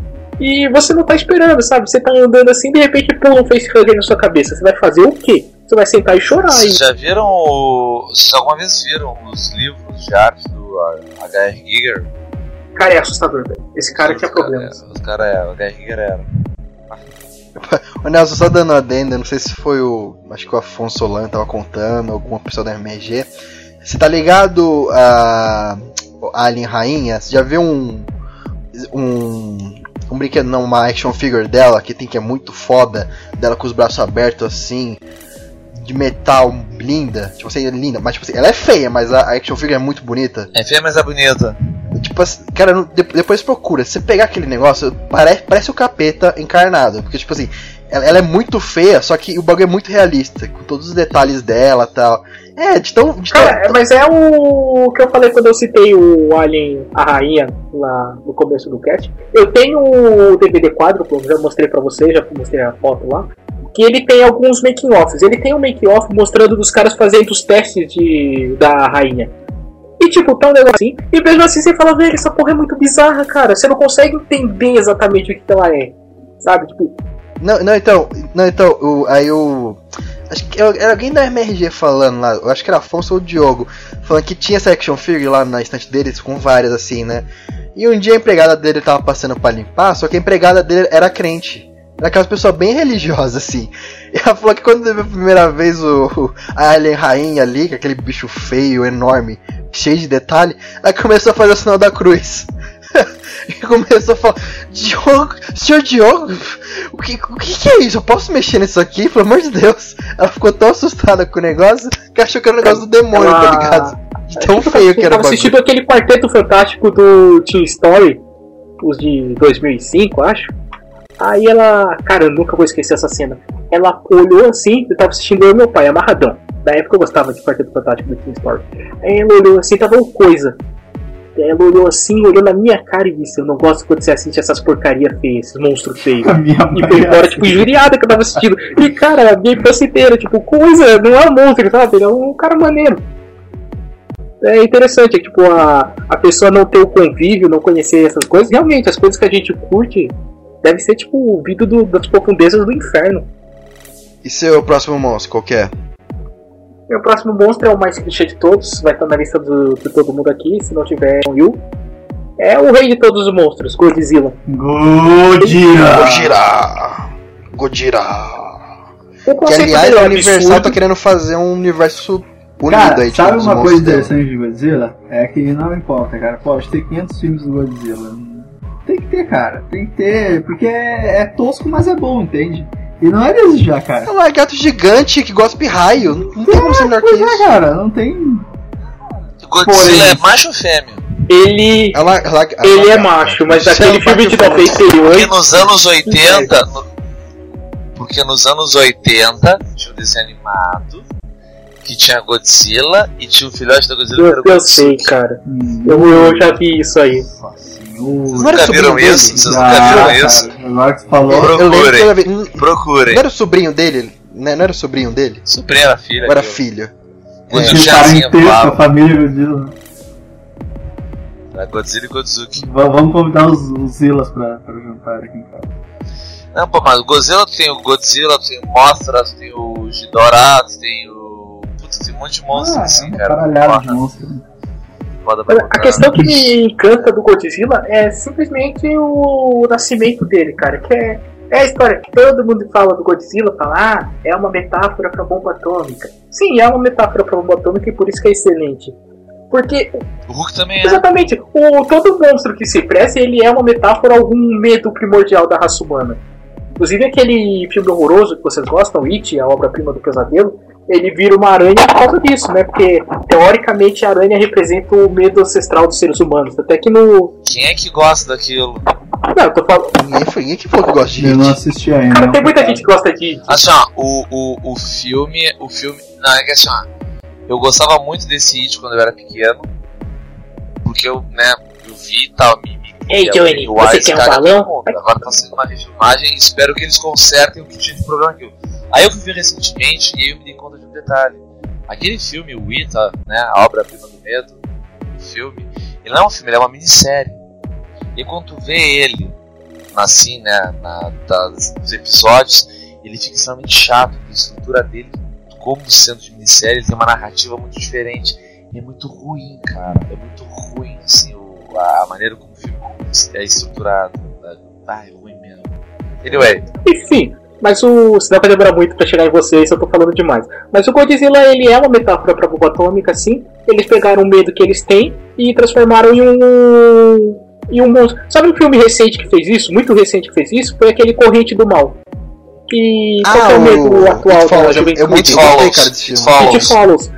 E você não tá esperando, sabe? Você tá andando assim, de repente pula um facehugger na sua cabeça. Você vai fazer o quê? Você vai sentar e chorar. Vocês já viram. o- Vocês alguma vez viram os livros de arte do H.R. Giger? Cara, é assustador, velho. Esse cara tinha cara- problemas. Os caras é, o H.R. Giger era. Ô Nelson, só dando adenda, não sei se foi o. Acho que o Afonso Solano tava contando, alguma pessoa da MRG. Você tá ligado a. a Alien Rainha? Você já viu um. Um. Um brinquedo, não, uma action figure dela que tem que é muito foda, dela com os braços abertos assim, de metal linda, tipo assim, linda, mas tipo assim, ela é feia, mas a a action figure é muito bonita. É feia, mas é bonita. Tipo assim, cara, depois procura. Se você pegar aquele negócio, parece, parece o capeta encarnado. Porque, tipo assim, ela, ela é muito feia, só que o bagulho é muito realista, com todos os detalhes dela e tal. É, de tão. De tão- Cara, é- mas é o que eu falei quando eu citei o Alien, a rainha, lá no começo do cast. Eu tenho o DVD quádruplo, já mostrei pra você, já mostrei a foto lá. Que ele tem alguns making-offs. Ele tem um making-off mostrando dos caras fazendo os testes de, da rainha. E tipo, tá um negócio assim. E mesmo assim você fala, velho, essa porra é muito bizarra, cara. Você não consegue entender exatamente o que ela é. Sabe? Tipo, Não, não, então. Não, então, o, aí o. Acho que era alguém da MRG falando lá, eu acho que era Afonso ou o Diogo, falando que tinha essa action figure lá na estante deles, com várias assim, né? E um dia a empregada dele tava passando pra limpar, só que a empregada dele era crente. Era aquelas pessoas bem religiosas, assim. E ela falou que quando viu a primeira vez o, o- a Alien Rainha ali, com aquele bicho feio, enorme, cheio de detalhe, ela começou a fazer o sinal da cruz. e começou a falar, Diogo, senhor Diogo, o que, o que que é isso? Eu posso mexer nisso aqui? Pelo amor de Deus. Ela ficou tão assustada com o negócio que achou que era um negócio do demônio, Ela- tá ligado? De tão feio que era o bagulho. assistindo aquele quarteto fantástico do Teen Story, os de 2005, acho. Aí ela, cara, eu nunca vou esquecer essa cena. Ela olhou assim, eu tava assistindo eu meu pai, amarradão. Na época eu gostava de quarteto fantástico do Teen Story. Aí ela olhou assim, tava o coisa. Ela olhou assim, olhou na minha cara e disse: Eu não gosto quando você assiste essas porcaria feias, esses monstros feios. E foi embora, tipo, injuriada que eu tava assistindo. E, cara, a minha infância inteira, tipo, coisa, não é um monstro, sabe? Ele é um cara maneiro. É interessante, é, tipo, a, a pessoa não ter o convívio, não conhecer essas coisas. Realmente, as coisas que a gente curte deve ser, tipo, o vindo do- das profundezas do inferno. E seu próximo monstro, qual que é? Meu próximo monstro é o mais clichê de todos, vai estar na lista do, de todo mundo aqui, se não tiver é o Yu. É o rei de todos os monstros, Godzilla. Godira! Gojira! Gojira! O Que conceito aliás é Universal absurdo. tá querendo fazer um universo unido Cara, aí, tipo, sabe uma coisa interessante de Godzilla? É que não importa, cara. Pode ter 500 filmes do Godzilla. Tem que ter, cara. Tem que ter. Porque é, é tosco, mas é bom, entende? E não é desejar, cara. É um lagarto gigante que gospe raio. Não tem como ser melhor que é, isso. cara. Não tem. Godzilla é macho ou fêmea? Ele, É la- la- ele é macho, mas é um filme de bate-volta. 98. Porque nos anos 80. no- Porque nos anos 80 tinha um desenho animado que tinha Godzilla e tinha o filhote da Godzilla que era Eu, o eu Godzilla. sei, cara. Hum, Eu, eu já vi isso aí. Nossa era Nunca sobrinho viram dele? isso? Vocês Ah, nunca viram isso? Agora que falou. Procurem. Procurem. não era o sobrinho dele? Né? Não era o sobrinho dele? Sobrinha era filha. Ou era filho? É. parentesco, a família Godzilla. Godzilla e Godzuki. Va- Vamos convidar os, os Zilas pra, pra jantar aqui em casa. Não, pô, mas o Godzilla tu tem o Godzilla, tu tem o Mothra, tu tem o Ghidorah, tem o. Putz, tem um monte de monstros ah, assim, é cara. caralhada de Foda, monstro. Foda pra A questão que me encanta do Godzilla é simplesmente o nascimento dele, cara. Que é, é a história que todo mundo fala do Godzilla, fala, ah, é uma metáfora pra bomba atômica. Sim, é uma metáfora pra bomba atômica e por isso que é excelente. Porque, O Hulk também é. exatamente, o, todo monstro que se presta, ele é uma metáfora a algum medo primordial da raça humana. Inclusive aquele filme horroroso que vocês gostam, It, a obra-prima do pesadelo, ele vira uma aranha por causa disso, né? Porque, teoricamente, a aranha representa o medo ancestral dos seres humanos. Até que no... Quem é que gosta daquilo? Não, eu tô falando... Ninguém, foi, ninguém que falou que gosta de Eu não assisti ainda. Cara, tem muita gente que gosta de... Assim, ó, o, o, o filme. O filme. Não, é que assim, ó. Eu gostava muito desse It quando eu era pequeno. Porque eu, né, eu vi e tal. Me, me, Ei, Johnny, o você quer um caga balão? Agora tá sendo uma refilmagem e espero que eles consertem o que tinha de problema aqui. Aí eu fui ver recentemente e eu me dei conta de um detalhe. Aquele filme, o Ita, né, a obra-prima do medo, o filme, ele não é um filme, ele é uma minissérie. E quando tu vê ele, assim, né, na, das, nos episódios, ele fica extremamente chato. A estrutura dele, como sendo de minissérie, ele tem uma narrativa muito diferente. E é muito ruim, cara. É muito ruim, assim, o, a, maneira como o filme é estruturado. Ah, é ruim mesmo. Anyway. Enfim, mas o. Se dá pra demorar muito pra chegar em vocês, eu tô falando demais. Mas o Godzilla, ele é uma metáfora pra bomba atômica, sim. Eles pegaram o medo que eles têm e transformaram em um. em um monstro. Sabe um filme recente que fez isso? Muito recente que fez isso? Foi aquele Corrente do Mal. E qual que é o medo atual da juventude? It. Follows. It Follows.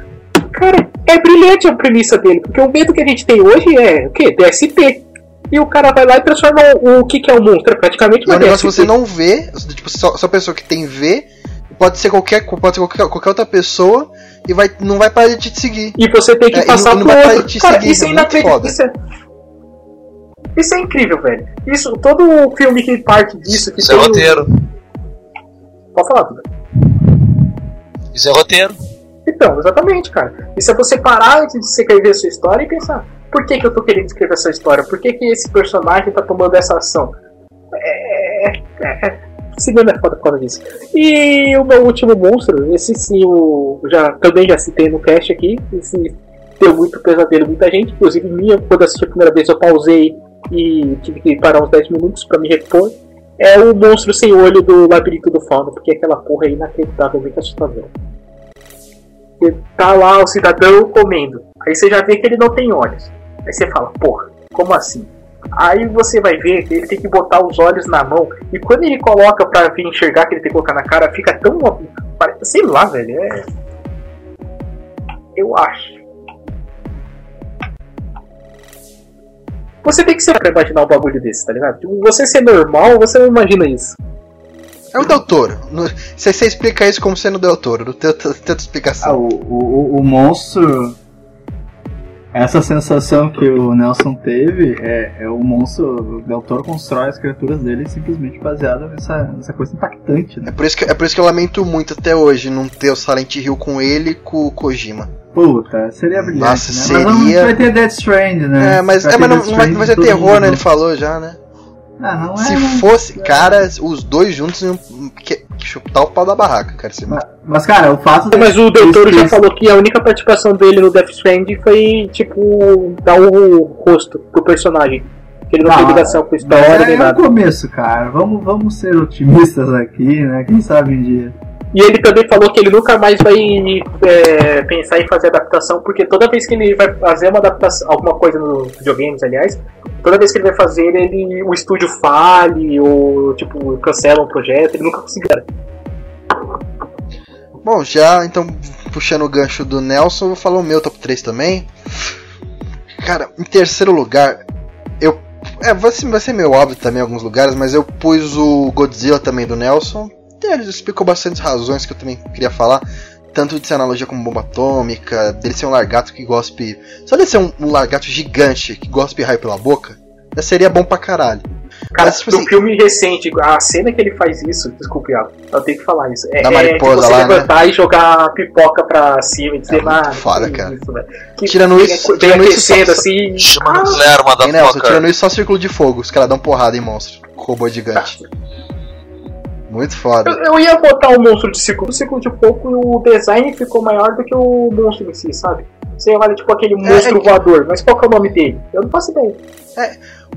Cara, é brilhante a premissa dele, porque o medo que a gente tem hoje é o quê? DST. E o cara vai lá e transforma o, o que, que é o monstro? É praticamente E é uma um negócio que você não vê, tipo, só, só a pessoa que tem vê, pode ser qualquer, pode ser qualquer, qualquer outra pessoa e vai, não vai parar de te seguir. E você tem que É, passar não- não outro. te Cara, seguir, isso é é inacreditável. Isso é... isso é incrível, velho. Isso, todo filme que parte disso. Que Isso é tem um- roteiro. Pode falar, Duda. Isso é roteiro. Então, exatamente, cara. Isso é você parar de escrever a sua história e pensar: por que, que eu tô querendo escrever essa história? Por que, que esse personagem tá tomando essa ação? É. é cinema é foda por causa disso. E o meu último monstro, esse sim, eu já, também já citei no cast aqui. Esse deu muito pesadelo, muita gente. Inclusive, minha, quando assisti a primeira vez, eu pausei e tive que parar uns 10 minutos pra me repor. É o monstro sem olho do Labirinto do Fauno, porque aquela porra é inacreditavelmente assustadora. Você tá lá o cidadão comendo. Aí você já vê que ele não tem olhos. Aí você fala, porra, como assim? Aí você vai ver que ele tem que botar os olhos na mão. E quando ele coloca pra vir enxergar que ele tem que colocar na cara, fica tão. parece- Sei lá, velho. É. Eu acho. Você tem que ser pra imaginar um bagulho desse, tá ligado? Você ser normal, você não imagina isso. É o Del Toro. No- Você, explica isso como sendo o Del Toro, não tem outra, tem outra Ah, explicação. o, o, o monstro. Essa sensação que o Nelson teve é, é o monstro. O Del Toro constrói as criaturas dele simplesmente baseado nessa, nessa coisa impactante, né? É por, isso que, é por isso que eu lamento muito até hoje não ter o Silent Hill com ele e com o Kojima. Puta, seria brilhante. Nossa, né? seria- Mas não vai ter Death Strand, né? É, mas, é, ter mas não, não vai, não vai todo terror, mundo né? Ele falou já, né? Ah, não é, Se fosse, cara, os dois juntos iam chutar o pau da barraca, cara. Mas, mas, cara, o fato de- Mas o Del Toro já falou que a única participação dele no Death Stranding foi, tipo, dar o rosto pro personagem. Que ele não, Não, tem ligação com a Mas história é, nem é o nada. começo, cara. Vamos, vamos ser otimistas aqui, né? Quem sabe um dia. E ele também falou que ele nunca mais vai é, pensar em fazer adaptação, porque toda vez que ele vai fazer uma adaptação, alguma coisa nos videogames, aliás, toda vez que ele vai fazer, ele, o estúdio fale, ou, tipo, cancela um projeto, ele nunca conseguiu. Bom, já então puxando o gancho do Nelson, vou falar o meu top 3 também. Cara, em terceiro lugar, eu. É, vai ser, vai ser meio óbvio também em alguns lugares, mas eu pus o Godzilla também do Nelson. Ele explicou bastante razões que eu também queria falar. Tanto de ser analogia com bomba atômica, dele ser um largato que gospe. Só dele ser um, um largato gigante que gospe raio pela boca, já seria bom pra caralho. Cara, Mas, tipo no assim- filme recente, a cena que ele faz isso, desculpe, eu tenho que falar isso. É, Da é mariposa de você lá, né? levantar e jogar pipoca pra cima e dizer, É ah, foda, que cara. isso. Que Tirando isso- tirando isso, só- assim. Chama ah, nuclear, Hein, Nelson, tirando motherfucker. isso só círculo de fogo, os caras dão porrada em monstro. Robô gigante. Muito foda. Eu, eu ia botar o monstro de círculo, o círculo de e o design ficou maior do que o monstro em si, sabe? Você olha tipo aquele monstro é que- voador, mas qual que é o nome dele? Eu não faço ideia.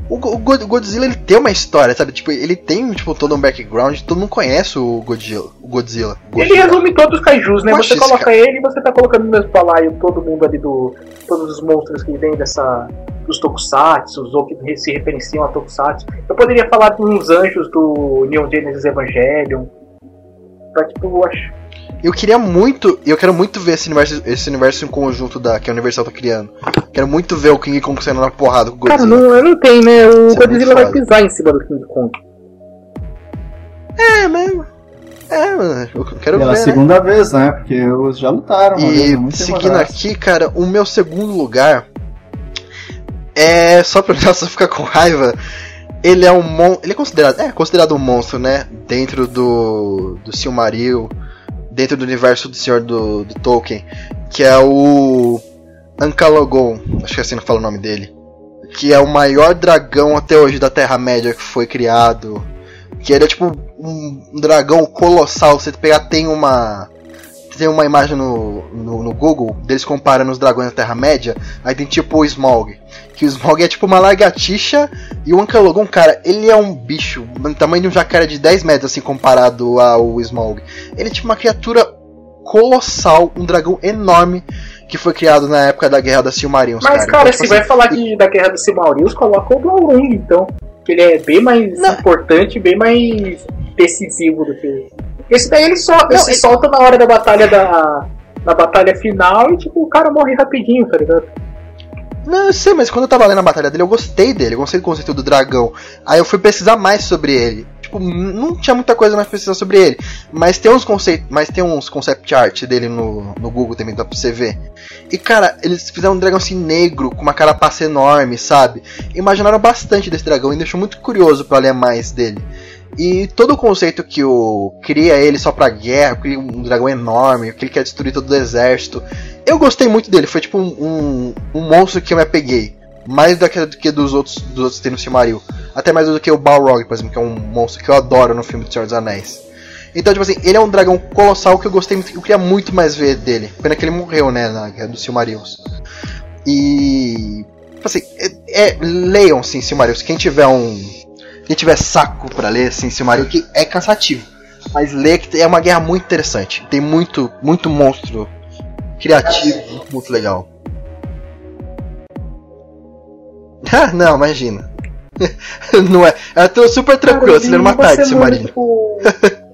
Go- o God- o Godzilla ele tem uma história, sabe? Tipo, ele tem tipo, todo um background, todo mundo conhece o Godzilla. O Godzilla. Ele Godzilla. resume todos os kaijus, né? Oxe, você coloca cara- ele e você tá colocando no mesmo balaio todo mundo ali do. Todos os monstros que vêm dessa. Dos tokusatsu, ou que se referenciam a tokusatsu. Eu poderia falar de uns anjos do Neon Genesis Evangelion. Pra tipo, eu acho. Eu queria muito, eu quero muito ver esse universo, esse universo em conjunto da, que a Universal tá criando. Quero muito ver o King Kong saindo na porrada com o Cara, Godzilla. não, não tem, né? O Isso é Godzilla muito vai foda. pisar em cima do King Kong. É, mas. É, mano, eu quero Pela ver, né? segunda vez, né? Porque os já lutaram. vez, E é muito seguindo aqui, cara, o meu segundo lugar é só pra Nelson ficar com raiva. Ele é um mon... ele é considerado, é considerado um monstro, né? Dentro do do Silmaril, dentro do universo do Senhor do, do Tolkien, que é o Ankalagon, acho que assim não fala o nome dele, que é o maior dragão até hoje da Terra-média que foi criado, que ele é tipo um dragão colossal, você pegar tem uma tem uma imagem no, no, no, Google deles comparando os dragões da Terra-média, aí tem tipo o Smaug. Que o Smaug é tipo uma lagartixa e o Ankalogon, cara, ele é um bicho, do tamanho de um jacaré de 10 metros, assim, comparado ao Smaug. Ele é tipo uma criatura colossal, um dragão enorme que foi criado na época da Guerra da Silmarils. Mas, cara, cara então, tipo se assim, vai falar de, da Guerra da Silmarils, coloca o Glaurung, então. Que ele é bem mais não. importante, bem mais decisivo do que esse daí ele, só, não, ele se solta na hora da batalha da. Na batalha final e tipo, o cara morre rapidinho, tá ligado? Não, eu sei, mas quando eu tava lendo a batalha dele, eu gostei dele, eu gostei do conceito do dragão. Aí eu fui pesquisar mais sobre ele. Tipo, não tinha muita coisa mais pra pesquisar sobre ele. Mas tem uns conceitos. Mas tem uns concept art dele no, no Google também, dá pra você ver. E cara, eles fizeram um dragão assim negro, com uma carapaça enorme, sabe? Imaginaram bastante desse dragão e deixou muito curioso para ler mais dele. E todo o conceito que o cria ele só pra guerra, cria um dragão enorme, que ele quer destruir todo o exército. Eu gostei muito dele, foi tipo um, um, um monstro que eu me apeguei. Mais do que, do que dos outros dos outros tem no Silmaril. Até mais do que o Balrog, por exemplo, que é um monstro que eu adoro no filme do Senhor dos Anéis. Então, tipo assim, ele é um dragão colossal que eu gostei muito, eu queria muito mais ver dele. Pena que ele morreu, né, na Guerra dos Silmarils. E. Tipo assim, é, é, leiam sim Silmarils. Quem tiver um quem tiver saco para ler assim, Silmarillion, que é cansativo. Mas ler que é uma guerra muito interessante. Tem muito, muito monstro criativo, muito legal. Ah, não, imagina. não é. Eu tô super tranquilo, você lê uma tarde, Silmarillion.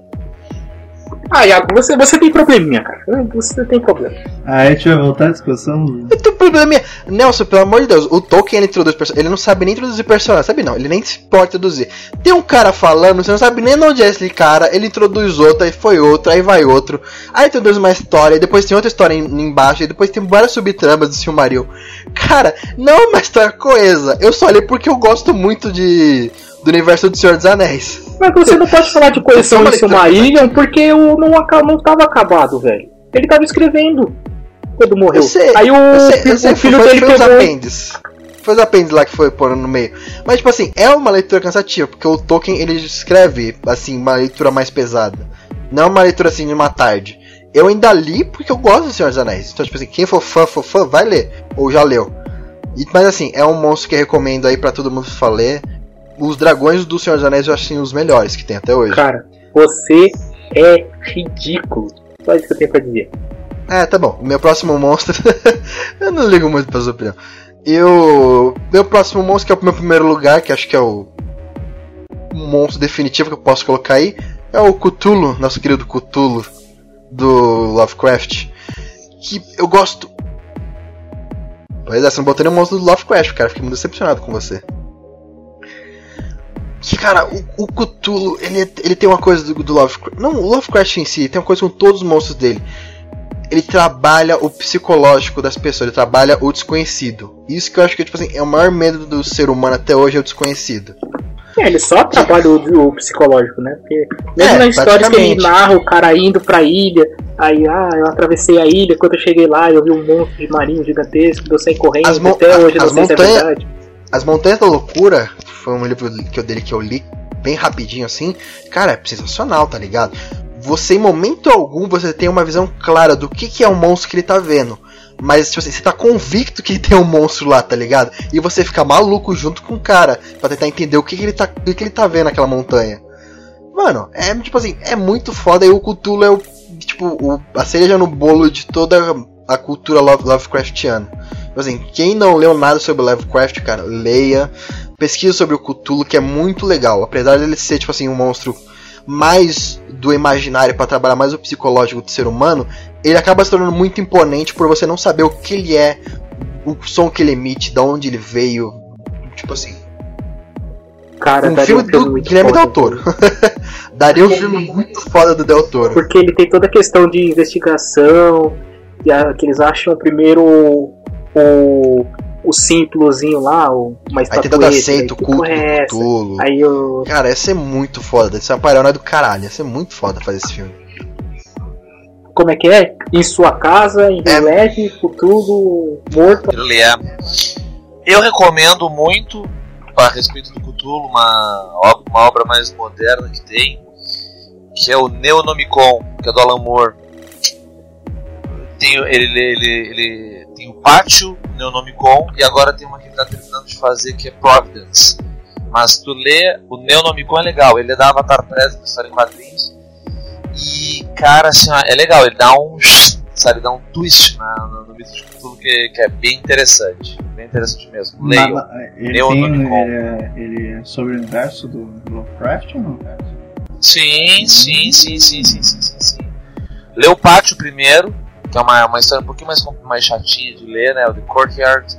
Ah, Iago, você, você tem probleminha, cara. Você tem problema. Ah, a gente vai voltar à discussão? Eu tenho probleminha. Nelson, pelo amor de Deus, o Tolkien ele introduz personagens. Ele não sabe nem introduzir personagens, sabe não? Ele nem se pode introduzir. Tem um cara falando, você não sabe nem onde é esse cara. Ele introduz outro, aí foi outro, aí vai outro. Aí introduz uma história, depois tem outra história embaixo, e depois tem várias subtramas do Silmaril. Cara, não é uma história coesa. Eu só li porque eu gosto muito de do universo do Senhor dos Anéis. Mas você não pode falar de coleção do Silmarillion porque o não, não tava acabado, velho. Ele tava escrevendo quando morreu. Eu sei, Aí o, eu sei, eu sei, o filho foi, dele foi pegou... os apêndices. Foi os apêndices lá que foi pôr no meio. Mas, tipo assim, é uma leitura cansativa, porque o Tolkien ele escreve, assim, uma leitura mais pesada. Não uma leitura assim de uma tarde. Eu ainda li porque eu gosto do Senhor dos Anéis. Então, tipo assim, quem for fã, for fã, vai ler. Ou já leu. E, mas assim, é um monstro que eu recomendo aí para todo mundo ler os dragões do Senhor dos Anéis eu acho assim, os melhores que tem até hoje. Cara, você é ridículo. Só isso que eu tenho pra dizer. É, tá bom. Meu próximo monstro. eu não ligo muito pra sua opinião. Eu. Meu próximo monstro, que é o meu primeiro lugar, que acho que é o. monstro definitivo que eu posso colocar aí, é o Cthulhu, nosso querido Cthulhu do Lovecraft. Que eu gosto. Pois é, você não botou nenhum monstro do Lovecraft, cara. Fiquei muito decepcionado com você que, cara, o, o Cthulhu, ele, ele tem uma coisa do, do Lovecraft. Não, o Lovecraft em si, tem uma coisa com todos os monstros dele. Ele trabalha o psicológico das pessoas, ele trabalha o desconhecido. Isso que eu acho que tipo assim, é o maior medo do ser humano até hoje é o desconhecido. É, ele só trabalha o, o psicológico, né? Porque mesmo é, nas histórias que ele narra o cara indo pra ilha, aí, ah, eu atravessei a ilha, quando eu cheguei lá, eu vi um monstro de marinho gigantesco, eu saí correndo, até hoje não sei se é verdade. As Montanhas da Loucura foi um livro que eu, dele que eu li bem rapidinho assim. Cara, é sensacional, tá ligado? Você, em momento algum, você tem uma visão clara do que, que é o monstro que ele tá vendo. Mas tipo assim, você tá convicto que tem um monstro lá, tá ligado? E você fica maluco junto com o cara pra tentar entender o que, que ele tá. O que, que ele tá vendo naquela montanha. Mano, é tipo assim, é muito foda e o Cthulhu é o. Tipo, o, a cereja no bolo de toda a cultura Lovecraftiana. Tipo assim, quem não leu nada sobre Lovecraft, cara, leia pesquisa sobre o Cthulhu que é muito legal. Apesar dele ser, tipo assim, um monstro mais do imaginário para trabalhar mais o psicológico do ser humano, ele acaba se tornando muito imponente por você não saber o que ele é, o som que ele emite, de onde ele veio. Tipo assim. Cara, um filme um do Guilherme Del Toro. daria um filme muito foda do Del Toro. Porque ele tem toda a questão de investigação, que eles acham primeiro o, o símbolozinho lá, uma estatueta. Aí tem toda a seita, o culto é do Aí eu... Cara, ia ser muito foda, esse aparelho é do caralho, ia ser muito foda fazer esse filme. Como é que é? Em sua casa, em É. Releve, futuro, morto. Ele é. Eu recomendo muito a respeito do Cthulhu, uma, ob- uma obra mais moderna que tem, que é o Neonomicon, que é do Alan Moore. Tem, o- ele, ele, ele tem o Pátio, o Neonomicon, e agora tem uma que ele está terminando de fazer que é Providence. Mas tu lê, o Neonomicon é legal, ele é da Avatar Press, uma história em quadrinhos. E, cara, assim, ó, é legal, ele dá um, sabe, dá um twist na, no, no mito de Cthulhu que, que é bem interessante. Bem interessante mesmo. Mas, ele, Leu tem, como? ele, é, ele é sobre o universo do Lovecraft ou não? Sim, sim, sim, sim, sim, sim, sim, sim. Lê o Pátio primeiro, que é uma, uma história um pouquinho mais, mais chatinha de ler, né? O The Courtyard.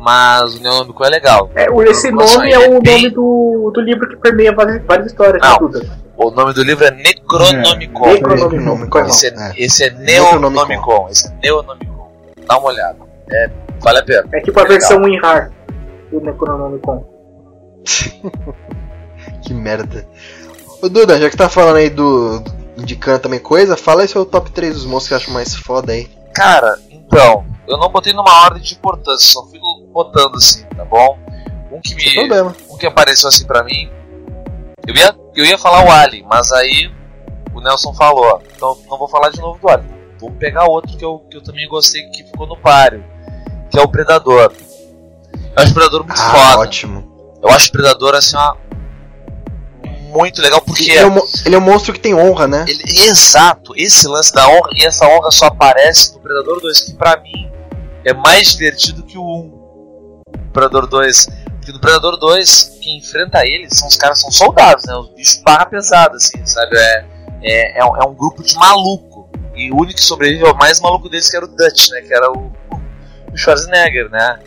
Mas o Neonômico é legal. É, o- esse nome ele é o bem- nome do, do livro que permeia várias, várias histórias, Não. O nome do livro é Necronomicon. É, Necronomicon. Esse é, É. esse é Necronomicon. Neonomicon. Esse é Neonomicon. Dá uma olhada. É, vale a pena. É tipo a versão WinRAR do Necronomicon. Que merda. Ô Duda, já que tá falando aí do. do- indicando também coisa, fala aí seu top 3 dos monstros que eu acho mais foda aí. Cara, então, eu não botei numa ordem de importância, só fui botando assim, tá bom? Um que me. problema. um que apareceu assim pra mim. Eu ia, eu ia falar o Ali, mas aí o Nelson falou. Então não vou falar de novo do Ali. Vamos pegar outro que eu, que eu também gostei que ficou no páreo. Que é o Predador. Eu acho o Predador muito Ah, foda. ótimo. Eu acho o Predador assim, ó. Muito legal porque. Ele é, um, ele é um monstro que tem honra, né? Ele- exato, esse lance da honra, e essa honra só aparece no Predador 2, que pra mim é mais divertido que o 1. Predador 2. Porque no Predador 2, quem enfrenta ele são os caras são soldados, né? Os bichos barra pesada, assim, sabe? É, é, é, um, é um grupo de maluco. E o único que sobrevive é o mais maluco deles, que era o Dutch, né? Que era o, o Schwarzenegger, né?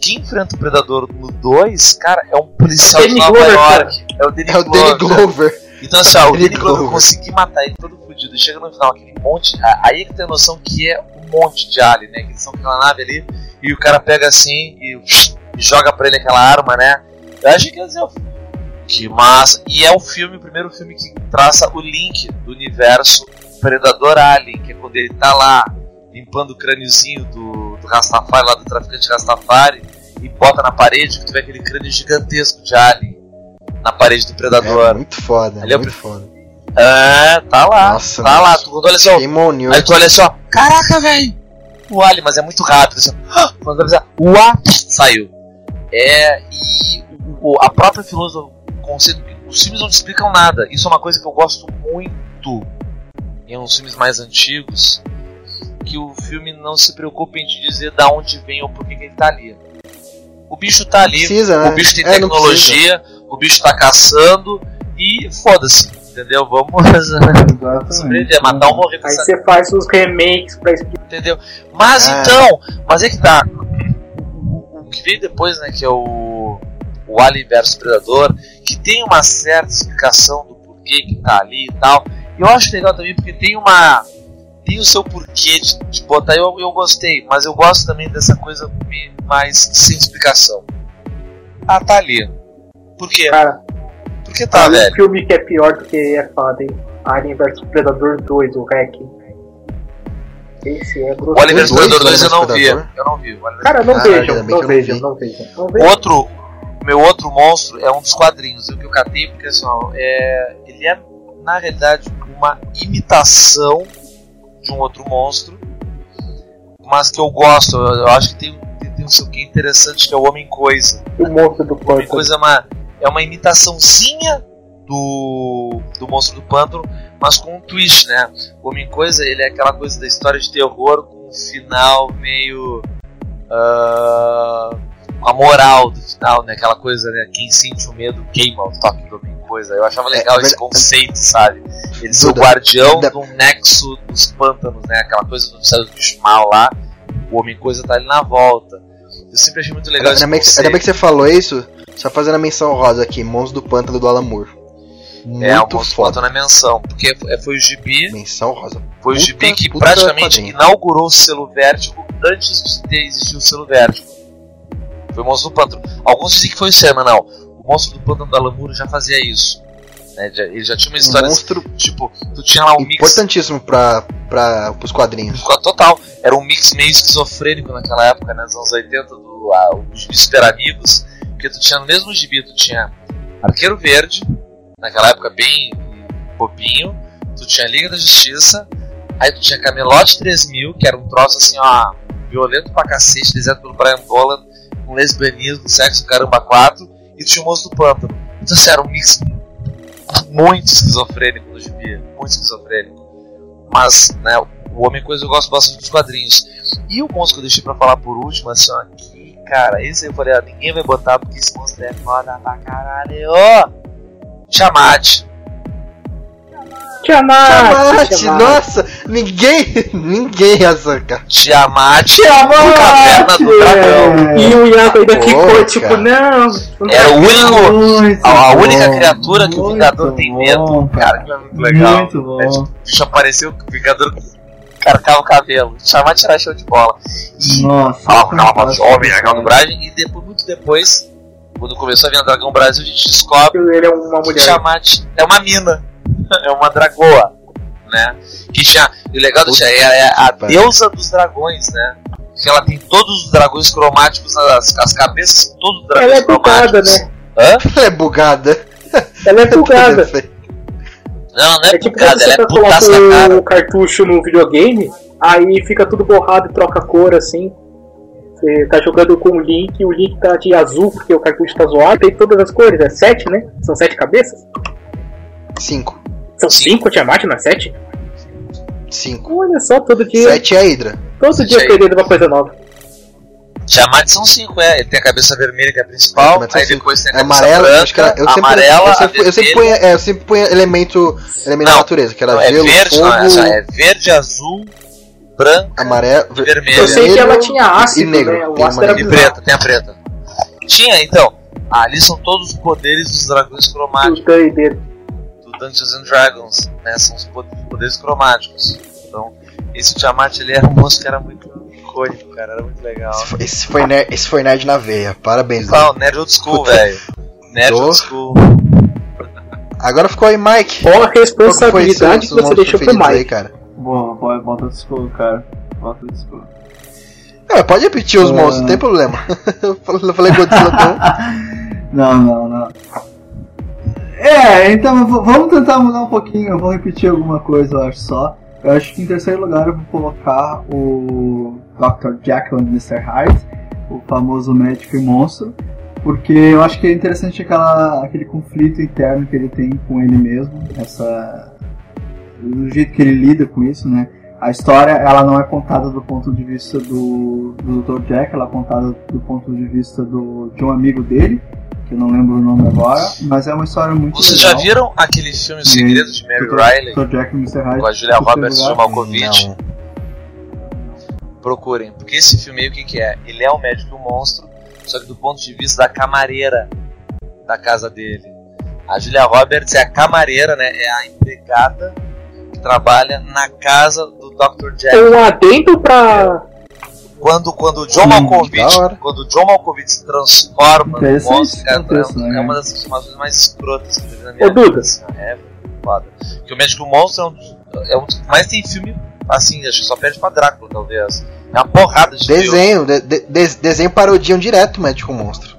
Quem enfrenta o Predador no 2, cara, é um policial de Danny Nova Glover, York. É o Danny É o Danny Glover. então assim, ó, o Danny Glover Glover. conseguir matar ele todo fudido, chega no final, aquele monte. Aí é que tem a noção que é um monte de alien, né? Que eles são aquela nave ali, e o cara pega assim e, e joga pra ele aquela arma, né? Eu achei que ia dizer, que massa. E é o filme, o primeiro filme que traça o link do universo Predador Alien, que é quando ele tá lá limpando o crâniozinho do Rastafari, lá do traficante Rastafari, e bota na parede, que tu vê aquele crânio gigantesco de Alien na parede do Predador. É muito foda, Ele é muito foda. É, tá lá. Nossa, tá mano. lá. Tu, quando olha assim, ó, aí tu olha assim, ó. Caraca, velho! O Ali, mas é muito rápido. Assim, ó. quando tu olha uá, saiu. É, e o, a própria filosofia, o conceito, os filmes não te explicam nada. Isso é uma coisa que eu gosto muito em uns filmes mais antigos. Que o filme não se preocupa em te dizer da onde vem ou por que que ele tá ali. O bicho tá ali, Precisa, né? o bicho tem É, tecnologia, o bicho tá caçando e foda-se, entendeu? Vamos sobreviver, matar ou morrer com Aí essa você faz os remakes pra explicar. entendeu? Mas Ah. então, mas é que tá. O, o que veio depois, né, que é o, o Alien vs Predador, que tem uma certa explicação do porquê que tá ali e tal. E eu acho legal também porque tem uma. Tem o seu porquê de, de botar, eu, eu gostei, mas eu gosto também dessa coisa mais sem explicação. Ah, tá ali. Por quê? Cara, Por que tá, um velho? filme que é pior do que é foda, hein? Alien vs Predador 2, o Hack. Esse é O. Alien vs dois, Predador 2 eu não vi. Predador? Eu não vi. Cara, não Ah, vejam, não vejam. Não vejam. Outro, meu outro monstro é um dos quadrinhos, o que eu catei, porque assim, ó, é, ele é na realidade uma imitação de um outro monstro, mas que eu gosto, eu, eu acho que tem, tem, tem um seu que interessante, que é o Homem Coisa. O monstro do O Homem pântano. Coisa é uma, é uma imitaçãozinha do, do monstro do pântano, mas com um twist, né? O Homem Coisa, ele é aquela coisa da história de terror com um final meio. ah, com a moral do final, né? Aquela coisa, né? Quem sente o medo queima o toque do Homem Coisa. Eu achava legal É, esse conceito, sabe? Ele ser o guardião da- do nexo dos pântanos, né? Aquela coisa do céu do mal lá. O Homem Coisa tá ali na volta. Eu sempre achei muito legal esse Ainda bem, que, conceito. ainda bem que você falou isso, só fazendo a menção rosa aqui, Monstro do Pântano do Alan Moore. Muito É, o monstro foda. foda na menção. Porque é- foi o gibi, Menção rosa. foi o gibi que praticamente inaugurou o selo Vértigo antes de ter existido o selo Vértigo. Foi o Monstro do Pântano. Alguns dizem que foi o não. O Monstro do Pântano da Lamuro já fazia isso. né? Já- Ele já tinha uma Um história. monstro Tipo, tu tinha lá um mix. importantíssimo pra, para os quadrinhos. Total. Era um mix meio esquizofrênico naquela época, né? Nos anos 80, do, ah, Super Amigos. Porque tu tinha no mesmo gibi, tu tinha Arqueiro Verde, naquela época bem bobinho. Tu tinha Liga da Justiça. Aí tu tinha Camelote 3000, que era um troço assim, ó, violento pra cacete, desenhado pelo Brian Boland, com lesbianismo, sexo, caramba, 4. E tinha o Monstro do Pântano. Então, assim, era um mix muito esquizofrênico no gibi, muito esquizofrênico. Mas, né, o Homem Coisa eu gosto bastante dos quadrinhos. E o monstro que eu deixei pra falar por último, assim, ó, que, cara, esse eu falei, ó, ninguém vai botar porque esse monstro é foda pra caralho. Tiamat. Tiamat! Tiamat, nossa, ninguém, ninguém sacar. Tiamat, Tiamat! Caverna do Dragão. E o Iago ainda Pô, ficou tipo, não. Era o único, Muito a, a bom, única criatura que o Vingador tem medo. Cara, que é muito legal. Muito bom. É, tipo, o bicho apareceu, o Vingador carcava o cabelo. Tiamat era show de bola. E Nossa. falava com aquela Brasil, e depois, muito depois, quando começou a vir o Dragão Brasil, a gente descobre Ele é uma que mulher. Tiamat é uma mina, é uma dragoa, né? Que tinha, e o legal do Tia é, é a deusa dos dragões, né? Que ela tem todos os dragões cromáticos, as, as cabeças, todos os dragões Ela é bugada, né? Hã? Ela é bugada. Ela é bugada. Não, não é, É tipo bugada, ela é tá putaça na colocando cara. o cartucho no videogame, aí fica tudo borrado e troca cor assim. Você tá jogando com o Link, o Link tá de azul porque o cartucho tá zoado, tem todas as cores, é sete, né? São sete cabeças? Cinco. São cinco Tiamat, não é sete? Cinco. Olha só, todo dia, Sete é a Hydra. todo Sete dia aí. aprendendo uma coisa nova. Tiamat são cinco, é. Ele tem a cabeça vermelha, que é a principal, são aí depois tem a É cabeça amarela, branca, acho que era, eu a sempre, amarela, eu a sempre, eu sempre vermelha. punha, é, eu sempre punha elemento, elemento Não, da natureza, que era Não, é gelo, verde, fogo, não, é, é verde, azul, branca amarelo, e vermelho. Eu sei que ela tinha e ácido, negro. né? O ácido era E preta, tem a preta. Tinha, então. Ali são todos os poderes dos dragões cromáticos Dungeons and Dragons, né? São os po- poderes cromáticos. Então, esse Tiamat ele era um monstro que era muito icônico, cara, era muito legal. Esse foi- Esse foi, nerd, esse foi nerd na veia, parabéns. Não. Nerd Old School, velho. Nerd Tô. Old School. Agora ficou aí, Mike. Qual a responsabilidade que você deixou pro preferidos aí, Mike? cara? Boa, boa, bota de school, cara. Bota de school. É, pode repetir os Ah. monstros, não tem problema. eu falei eu falei Godzilla então. Não, não, não. É, então vamos tentar mudar um pouquinho. Eu vou repetir alguma coisa, eu acho só. Eu acho que em terceiro lugar eu vou colocar o Dr. Jekyll and Mr. Hyde, o famoso médico e monstro, porque eu acho que é interessante aquela, aquele conflito interno que ele tem com ele mesmo, essa o jeito que ele lida com isso, né? A história ela não é contada do ponto de vista do, do Dr. Jack, ela é contada do ponto de vista do, de um amigo dele, que eu não lembro o nome agora, mas é uma história muito Vocês legal. já viram aquele filme Os Segredos de Mary. Riley? Dr. Jack Mr. Hyde. Com a Julia Roberts e o. Malkovich? Não. Procurem, porque esse filme aí o que, que é? Ele é um médico monstro, só que do ponto de vista da camareira da casa dele. A Julia Roberts é a camareira, né? É a empregada que trabalha na casa do Dr. Jack. Um adendo pra. Quando, quando o John Malkovich, quando o John Malkovich se transforma no monstro, cara, é, né? é uma das transformações mais escrotas que eu já vi na minha vida. Assim, É foda. Porque o Médico Monstro é um, dos- é um dos que mais tem filme, assim, acho que só perde pra Drácula, talvez. É uma porrada de filme. Desenho, de, de- de- desenho parodiam direto Médico Monstro.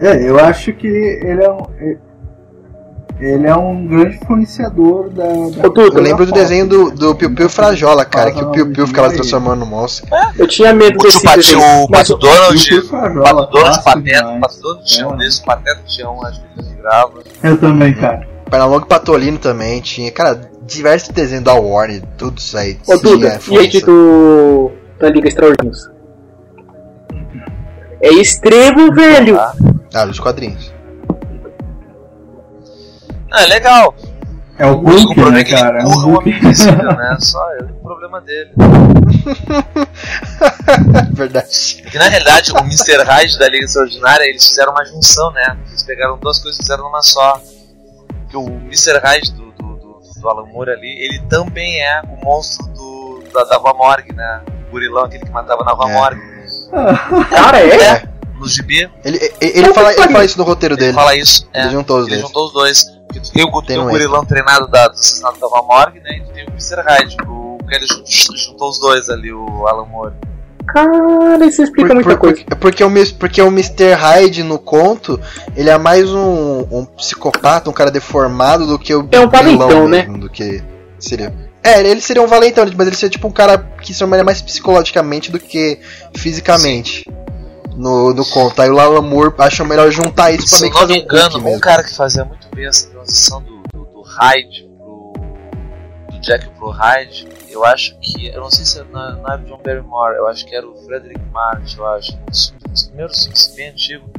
É, eu acho que ele é um. Ele é um grande fornecedor da. da Ô, Duda, Eu lembro do desenho do, do Piu Piu Frajola, cara, que o Piu Piu ficava transformando no monstro. Eu tinha medo O desse Tio Pati- desenho. o Pato Donald, Pato Donald, Pateta, Pato Donald tinha um É. desses, o Pateta tinha um, acho que ele grava. Eu também, cara. Pernalonga e Patolino também tinha. Cara, diversos desenhos da Warner, tudo isso aí. Ô Duda, tinha e aí do. da Liga Extraordinários? É extremo, velho! Ah, dos quadrinhos. Ah, é legal. É o Hulk, problema né, é que ele cara? É o Hulk. Né? Só é o problema dele. Verdade. Porque na realidade o Mr. Hyde da Liga Extraordinária eles fizeram uma junção, né? Eles pegaram duas coisas e fizeram numa só. Que o Mr. Hyde do, do, do, do Alan Moore ali, ele também é o monstro do, da, da Van Morgue, né? O gurilão, aquele que matava na Van É. Morgue. Cara, é? É. No gibi, Ele, ele, ele fala, ele fala isso no roteiro ele dele. fala isso. É. Ele juntou os Ele dois. juntou os dois. Porque tu tem o, Tem tem o um gurilão treinado da, do assassinato da Morgue, né? E tu tem o Mr. Hyde, o porque jun- juntou os dois ali, o Alan Moore. Cara, isso explica Por- muita por- coisa. por- porque, o, Mis- porque o Mr. Hyde no conto, ele é mais um, um psicopata, um cara deformado do que o É um valentão, vilão né? Do que seria. É, ele seria um valentão, mas ele seria tipo um cara que se trabalha mais psicologicamente do que fisicamente. No, no conto. Aí o Alan Moore achou melhor juntar isso pra Se meio eu que não fazer me um engano, um cara que fazia muito bem essa transição do, do, do Hyde pro. do Jack pro Hyde, eu acho que. Eu não sei se não não é John Barrymore, eu acho que era o Frederick March, eu acho. Um dos, primeiros filmes bem antigos,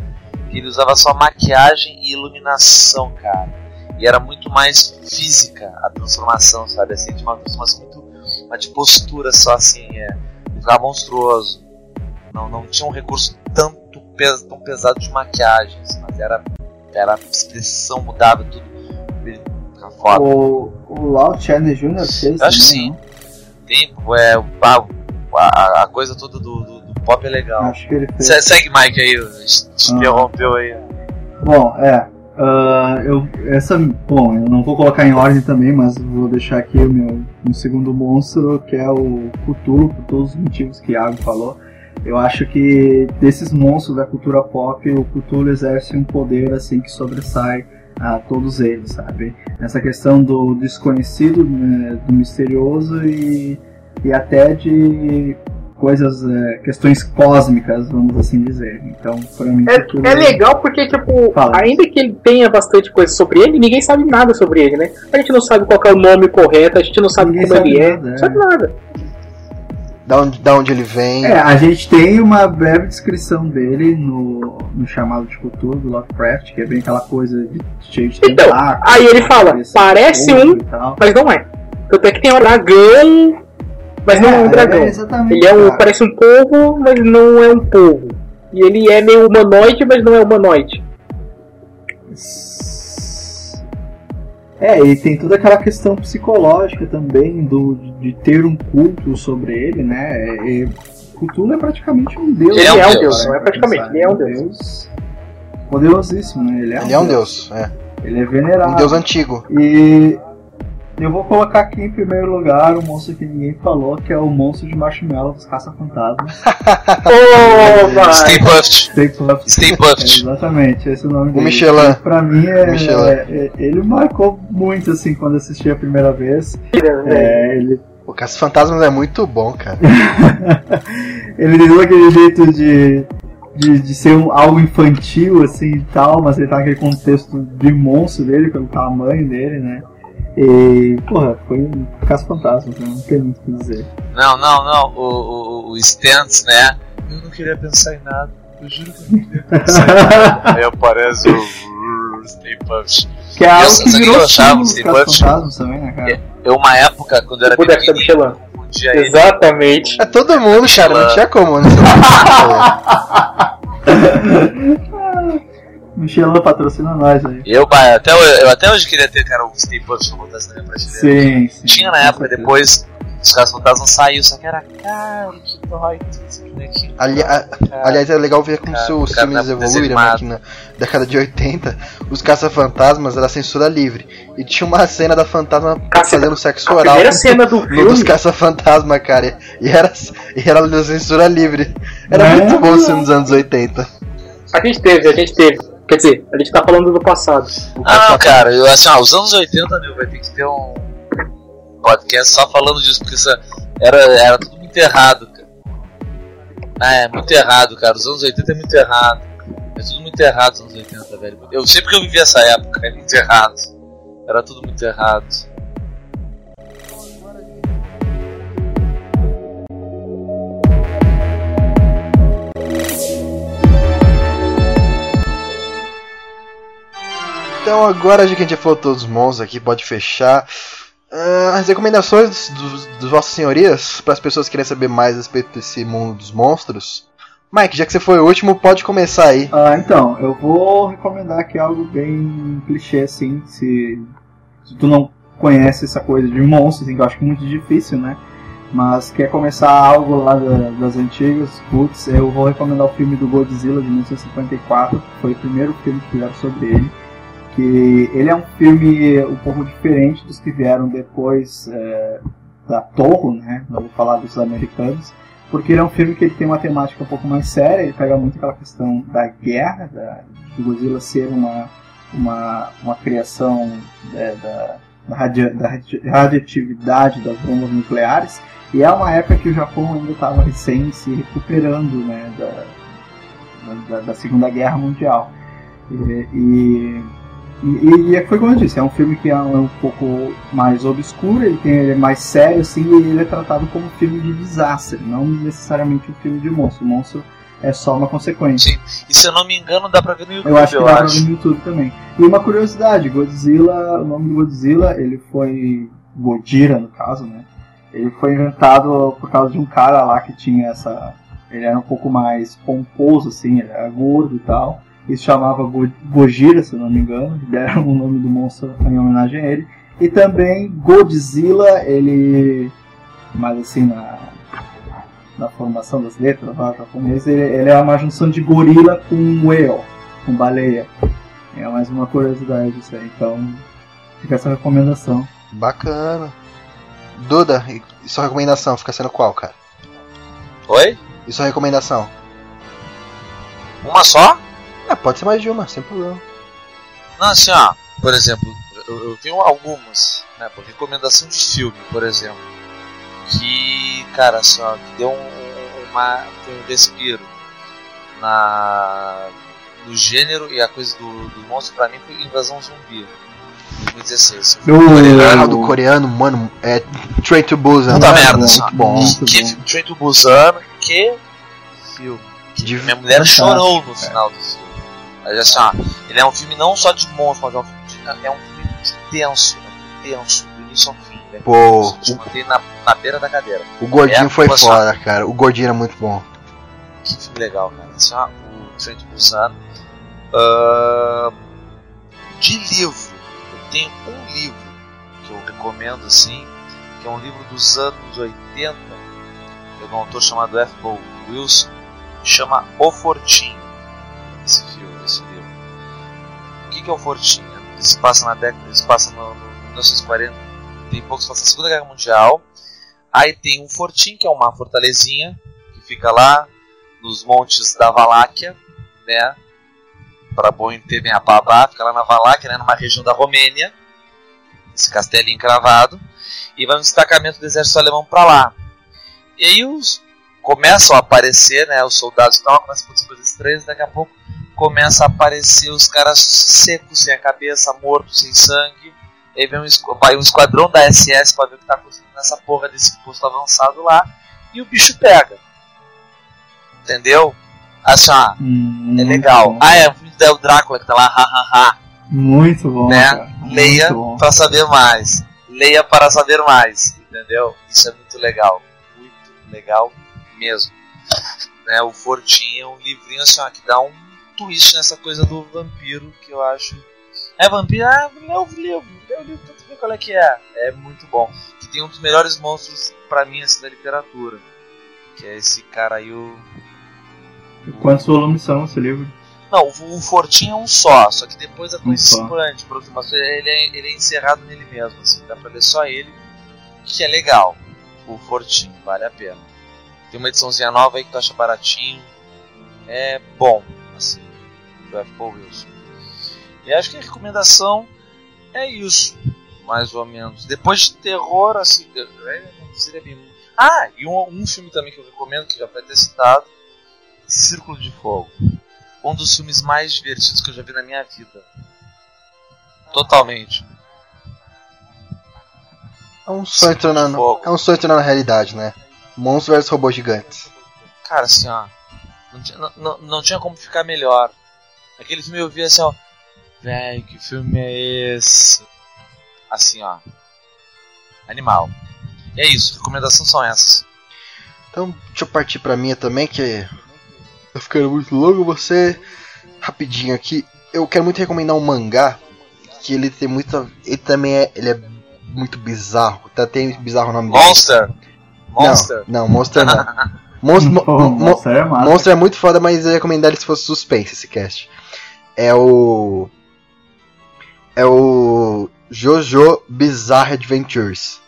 que ele usava só maquiagem e iluminação, cara. E era muito mais física a transformação, sabe? Assim, de uma transformação muito. Uma de postura só assim, é. Ficava monstruoso. Não, não tinha um recurso tanto tão pesado de maquiagens, mas era, era a expressão mudava tudo. Ficava foda. O, o Lau Chandler Jr. fez Eu acho que sim. Tem, é, o- a, a, a coisa toda do, do, do pop é legal. Acho que ele fez. Se- Segue Mike aí, a gente te Ah. interrompeu aí. Bom, é. ah, eu, essa, bom, eu não vou colocar em ordem também, mas vou deixar aqui o meu, meu segundo monstro, que é o Cthulhu, por todos os motivos que Iago falou. Eu acho que desses monstros da cultura pop, o Cthulhu exerce um poder assim que sobressai a todos eles, sabe? Essa questão do desconhecido, né, do misterioso e, e até de coisas, é, questões cósmicas, vamos assim dizer. Então, pra mim, É, é legal porque, tipo, Fala. ainda que ele tenha bastante coisa sobre ele, ninguém sabe nada sobre ele, né? A gente não sabe qual é o nome correto, a gente não sabe Ninguém como sabe ele é, nada, não é. sabe nada. Da onde, da onde ele vem. É, a gente tem uma breve descrição dele no, no chamado de Cthulhu do Lovecraft, que é bem aquela coisa de cheio de Então, tentáculos, aí ele fala, parece um-. Mas não é. Tanto é que tem um dragão, mas não é um dragão. exatamente. Ele é um, parece um povo, mas não é um povo. E ele é meio humanoide, mas não é humanoide. É, e tem toda aquela questão psicológica também do, de ter um culto sobre ele, né? É, é, Cthulhu é praticamente um deus. Ele é um né, deus, para não é praticamente, pensar. ele é um deus. Poderosíssimo, né? Ele é, Ele é um deus, é. Ele é venerado. Um deus antigo. E eu vou colocar aqui em primeiro lugar o monstro que ninguém falou, que é o monstro de marshmallow dos caça-fantasmas. Ô, vai! Stay Puft. Stay Puft. Stay É, Puft. exatamente, esse é o nome dele. Michelin. Pra mim, é, O Michelin. é- é- ele marcou muito, assim, quando assisti a primeira vez. É, ele, O Caça Fantasmas é muito bom, cara. ele tem todo aquele jeito de, de, de ser um, algo infantil, assim, e tal, mas ele tá naquele contexto de monstro dele, pelo tamanho dele, né? E, porra, foi um caça-fantasmas, né? Não tem muito o que dizer. Não, não, não. O, o, o Stantz, né? Eu não queria pensar em nada. Eu juro que eu não queria pensar em nada. Aí aparece o Stay Puft. Que é algo que sabe o que virou eu achava símbolo do dos Stay Puft? caça-fantasmas também, né, cara? Eu, uma época, quando eu era O boneco da pequenininho, Michelin. eu confundia ele. Exatamente. É todo mundo, cara. Não tinha como, né? Michelin patrocina nós aí. Eu, bah, até, hoje- eu até hoje queria ter, cara, Stay Puft pra botar na minha prateleira. Sim, sim. Tinha na época, depois os caras fantasmas saiu, só que era caro, que dói, bonequinho. Ali- a-. Aliás, é legal ver como Cara, se o os cara filmes tá evoluíram, né? Que na década de 80, os caça-fantasmas era censura livre. E tinha uma cena da fantasma Caça- fazendo sexo A oral primeira cena do no dos filme, caça-fantasma, cara. E era, e era da censura livre. Era É? muito bom isso nos anos 80. a gente teve, a gente teve. Quer dizer, a gente tá falando do passado. Ah, não, cara, eu, assim, ó, os anos 80, meu, vai ter que ter um podcast só falando disso, porque isso era, era tudo muito errado, cara. Ah, é muito errado, cara. Os anos 80 é muito errado. É tudo muito errado os anos 80, velho. Eu sei porque eu vivi essa época, é muito errado. Era tudo muito errado. Então agora já que a gente já falou todos os monstros aqui, pode fechar. Ah, as recomendações dos, dos vossas senhorias para as pessoas que querem saber mais a respeito desse mundo dos monstros. Mike, já que você foi o último, pode começar aí. Ah, então, eu vou recomendar aqui algo bem clichê, assim, se, se tu não conhece essa coisa de monstros, assim, que eu acho muito difícil, né? Mas quer começar algo lá da- das antigas, putz, eu vou recomendar o filme do Godzilla de 1954, que foi o primeiro filme que fizeram sobre ele. Que ele é um filme um pouco diferente dos que vieram depois, é, da Toho, né? Não vou falar dos americanos, porque ele é um filme que ele tem uma temática um pouco mais séria, ele pega muito aquela questão da guerra, da, de Godzilla ser uma, uma, uma criação é, da, da, radia, da radioatividade das bombas nucleares, e é uma época que o Japão ainda estava recém se recuperando né, da, da, da Segunda Guerra Mundial. E, e e, e, foi como eu disse, é um filme que é um, é um pouco mais obscuro, ele, tem, ele é mais sério, assim, e ele é tratado como um filme de desastre, não necessariamente um filme de monstro. O monstro é só uma consequência. Sim. E se eu não me engano, dá pra ver no YouTube. Eu acho que eu dá acho. pra ver no YouTube também. E uma curiosidade, Godzilla, o nome do Godzilla, ele foi. Godira, no caso, né? Ele foi inventado por causa de um cara lá que tinha essa. Ele era um pouco mais pomposo, assim, ele era gordo e tal. Ele se chamava Go- Gojira, se eu não me engano, deram o nome do monstro em homenagem a ele. E também Godzilla, ele. Mais assim, na, na formação das letras lá japonês, ele, ele é uma junção de gorila com whale, com baleia. É mais uma curiosidade isso aí. Então, fica essa recomendação. Bacana. Duda, e sua recomendação fica sendo qual, cara? Oi? E sua recomendação? Uma só? Ah, pode ser mais de uma, sem problema. Não, assim, ó, por exemplo, eu, eu tenho algumas, né, por recomendação de filme, por exemplo, que, cara, assim, ó, que deu um, uma, tem um respiro na, no gênero e a coisa do, do monstro, pra mim, foi Invasão Zumbi, 2016. Ah, do coreano, mano, é Train to Busan. Puta né? merda, muito assim, bom. Que bom. Train to Busan, que filme. Que minha mulher chorou no final do filme. Mas assim, ó, ele é um filme não só de monstro, mas é um filme, de, é um filme tenso, é um filme tenso, do início ao fim. Né? Pô, te mantém na, na beira da cadeira. O gordinho É, foi poxa. foda, cara. O gordinho era muito bom. Que filme legal, cara. Assim, ó, o Train to Busan. Ahn, de livro, eu tenho um livro que eu recomendo assim, que é um livro dos anos 80, de um autor chamado F. Paul Wilson, chama O Fortinho. Esse filme, que, é o Fortinho? Ele se passa na década, se passa no, no 1940, tem poucos passa a Segunda Guerra Mundial. Aí tem um fortinho, que é uma fortalezinha, que fica lá nos montes da Valáquia, né? Para bom entender minha babá, fica lá na Valáquia, né? numa região da Romênia, esse castelinho encravado, e vai um destacamento do exército alemão para lá. E aí os começam a aparecer, né? Os soldados e tal, começam a coisas estranhas, daqui a pouco começa a aparecer os caras secos, sem a cabeça, mortos, sem sangue. Aí vem um, vai um esquadrão da SS pra ver o que tá acontecendo nessa porra desse posto avançado lá, e o bicho pega. Entendeu? Assim, ó, Hum, é legal. bom. Ah, é o filme do Drácula que tá lá, hahaha. Muito bom. Né? cara. Leia bom. para saber mais. Leia para saber mais. Entendeu? Isso é muito legal. Muito legal mesmo. Né? O Fortinho é um livrinho assim, ó, que dá um twist nessa coisa do vampiro que eu acho. É vampiro? Ah, o livro, o livro tu ver qual é que é. É muito bom. Que tem um dos melhores monstros pra mim assim, da literatura. Que é esse cara aí, o. Quantos volumes são esse livro? Não, o, o Fortinho é um só, só que depois para outro, mas ele é, ele é encerrado nele mesmo, assim, dá pra ler só ele, que é legal. O Fortinho, vale a pena. Tem uma ediçãozinha nova aí que tu acha baratinho. É bom, do F. Paul Wilson. E acho que a recomendação é isso, mais ou menos. Depois de terror, assim, é, seria bem. Ah, e um, um filme também que eu recomendo, que já foi até citado: Círculo de Fogo um dos filmes mais divertidos que eu já vi na minha vida. Totalmente. É um sonho tornando, é um sonho tornando realidade, né? Monstros vs robôs gigantes. Cara, assim, ó. Não, não, não tinha como ficar melhor. Aquele filme eu vi assim, ó. Véi, que filme é esse? Assim, ó. Animal. E é isso, recomendações são essas. Então, deixa eu partir pra minha também, que tá ficando muito longo. Você, rapidinho aqui, eu quero muito recomendar um mangá que ele tem muita, ele também é, ele é muito bizarro. Até tem bizarro o nome dele. Monster! Monster! Não, não, Monster não. Monster, Monster é. Monster é muito foda, mas eu ia recomendar ele se fosse suspense esse cast. É o. É o. Jojo Bizarre Adventures.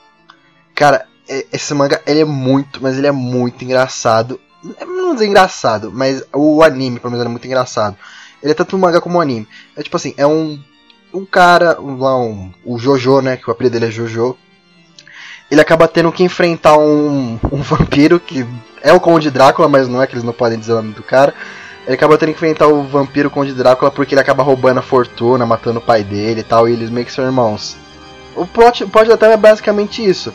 Cara, é, esse manga ele é muito, mas ele é muito engraçado. Não dizer engraçado, mas o anime, pelo menos, é muito engraçado. Ele é tanto um manga como um anime. É tipo assim, é um, um cara, um, lá um, o Jojo, né, que o apelido dele é Jojo. Ele acaba tendo que enfrentar um, um vampiro, que é o Conde Drácula, mas não é que eles não podem dizer o nome do cara. Ele acaba tendo que enfrentar o vampiro Conde Drácula porque ele acaba roubando a fortuna, matando o pai dele e tal, e eles meio que são irmãos. O plot, o plot da é basicamente isso.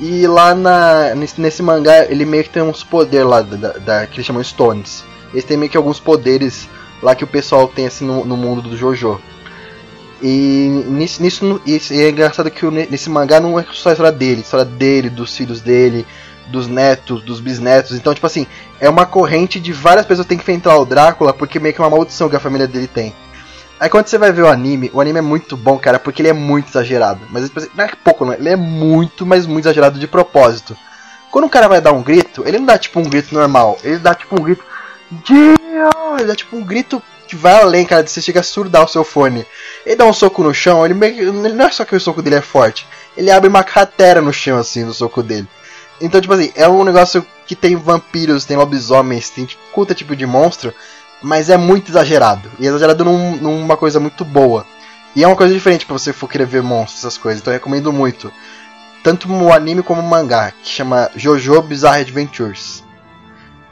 E lá na, nesse, nesse mangá, ele meio que tem uns poderes lá, da, da, que eles chamam Stones. Eles têm meio que alguns poderes lá que o pessoal tem assim no, no mundo do Jojo. E nisso, nisso e é engraçado que nesse mangá não é só a história dele, a história dele, dos filhos dele, dos netos, dos bisnetos. Então, tipo assim, é uma corrente de várias pessoas tem que enfrentar o Drácula, porque meio que é uma maldição que a família dele tem. Aí quando você vai ver o anime, o anime é muito bom, cara, porque ele é muito exagerado. Mas tipo assim, não é pouco, não. Ele é muito, mas muito exagerado de propósito. Quando o cara vai dar um grito, ele não dá tipo um grito normal. Ele dá tipo um grito. Ele dá tipo um grito que vai além, cara, de você chega a surdar o seu fone. Ele dá um soco no chão, ele, meio, ele não é só que o soco dele é forte. Ele abre uma cratera no chão, assim, no soco dele. Então, tipo assim, é um negócio que tem vampiros, tem lobisomens, tem tipo, puta tipo de monstro mas é muito exagerado. E é exagerado num, numa coisa muito boa. E é uma coisa diferente pra você for querer ver monstros, essas coisas. Então eu recomendo muito. Tanto o anime como o mangá, que chama Jojo Bizarre Adventures.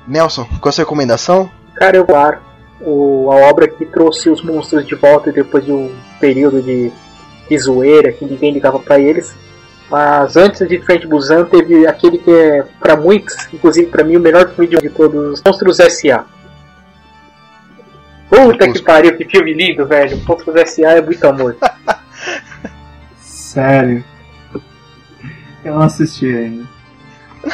Nelson, qual a sua recomendação? Cara, eu claro. A obra que trouxe os monstros de volta depois de um período de, de zoeira que ninguém ligava para eles. Mas antes de Frente Busan teve aquele que é, para muitos, inclusive para mim, o melhor filme de todos, Monstros S.A. Puta que pariu, que filme lindo, velho. Monstros S.A. é muito amor. Sério. Eu não assisti ainda.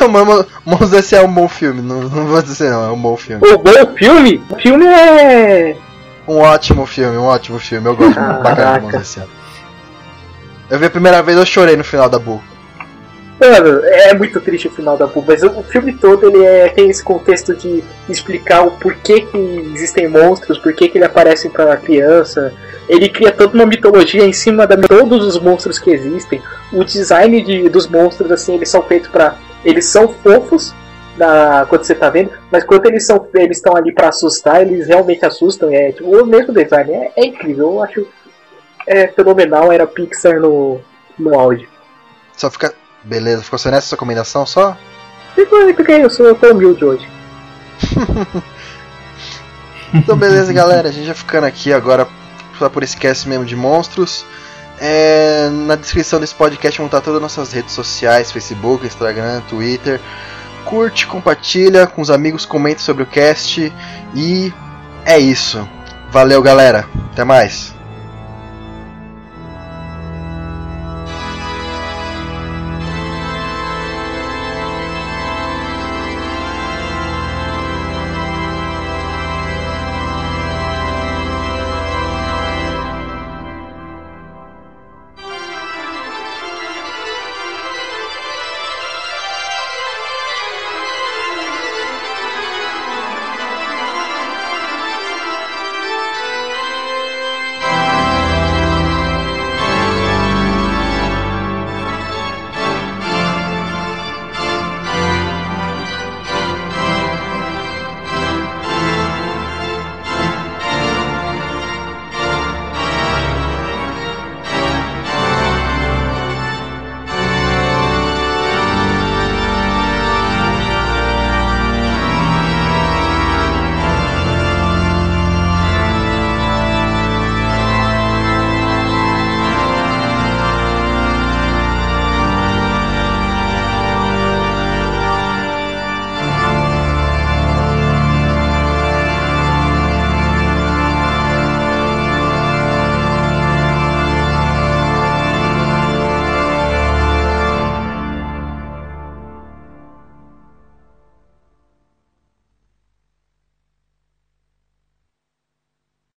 Não, mas Monstros S.A. é um bom filme, não, não vou dizer não, é um bom filme. O bom filme? O filme é. Um ótimo filme, um ótimo filme. Eu gosto ah, pra caramba de Monstros S.A. Eu vi a primeira vez eu chorei no final da Bull. Mano, é muito triste o final da Boo, mas o filme todo ele é, tem esse contexto de explicar o porquê que existem monstros, porquê que ele aparecem para criança. Ele cria toda uma mitologia em cima de todos os monstros que existem. O design de, dos monstros, assim, eles são feitos para Eles são fofos na, quando você tá vendo, mas quando eles são eles estão ali para assustar, eles realmente assustam. É tipo, o mesmo design, é, é incrível, eu acho é fenomenal, era Pixar no, no áudio. Só fica Beleza, ficou sendo essa sua combinação só? Fiquei, eu sou humilde hoje. então beleza galera, a gente já ficando aqui agora só por esquece mesmo de monstros. É, na descrição desse podcast vão estar todas as nossas redes sociais, Facebook, Instagram, Twitter. Curte, compartilha com os amigos, comente sobre o cast e é isso. Valeu galera, até mais.